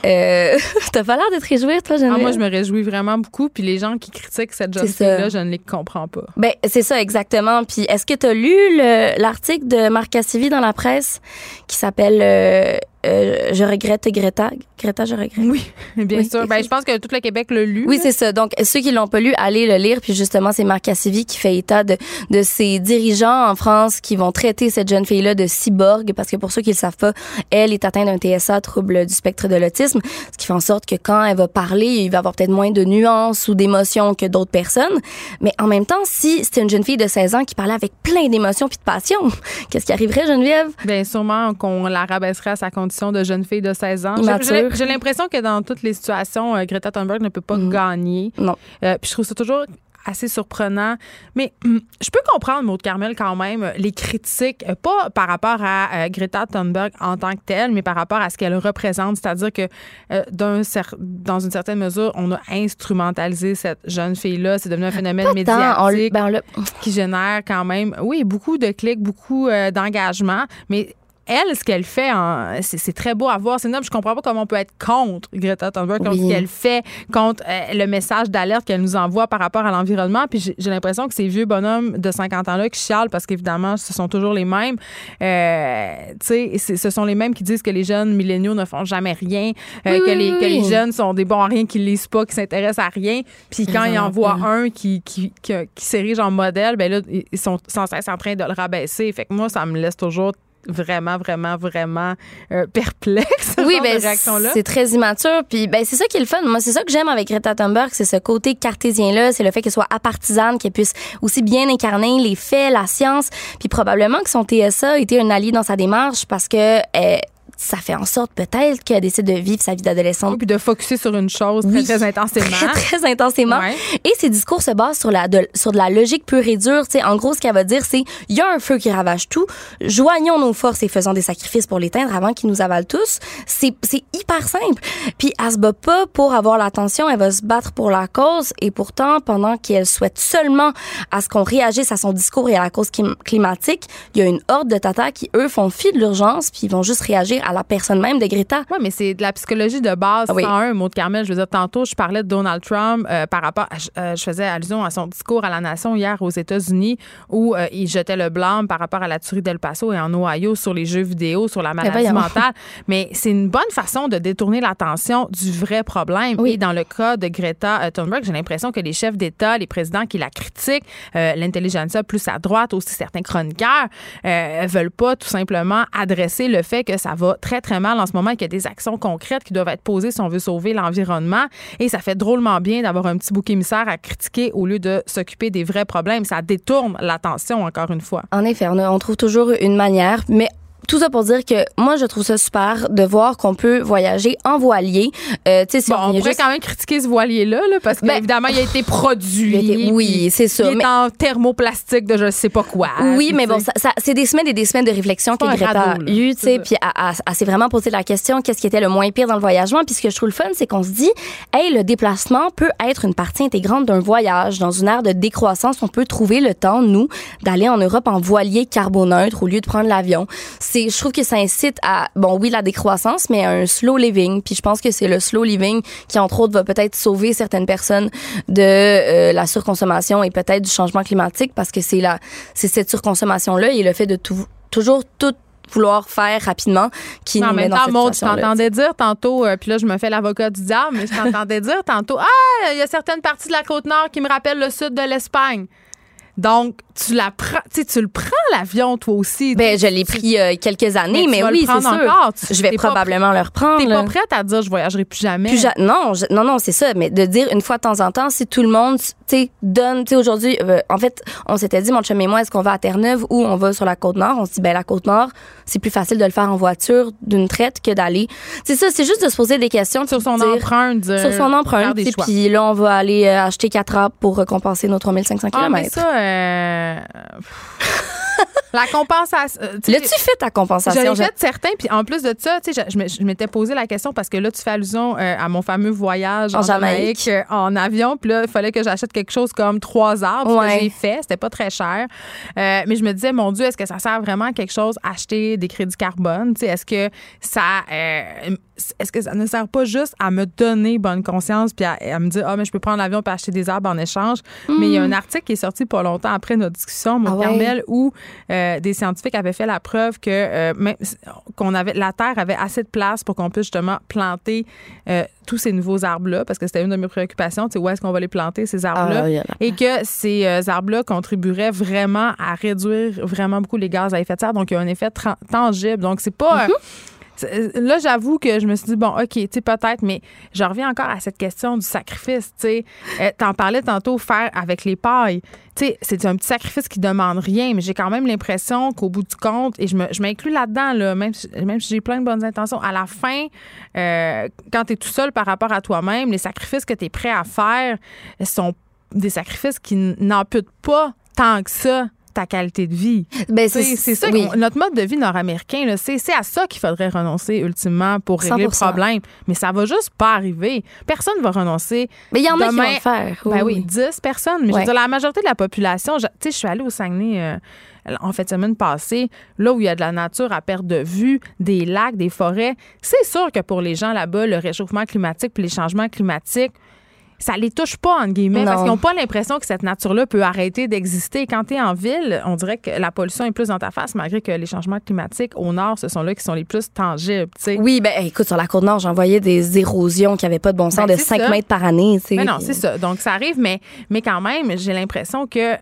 Euh, T'as pas l'air de te réjouir, toi, Ah, Geneviève? moi, je me réjouis vraiment beaucoup. Puis les gens qui critiquent cette jeune fille-là, je ne les comprends pas. Ben, c'est ça, exactement. Puis, est-ce que tu as lu le- l'article de Marc Cassivi dans la presse qui s'appelle euh, euh, Je regrette Greta? Greta, je regrette. Oui, bien Oui, sûr. Ben, je pense que tout le Québec l'a lu. Oui, c'est ça. Donc, ceux qui l'ont pas lu, allez le lire. Puis justement, c'est Marc Cassivi qui fait état de, de ces dirigeants en France qui vont traiter cette jeune fille-là de cyborg, parce que pour ceux qui le savent pas, elle est atteinte d'un TSA, trouble du spectre de l'autisme, ce qui fait en sorte que quand elle va parler, il va avoir peut-être moins de nuances ou d'émotions que d'autres personnes. Mais en même temps, si c'était une jeune fille de 16 ans qui parlait avec plein d'émotions puis de passion, qu'est-ce qui arriverait, Geneviève? Bien, sûrement qu'on la rabaisserait à sa condition de jeune fille de 16 ans. J'ai- l'impression que dans toutes les situations, euh, Greta Thunberg ne peut pas gagner. Non. Euh, puis je trouve ça toujours assez surprenant. Mais hum, je peux comprendre, Maud Carmel, quand même, les critiques, euh, pas par rapport à euh, Greta Thunberg en tant que telle, mais par rapport à ce qu'elle représente. C'est-à-dire que euh, cer- dans une certaine mesure, on a instrumentalisé cette jeune fille-là. C'est devenu un phénomène Pas tant. On l- médiatique ben, on qui génère quand même, oui, beaucoup de clics, beaucoup euh, d'engagement, mais elle, ce qu'elle fait, c'est très beau à voir. C'est noble. Je comprends pas comment on peut être contre Greta Thunberg, contre Oui. ce qu'elle fait, contre euh, le message d'alerte qu'elle nous envoie par rapport à l'environnement. Puis j'ai l'impression que ces vieux bonhommes de 50 ans-là qui chialent, parce qu'évidemment, ce sont toujours les mêmes, euh, tu sais, ce sont les mêmes qui disent que les jeunes milléniaux ne font jamais rien, euh, Oui, que, les, oui, que les oui. jeunes sont des bons à rien, qui lisent pas, qui s'intéressent à rien. Puis quand ils en voient un qui, qui, qui, qui s'érige en modèle, ben là, ils sont sans cesse en train de le rabaisser. Fait que moi, ça me laisse toujours vraiment, vraiment, vraiment euh, perplexe. Oui, ben, c'est très immature. Puis, ben, c'est ça qui est le fun. Moi, c'est ça que j'aime avec Greta Thunberg, c'est ce côté cartésien-là, c'est le fait qu'elle soit apartisane, qu'elle puisse aussi bien incarner les faits, la science. Puis, probablement que son TSA a été un allié dans sa démarche parce que euh, ça fait en sorte peut-être qu'elle décide de vivre sa vie d'adolescente Puis de focuser sur une chose très, Oui. très intensément. très, très intensément. Ouais. Et ses discours se basent sur, la, de, sur de la logique pure et dure. Tu sais, en gros, ce qu'elle va dire, c'est il y a un feu qui ravage tout. Joignons nos forces et faisons des sacrifices pour l'éteindre avant qu'il nous avale tous. C'est c'est hyper simple. Puis elle se bat pas pour avoir l'attention, elle va se battre pour la cause. Et pourtant, pendant qu'elle souhaite seulement à ce qu'on réagisse à son discours et à la cause clim- climatique, il y a une horde de tatas qui, eux, font fi de l'urgence puis ils vont juste réagir à la personne même de Greta. Oui, mais c'est de la psychologie de base. Ah oui. 101, mot de Carmel. Je veux dire, tantôt, je parlais de Donald Trump euh, par rapport. à- euh, je faisais allusion à son discours à la nation hier aux États-Unis où euh, il jetait le blâme par rapport à la tuerie d'El Paso et en Ohio sur les jeux vidéo, sur la maladie voyons. mentale. Mais c'est une bonne façon de détourner l'attention du vrai problème. Oui. Et dans le cas de Greta Thunberg, j'ai l'impression que les chefs d'État, les présidents qui la critiquent, l'intelligentsia plus à droite, aussi certains chroniqueurs, veulent pas tout simplement adresser le fait que ça va très, très mal en ce moment et qu'il y a des actions concrètes qui doivent être posées si on veut sauver l'environnement. Et ça fait drôlement bien d'avoir un petit bouc émissaire à critiquer au lieu de s'occuper des vrais problèmes. Ça détourne l'attention, encore une fois. En effet, on, on trouve toujours une manière, mais tout ça pour dire que moi, je trouve ça super de voir qu'on peut voyager en voilier. Euh, tu sais, si Bon, on, on pourrait juste- quand même critiquer ce voilier-là, là, parce Ben, qu'évidemment, il a été produit. il a été- oui, c'est ça, Il mais- est en thermoplastique de je sais pas quoi. Oui, mais bon, ça, ça- c'est des semaines et des semaines de réflexion que Greta a là. eu, tu sais, puis elle s'est vraiment posé la question qu'est-ce qui était le moins pire dans le voyagement? Puis ce que je trouve le fun, c'est qu'on se dit, hey, le déplacement peut être une partie intégrante d'un voyage. Dans une ère de décroissance, on peut trouver le temps, nous, d'aller en Europe en voilier carboneutre au lieu de prendre l'avion. C'est, je trouve que ça incite à, bon, oui, la décroissance, mais à un slow living. Puis je pense que c'est le slow living qui, entre autres, va peut-être sauver certaines personnes de euh, la surconsommation et peut-être du changement climatique parce que c'est la, c'est cette surconsommation-là et le fait de tout, toujours tout vouloir faire rapidement qui en nous met dans cette Maud, je t'entendais dire tantôt, euh, puis là, je me fais l'avocat du diable, mais je t'entendais dire tantôt, ah, il y a certaines parties de la côte nord qui me rappellent le sud de l'Espagne. Donc, tu la prends, tu le prends l'avion, toi aussi. Ben, je l'ai pris euh, quelques années, mais, le oui, c'est sûr. encore. Tu- je vais pas probablement le reprendre. T'es pas prête à dire je voyagerai plus jamais. Ja- non, je- non, non, c'est ça. Mais de dire une fois de temps en temps, si tout le monde, tu sais, donne, tu sais, aujourd'hui, euh, en fait, on s'était dit, mon chum et moi, est-ce qu'on va à Terre-Neuve ou on va sur la Côte-Nord? On se dit, ben, la Côte-Nord, c'est plus facile de le faire en voiture d'une traite que d'aller. C'est ça, c'est juste de se poser des questions. sur son dire- empreinte. dire- Sur son empreinte. choix. Puis là, on va aller euh, acheter quatre arbres pour récompenser nos 3500 Ah, mais km. ça, euh, la compensation. euh, L'as-tu fait ta compensation? J'en ai fait certains, puis en plus de ça, tu sais, je, je m'étais posé la question parce que là, tu fais allusion euh, à mon fameux voyage en, En Jamaïque. Euh, en avion, puis là, il fallait que j'achète quelque chose comme trois arbres, Ouais. que j'ai fait, c'était pas très cher. Euh, mais je me disais, mon Dieu, est-ce que ça sert vraiment à quelque chose, acheter des crédits carbone? Tu sais, est-ce que ça, est-ce que ça ne sert pas juste à me donner bonne conscience puis à, à me dire, ah, mais je peux prendre l'avion pour acheter des arbres en échange? Mais il y a un article qui est sorti pas longtemps après notre discussion, mon Hmm. Ah ouais? Carmel, où euh, des scientifiques avaient fait la preuve que euh, même qu'on avait la Terre avait assez de place pour qu'on puisse justement planter euh, tous ces nouveaux arbres-là, parce que c'était une de mes préoccupations, tu sais, où est-ce qu'on va les planter, ces arbres-là? Ah, il y a la- et que ces euh, arbres-là contribueraient vraiment à réduire vraiment beaucoup les gaz à effet de serre. Donc, il y a un effet tangible. Donc, c'est pas. c'est- Là, j'avoue que je me suis dit, bon, OK, tu sais, peut-être, mais je reviens encore à cette question du sacrifice, tu sais. Euh, T'en parlais tantôt, faire avec les pailles. Tu sais, c'est un petit sacrifice qui demande rien, mais j'ai quand même l'impression qu'au bout du compte, et je m'inclus là-dedans, là, même si, même si j'ai plein de bonnes intentions, à la fin, euh, quand tu es tout seul par rapport à toi-même, les sacrifices que tu es prêt à faire sont des sacrifices qui n'amputent pas tant que ça ta qualité de vie. Ben, C'est ça, oui. notre mode de vie nord-américain, c'est à ça qu'il faudrait renoncer ultimement pour régler le 100%. problème. Mais ça va juste pas arriver. Personne va renoncer. Mais il y en a qui vont le faire. Ben oui, 10 personnes. Mais je veux dire, la majorité de la population, je- tu sais, je suis allée au Saguenay euh, en fait semaine passée, là où il y a de la nature à perte de vue, des lacs, des forêts. C'est sûr que pour les gens là-bas, le réchauffement climatique puis les changements climatiques, ça les touche pas, entre guillemets, parce Non. qu'ils n'ont pas l'impression que cette nature-là peut arrêter d'exister. Quand tu es en ville, on dirait que la pollution est plus dans ta face, malgré que les changements climatiques au nord, ce sont là qui sont les plus tangibles. tu sais. Oui, ben écoute, sur la côte nord, j'en voyais des érosions qui n'avaient pas de bon sens Ben, de c'est 5 ça. mètres par année. tu sais. Mais non, Puis- c'est ça. Donc, ça arrive, mais, mais quand même, j'ai l'impression que, euh,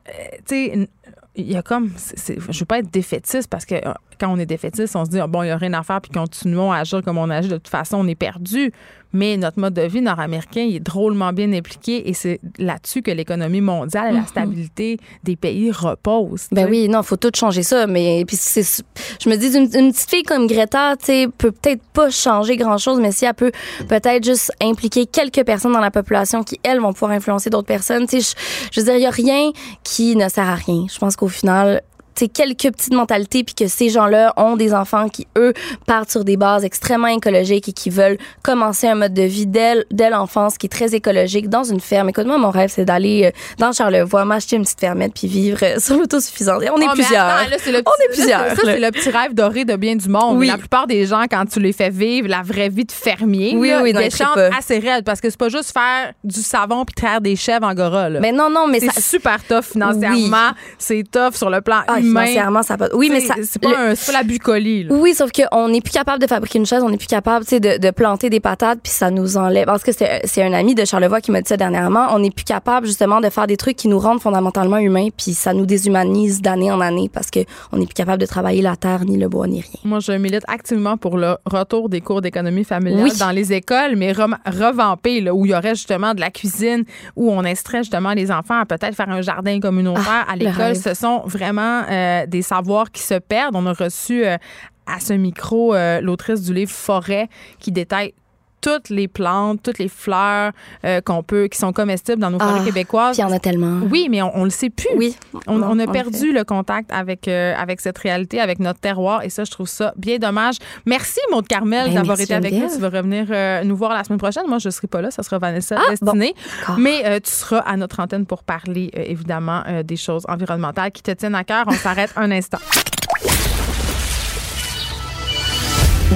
tu il y a comme, c'est- je veux pas être défaitiste parce que euh, quand on est défaitiste, on se dit, ah, bon, il y a rien à faire, puis continuons à agir comme on agit. De toute façon, on est perdu. Mais notre mode de vie nord-américain, est drôlement bien impliqué et c'est là-dessus que l'économie mondiale et la stabilité des pays repose. tu Ben oui, non, faut tout changer ça. Mais puis c'est, je me dis, une, une petite fille comme Greta, tu sais, peut peut-être pas changer grand-chose, mais si elle peut peut-être juste impliquer quelques personnes dans la population qui, elles, vont pouvoir influencer d'autres personnes. Tu sais, je, je veux dire, il y a rien qui ne sert à rien. Je pense qu'au final, tu sais, quelques petites mentalités, puis que ces gens-là ont des enfants qui, eux, partent sur des bases extrêmement écologiques et qui veulent commencer un mode de vie dès, dès l'enfance qui est très écologique dans une ferme. Écoute, moi, mon rêve, c'est d'aller euh, dans Charlevoix, m'acheter une petite fermette puis vivre euh, sur l'autosuffisance. On est Oh, plusieurs. attends, là, c'est le On petit- est plusieurs, Ça, c'est le petit rêve doré de bien du monde. Oui. La plupart des gens, quand tu les fais vivre la vraie vie de fermier, Oui, là, oui, non, ils déchantent trippent pas. assez raide parce que c'est pas juste faire du savon puis traire des chèvres angora. Là. Mais non, non, mais c'est ça. super tough financièrement. C'est tough sur le plan Ah, humain. Financièrement, ça pas. Oui, mais C'est- ça. C'est pas, le- pas la bucolie. là. Oui, sauf qu'on n'est plus capable de fabriquer une chaise, on n'est plus capable, de, de planter des patates, puis ça nous enlève. Parce que c'est un ami de Charlevoix qui m'a dit ça dernièrement. On n'est plus capable justement de faire des trucs qui nous rendent fondamentalement humains, puis ça nous déshumanise d'année en année parce que on n'est plus capable de travailler la terre, ni le bois, ni rien. Moi, je milite activement pour le retour des cours d'économie familiale Oui. dans les écoles, mais revampé, là, où il y aurait justement de la cuisine, où on instrait justement les enfants à peut-être faire un jardin communautaire Ah, à le l'école. Ce sont vraiment euh, des savoirs qui se perdent. On a reçu euh, à ce micro euh, l'autrice du livre Forêt qui détaille toutes les plantes, toutes les fleurs euh, qu'on peut, qui sont comestibles dans nos forêts Ah, québécoises. Il y en a tellement. Oui, mais on, on le sait plus. Oui. On, Non, on a en perdu le contact avec, euh, avec cette réalité, avec notre terroir, et ça, je trouve ça bien dommage. Merci, Maud Carmel, Ben, d'avoir été avec nous. Tu vas revenir euh, nous voir la semaine prochaine. Moi, je ne serai pas là, ça sera Vanessa Ah, Destinée. d'accord. Mais tu seras à notre antenne pour parler, évidemment, des choses environnementales qui te tiennent à cœur. On s'arrête un instant.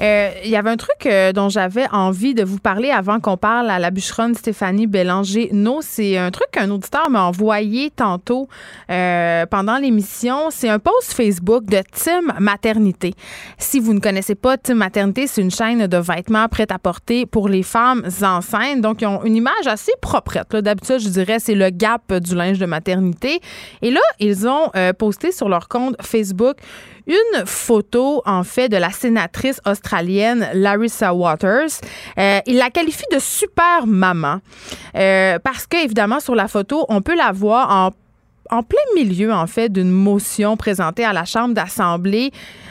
Euh, Il y avait un truc euh, dont j'avais envie de vous parler avant qu'on parle à la bûcheronne Stéphanie Bélanger. No, c'est un truc qu'un auditeur m'a envoyé tantôt euh, pendant l'émission. C'est un post Facebook de Team Maternité. Si vous ne connaissez pas Team Maternité, c'est une chaîne de vêtements prêts à porter pour les femmes enceintes. Donc, ils ont une image assez proprette. D'habitude, je dirais, c'est le gap du linge de maternité. Et là, ils ont posté sur leur compte Facebook une photo, en fait, de la sénatrice australienne Larissa Waters. Euh, il la qualifie de super maman euh, parce que, évidemment, sur la photo, on peut la voir en plein milieu, en fait, d'une motion présentée à la Chambre d'Assemblée,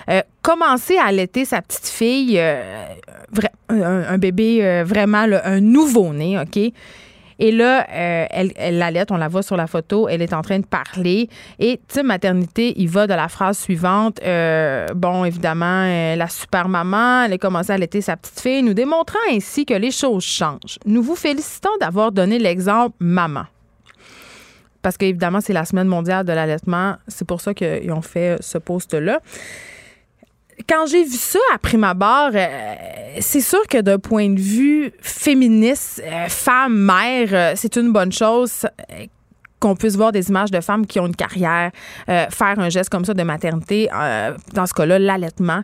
euh, commencer à allaiter sa petite fille, un, bébé vraiment, un nouveau-né, OK? Et là, euh, elle, l'allait, on la voit sur la photo, elle est en train de parler. Et Team Maternité, il va de la phrase suivante. Euh, bon, évidemment, euh, la super maman, elle a commencé à allaiter sa petite fille, nous démontrant ainsi que les choses changent. Nous vous félicitons d'avoir donné l'exemple maman parce qu'évidemment, c'est la semaine mondiale de l'allaitement. C'est pour ça qu'ils ont fait ce post-là quand j'ai vu ça à prime abord, euh, c'est sûr que d'un point de vue féministe, euh, femme, mère, euh, c'est une bonne chose qu'on puisse voir des images de femmes qui ont une carrière euh, faire un geste comme ça de maternité, euh, dans ce cas-là, l'allaitement.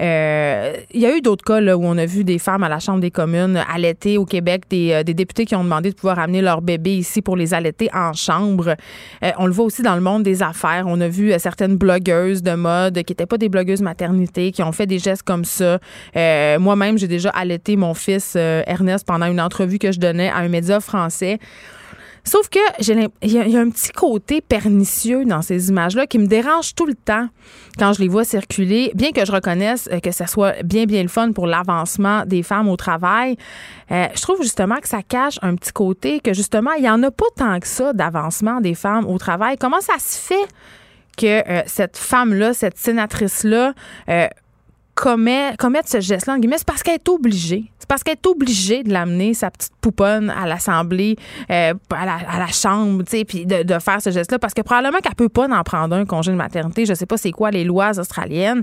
Euh, il y a eu d'autres cas où on a vu des femmes à la Chambre des communes allaiter au Québec, des, des députés qui ont demandé de pouvoir amener leur bébé ici pour les allaiter en chambre. on le voit aussi dans le monde des affaires. On a vu certaines blogueuses de mode qui n'étaient pas des blogueuses maternité, qui ont fait des gestes comme ça. Moi-même, j'ai déjà allaité mon fils Ernest pendant une entrevue que je donnais à un média français. Sauf que il y, a un petit côté pernicieux dans ces images-là qui me dérange tout le temps quand je les vois circuler, bien que je reconnaisse euh, que ça soit bien, bien le fun pour l'avancement des femmes au travail. Euh, je trouve justement que ça cache un petit côté que justement, il n'y en a pas tant que ça d'avancement des femmes au travail. Comment ça se fait que euh, cette femme-là, cette sénatrice-là, commet, commettre ce geste-là, en guillemets, c'est parce qu'elle est obligée. C'est parce qu'elle est obligée de l'amener, sa petite pouponne, à l'Assemblée, euh, à, la, à, la, Chambre, tu sais, puis de, de, faire ce geste-là, parce que probablement qu'elle peut pas en prendre un congé de maternité. Je sais pas c'est quoi les lois australiennes,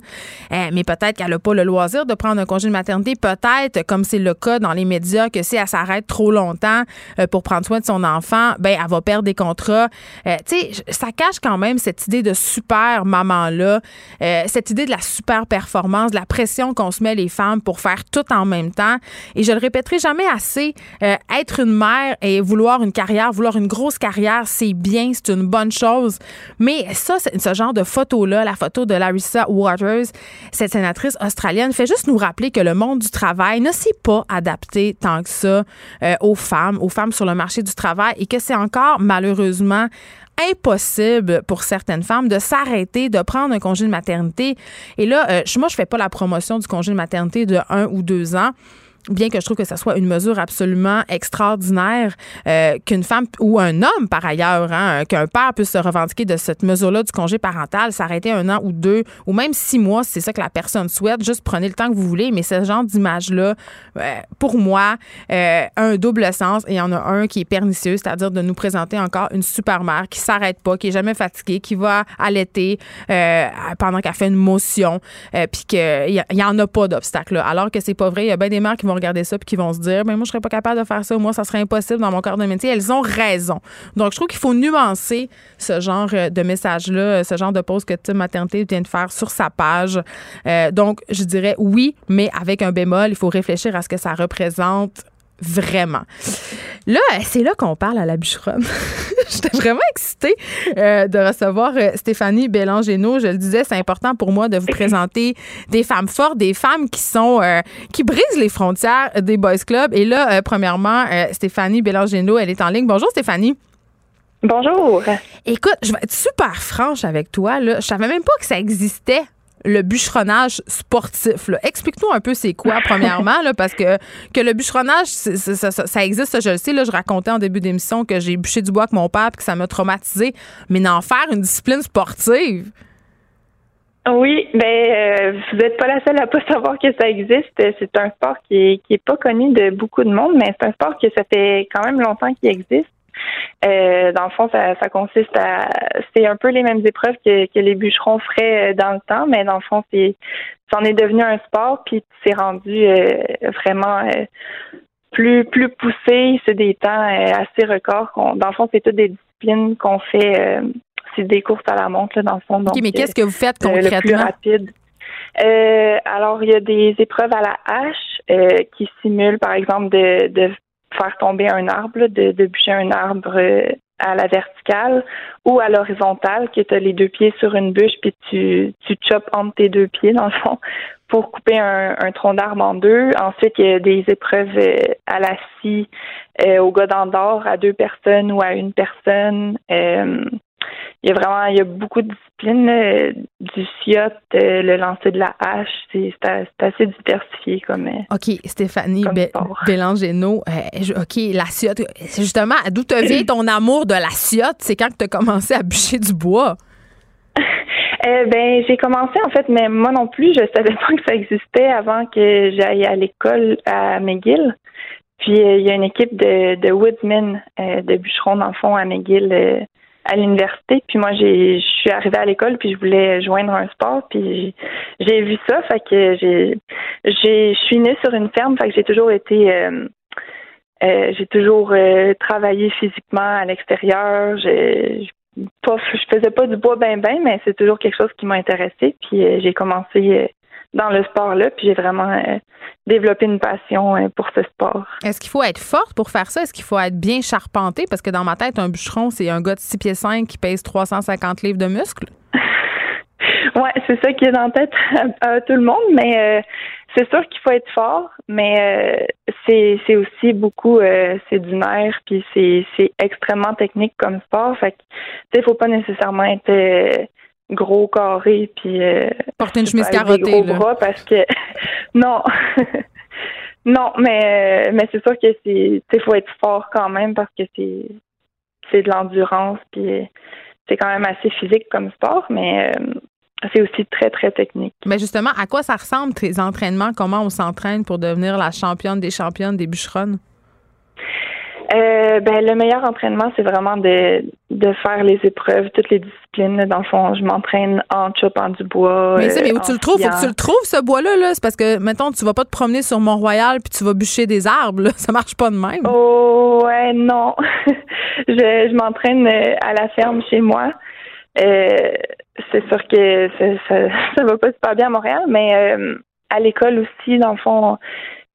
euh, mais peut-être qu'elle a pas le loisir de prendre un congé de maternité. Peut-être, comme c'est le cas dans les médias, que si elle s'arrête trop longtemps euh, pour prendre soin de son enfant, ben elle va perdre des contrats. Tu sais, ça cache quand même cette idée de super maman-là, cette idée de la super performance, de la pression qu'on se met les femmes pour faire tout en même temps. Et je le répéterai jamais assez, euh, être une mère et vouloir une carrière, vouloir une grosse carrière, c'est bien, c'est une bonne chose. Mais ça, ce genre de photo-là, la photo de Larissa Waters, cette sénatrice australienne, fait juste nous rappeler que le monde du travail ne s'est pas adapté tant que ça euh, aux femmes, aux femmes sur le marché du travail et que c'est encore malheureusement impossible pour certaines femmes de s'arrêter, de prendre un congé de maternité. Et là, euh, moi, je fais pas la promotion du congé de maternité de un ou deux ans bien que je trouve que ça soit une mesure absolument extraordinaire euh, qu'une femme ou un homme par ailleurs, hein, qu'un père puisse se revendiquer de cette mesure-là du congé parental, s'arrêter un an ou deux ou même six mois, c'est ça que la personne souhaite. Juste prenez le temps que vous voulez, mais ce genre d'image-là, euh, pour moi, euh, un double sens et il y en a un qui est pernicieux, c'est-à-dire de nous présenter encore une super mère qui s'arrête pas, qui est jamais fatiguée, qui va allaiter pendant qu'elle fait une motion, puis qu'il y, en a pas d'obstacle. Alors que c'est pas vrai, il y a bien des mères qui vont regarder ça puis qui vont se dire, mais moi, je serais pas capable de faire ça. Moi, ça serait impossible dans mon corps de métier. Elles ont raison. Donc, je trouve qu'il faut nuancer ce genre euh, de message-là, euh, ce genre de pause que Tim Maternité vient de faire sur sa page. Euh, donc, je dirais oui, mais avec un bémol, il faut réfléchir à ce que ça représente vraiment. Là, c'est là qu'on parle à la bûcheronne. J'étais vraiment excitée euh, de recevoir euh, Stéphanie Bélangéno. Je le disais, c'est important pour moi de vous présenter des femmes fortes, des femmes qui sont euh, qui brisent les frontières des boys clubs. Et là, premièrement, Stéphanie Bélangéno, elle est en ligne. Bonjour Stéphanie. Bonjour. Écoute, je vais être super franche avec toi. Là. Je savais même pas que ça existait le bûcheronnage sportif. Explique-nous un peu c'est quoi, premièrement, parce que, le bûcheronnage, ça, existe, je le sais. Là, je racontais en début d'émission que j'ai bûché du bois avec mon père et que ça m'a traumatisé. Mais d'en faire une discipline sportive? Oui, ben euh, vous n'êtes pas la seule à pas savoir que ça existe. C'est un sport qui est, qui pas connu de beaucoup de monde, mais c'est un sport que ça fait quand même longtemps qu'il existe. Euh, dans le fond, ça, consiste à c'est un peu les mêmes épreuves que, que, les bûcherons feraient euh, dans le temps, mais dans le fond, c'est c'en est devenu un sport, puis c'est rendu euh, vraiment plus plus poussé, c'est des temps assez records. Dans le fond, c'est toutes des disciplines qu'on fait. c'est des courses à la montre, dans le fond. Donc, mais qu'est-ce que vous faites concrètement? le plus rapide? alors, il y a des épreuves à la hache qui simulent, par exemple, de, de faire tomber un arbre, de, de bûcher un arbre euh, à la verticale ou à l'horizontale, que tu as les deux pieds sur une bûche, puis tu, tu chopes entre tes deux pieds, dans le fond, pour couper un, tronc d'arbre en deux. Ensuite, il y a des épreuves euh, à la scie, euh, au godin d'or, à deux personnes ou à une personne. il y a vraiment il y a beaucoup de disciplines, là, du SIOT, euh, le lancer de la hache, c'est assez diversifié comme. euh, OK, Stéphanie Comme Bé- sport. Bélangeno, euh, je- OK, la. C'est justement, d'où te vient ton amour de la ciotte? C'est quand tu as commencé à bûcher du bois? Euh, ben, j'ai commencé en fait, mais moi non plus, je savais pas que ça existait avant que j'aille à l'école à McGill. Puis euh, il y a une équipe de, euh, de bûcherons dans le fond à McGill euh, à l'université. Puis moi, j'ai, je suis arrivée à l'école puis je voulais joindre un sport. Puis j'ai, vu ça, fait que je suis née sur une ferme, fait que j'ai toujours été euh, euh, j'ai toujours euh, travaillé physiquement à l'extérieur. Pas, je faisais pas du bois ben ben, mais c'est toujours quelque chose qui m'a intéressé. Puis j'ai commencé dans le sport là, puis j'ai vraiment euh, développé une passion euh, pour ce sport. Est-ce qu'il faut être forte pour faire ça? Est-ce qu'il faut être bien charpenté? Parce que dans ma tête, un bûcheron, c'est un gars de 6 pieds 5 qui pèse 350 livres de muscles. Ouais, c'est ça qui est dans la tête à, à tout le monde, mais euh, c'est sûr qu'il faut être fort, mais c'est c'est aussi beaucoup c'est du nerf puis c'est c'est extrêmement technique comme sport, fait que tu sais faut pas nécessairement être gros carré puis euh, Porter une chemise carottée, gros là. bras parce que non. non, mais euh, mais c'est sûr que c'est faut être fort quand même parce que c'est c'est de l'endurance puis euh, c'est quand même assez physique comme sport, mais euh, c'est aussi très, très technique. Mais justement, à quoi ça ressemble tes entraînements? Comment on s'entraîne pour devenir la championne des championnes des bûcheronnes? Euh, ben, le meilleur entraînement, c'est vraiment de, de faire les épreuves, toutes les disciplines. Dans le fond, je m'entraîne en chopant du bois. Mais, ça, mais euh, où tu en le trouves? Faut que tu le trouves, ce bois-là. Là. C'est parce que, mettons, tu vas pas te promener sur Mont-Royal puis tu vas bûcher des arbres. Là. Ça marche pas de même. Oh, ouais, non. je je m'entraîne euh, à la ferme chez moi. Euh, c'est sûr que ça, ça, ça va pas super bien à Montréal, mais euh, à l'école aussi, dans le fond,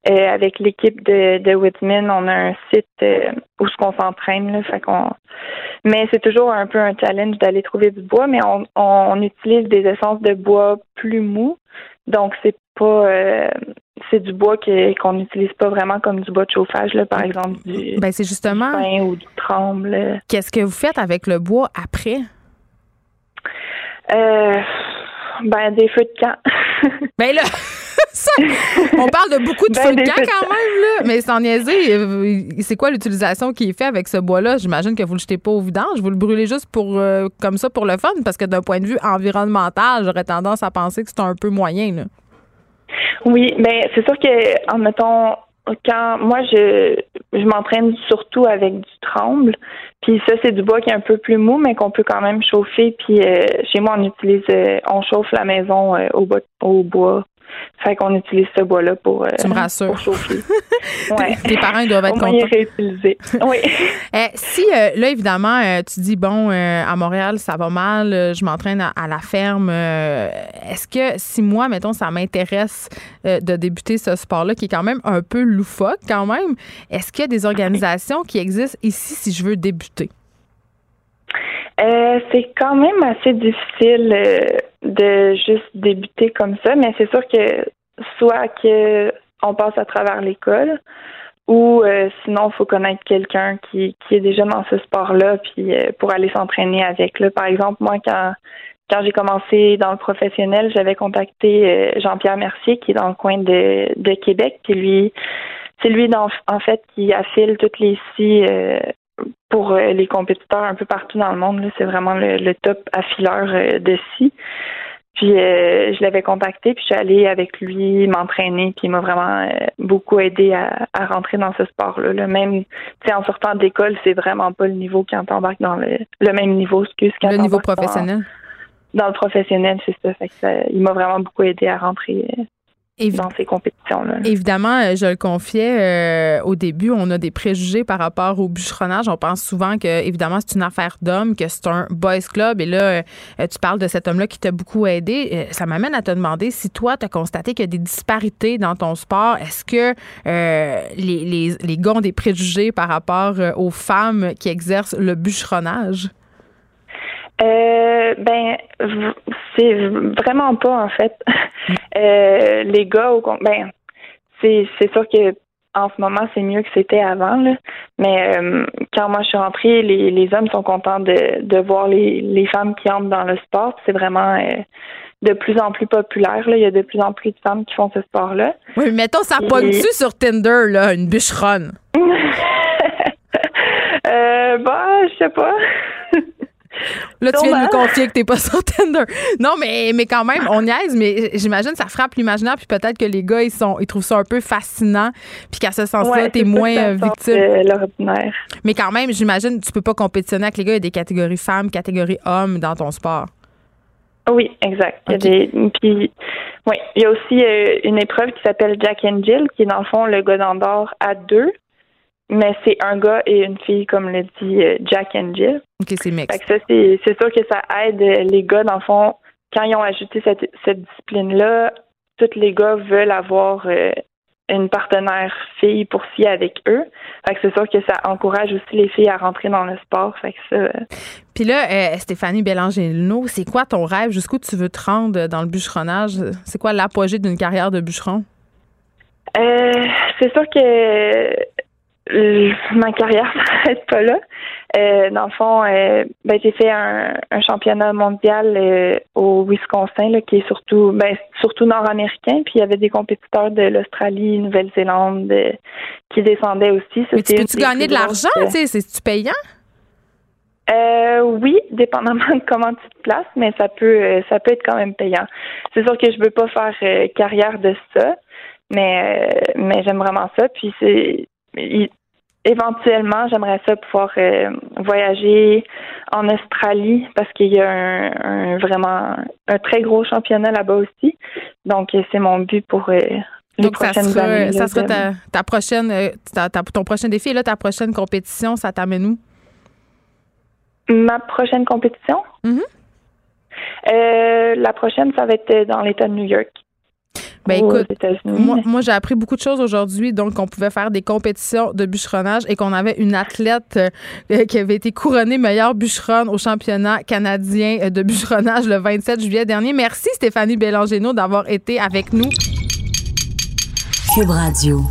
euh, avec l'équipe de, de Whitman, on a un site euh, où ce qu'on s'entraîne. Là, fait qu'on... Mais c'est toujours un peu un challenge d'aller trouver du bois, mais on, on utilise des essences de bois plus mous. Donc, c'est pas euh, c'est du bois que, qu'on n'utilise pas vraiment comme du bois de chauffage, là, par exemple du, Ben, c'est justement, du pin ou du tremble. qu'est-ce que vous faites avec le bois après? Euh, ben, des feux de camp. Ben là, ça, on parle de beaucoup de Ben, de camp quand même, là. Mais sans niaiser, euh, c'est quoi l'utilisation qui est faite avec ce bois-là? J'imagine que vous le jetez pas au vidange, vous le brûlez juste pour euh, comme ça pour le fun, parce que d'un point de vue environnemental, j'aurais tendance à penser que c'est un peu moyen, là. Oui, ben c'est sûr que en mettons quand moi je je m'entraîne surtout avec du tremble, puis ça c'est du bois qui est un peu plus mou mais qu'on peut quand même chauffer puis euh, chez moi on utilise euh, on chauffe la maison euh, au bois au bois. Fait qu'on utilise ce bois-là pour, euh, Tu me rassures. pour chauffer. ouais. Tes parents doivent être contents. réutilisé. Oui. Eh, si, euh, là, évidemment, euh, tu dis, bon, à Montréal, ça va mal, je m'entraîne à, à la ferme. Est-ce que si moi, mettons, ça m'intéresse de débuter ce sport-là, qui est quand même un peu loufoque quand même, est-ce qu'il y a des organisations qui existent ici si je veux débuter? Euh, c'est quand même assez difficile euh, de juste débuter comme ça, mais c'est sûr que soit que on passe à travers l'école ou euh, sinon il faut connaître quelqu'un qui, qui est déjà dans ce sport-là puis euh, pour aller s'entraîner avec. Là, par exemple, moi quand quand j'ai commencé dans le professionnel, j'avais contacté euh, Jean-Pierre Mercier qui est dans le coin de, de Québec, puis lui c'est lui en fait qui affile toutes les scies pour euh, les compétiteurs un peu partout dans le monde. C'est vraiment le, le top affileur euh, de scie. Puis euh, je l'avais contacté, puis je suis allée avec lui m'entraîner, puis il m'a vraiment euh, beaucoup aidé à, à rentrer dans ce sport-là. là. Même, tu sais, en sortant d'école, c'est vraiment pas le niveau quand t'embarques dans le, le même niveau, excuse, quand Le niveau dans- professionnel? Dans, le professionnel, c'est ça. Fait que ça- il m'a vraiment beaucoup aidé à rentrer Évi- dans ces compétitions-là. Évidemment, euh, je le confiais euh, au début, on a des préjugés par rapport au bûcheronnage. On pense souvent que, évidemment, c'est une affaire d'homme, que c'est un boys club. Et là, euh, tu parles de cet homme-là qui t'a beaucoup aidé. Euh, ça m'amène à te demander si toi, tu as constaté qu'il y a des disparités dans ton sport. Est-ce que euh, les, les, les gars ont des préjugés par rapport aux femmes qui exercent le bûcheronnage? Euh, ben, c'est vraiment pas en fait. Euh, les gars, au ben, c'est c'est sûr que en ce moment c'est mieux que c'était avant là, Mais euh, quand moi je suis rentrée, les, les hommes sont contents de, de voir les, les femmes qui entrent dans le sport. C'est vraiment euh, de plus en plus populaire. Là. Il y a de plus en plus de femmes qui font ce sport-là. Oui, mais mettons, ça pogne-tu sur Tinder, là, une bûcheronne? euh, bah, je sais pas. Là, tu viens de me confier que t'es pas sur Tinder. Non, mais, mais quand même, on niaise, mais j'imagine que ça frappe l'imaginaire, puis peut-être que les gars, ils, sont, ils trouvent ça un peu fascinant, puis qu'à ce sens-là, t'es moins euh, victime. l'ordinaire. Mais quand même, j'imagine tu peux pas compétitionner avec les gars. Il y a des catégories femmes, catégories hommes dans ton sport. Oui, exact. Il y a des, puis, oui, il y a aussi euh, une épreuve qui s'appelle Jack and Jill, qui est dans le fond le gars d'Andorre à deux mais c'est un gars et une fille, comme le dit euh, Jack and Jill. OK, c'est mix. ça, c'est, sûr que ça aide les gars, dans le fond, quand ils ont ajouté cette, cette discipline-là, tous les gars veulent avoir euh, une partenaire fille pour s'y avec eux. Fait que c'est sûr que ça encourage aussi les filles à rentrer dans le sport. Fait que ça. Euh, Puis là, Stéphanie Bélanger-Leno, c'est quoi ton rêve? Jusqu'où tu veux te rendre dans le bûcheronnage? C'est quoi l'apogée d'une carrière de bûcheron? c'est sûr que euh, ma carrière s'arrête pas là. Euh, dans le fond, euh, ben, j'ai fait un, championnat mondial au Wisconsin, là, qui est surtout ben, surtout nord-américain. Puis il y avait des compétiteurs de l'Australie, Nouvelle-Zélande qui descendaient aussi. Ça, Mais tu peux-tu gagner de l'argent? C'est-tu payant? oui, dépendamment de comment tu te places, mais ça peut ça peut être quand même payant. C'est sûr que je veux pas faire carrière de ça, mais mais j'aime vraiment ça. Puis c'est éventuellement, j'aimerais ça pouvoir euh, voyager en Australie parce qu'il y a un, vraiment un très gros championnat là-bas aussi. Donc, c'est mon but pour euh, les Donc, prochaines ça sera, années. Ça sera ta, prochaine, euh, ton prochain défi. là, ta prochaine compétition, ça t'amène où? Ma prochaine compétition? Mm-hmm. la prochaine, ça va être dans l'État de New York. Ben écoute, moi, j'ai appris beaucoup de choses aujourd'hui, donc qu'on pouvait faire des compétitions de bûcheronnage et qu'on avait une athlète euh, qui avait été couronnée meilleure bûcheronne au championnat canadien euh, de bûcheronnage le 27 juillet dernier. Merci Stéphanie Bélangeno d'avoir été avec nous. Cube Radio.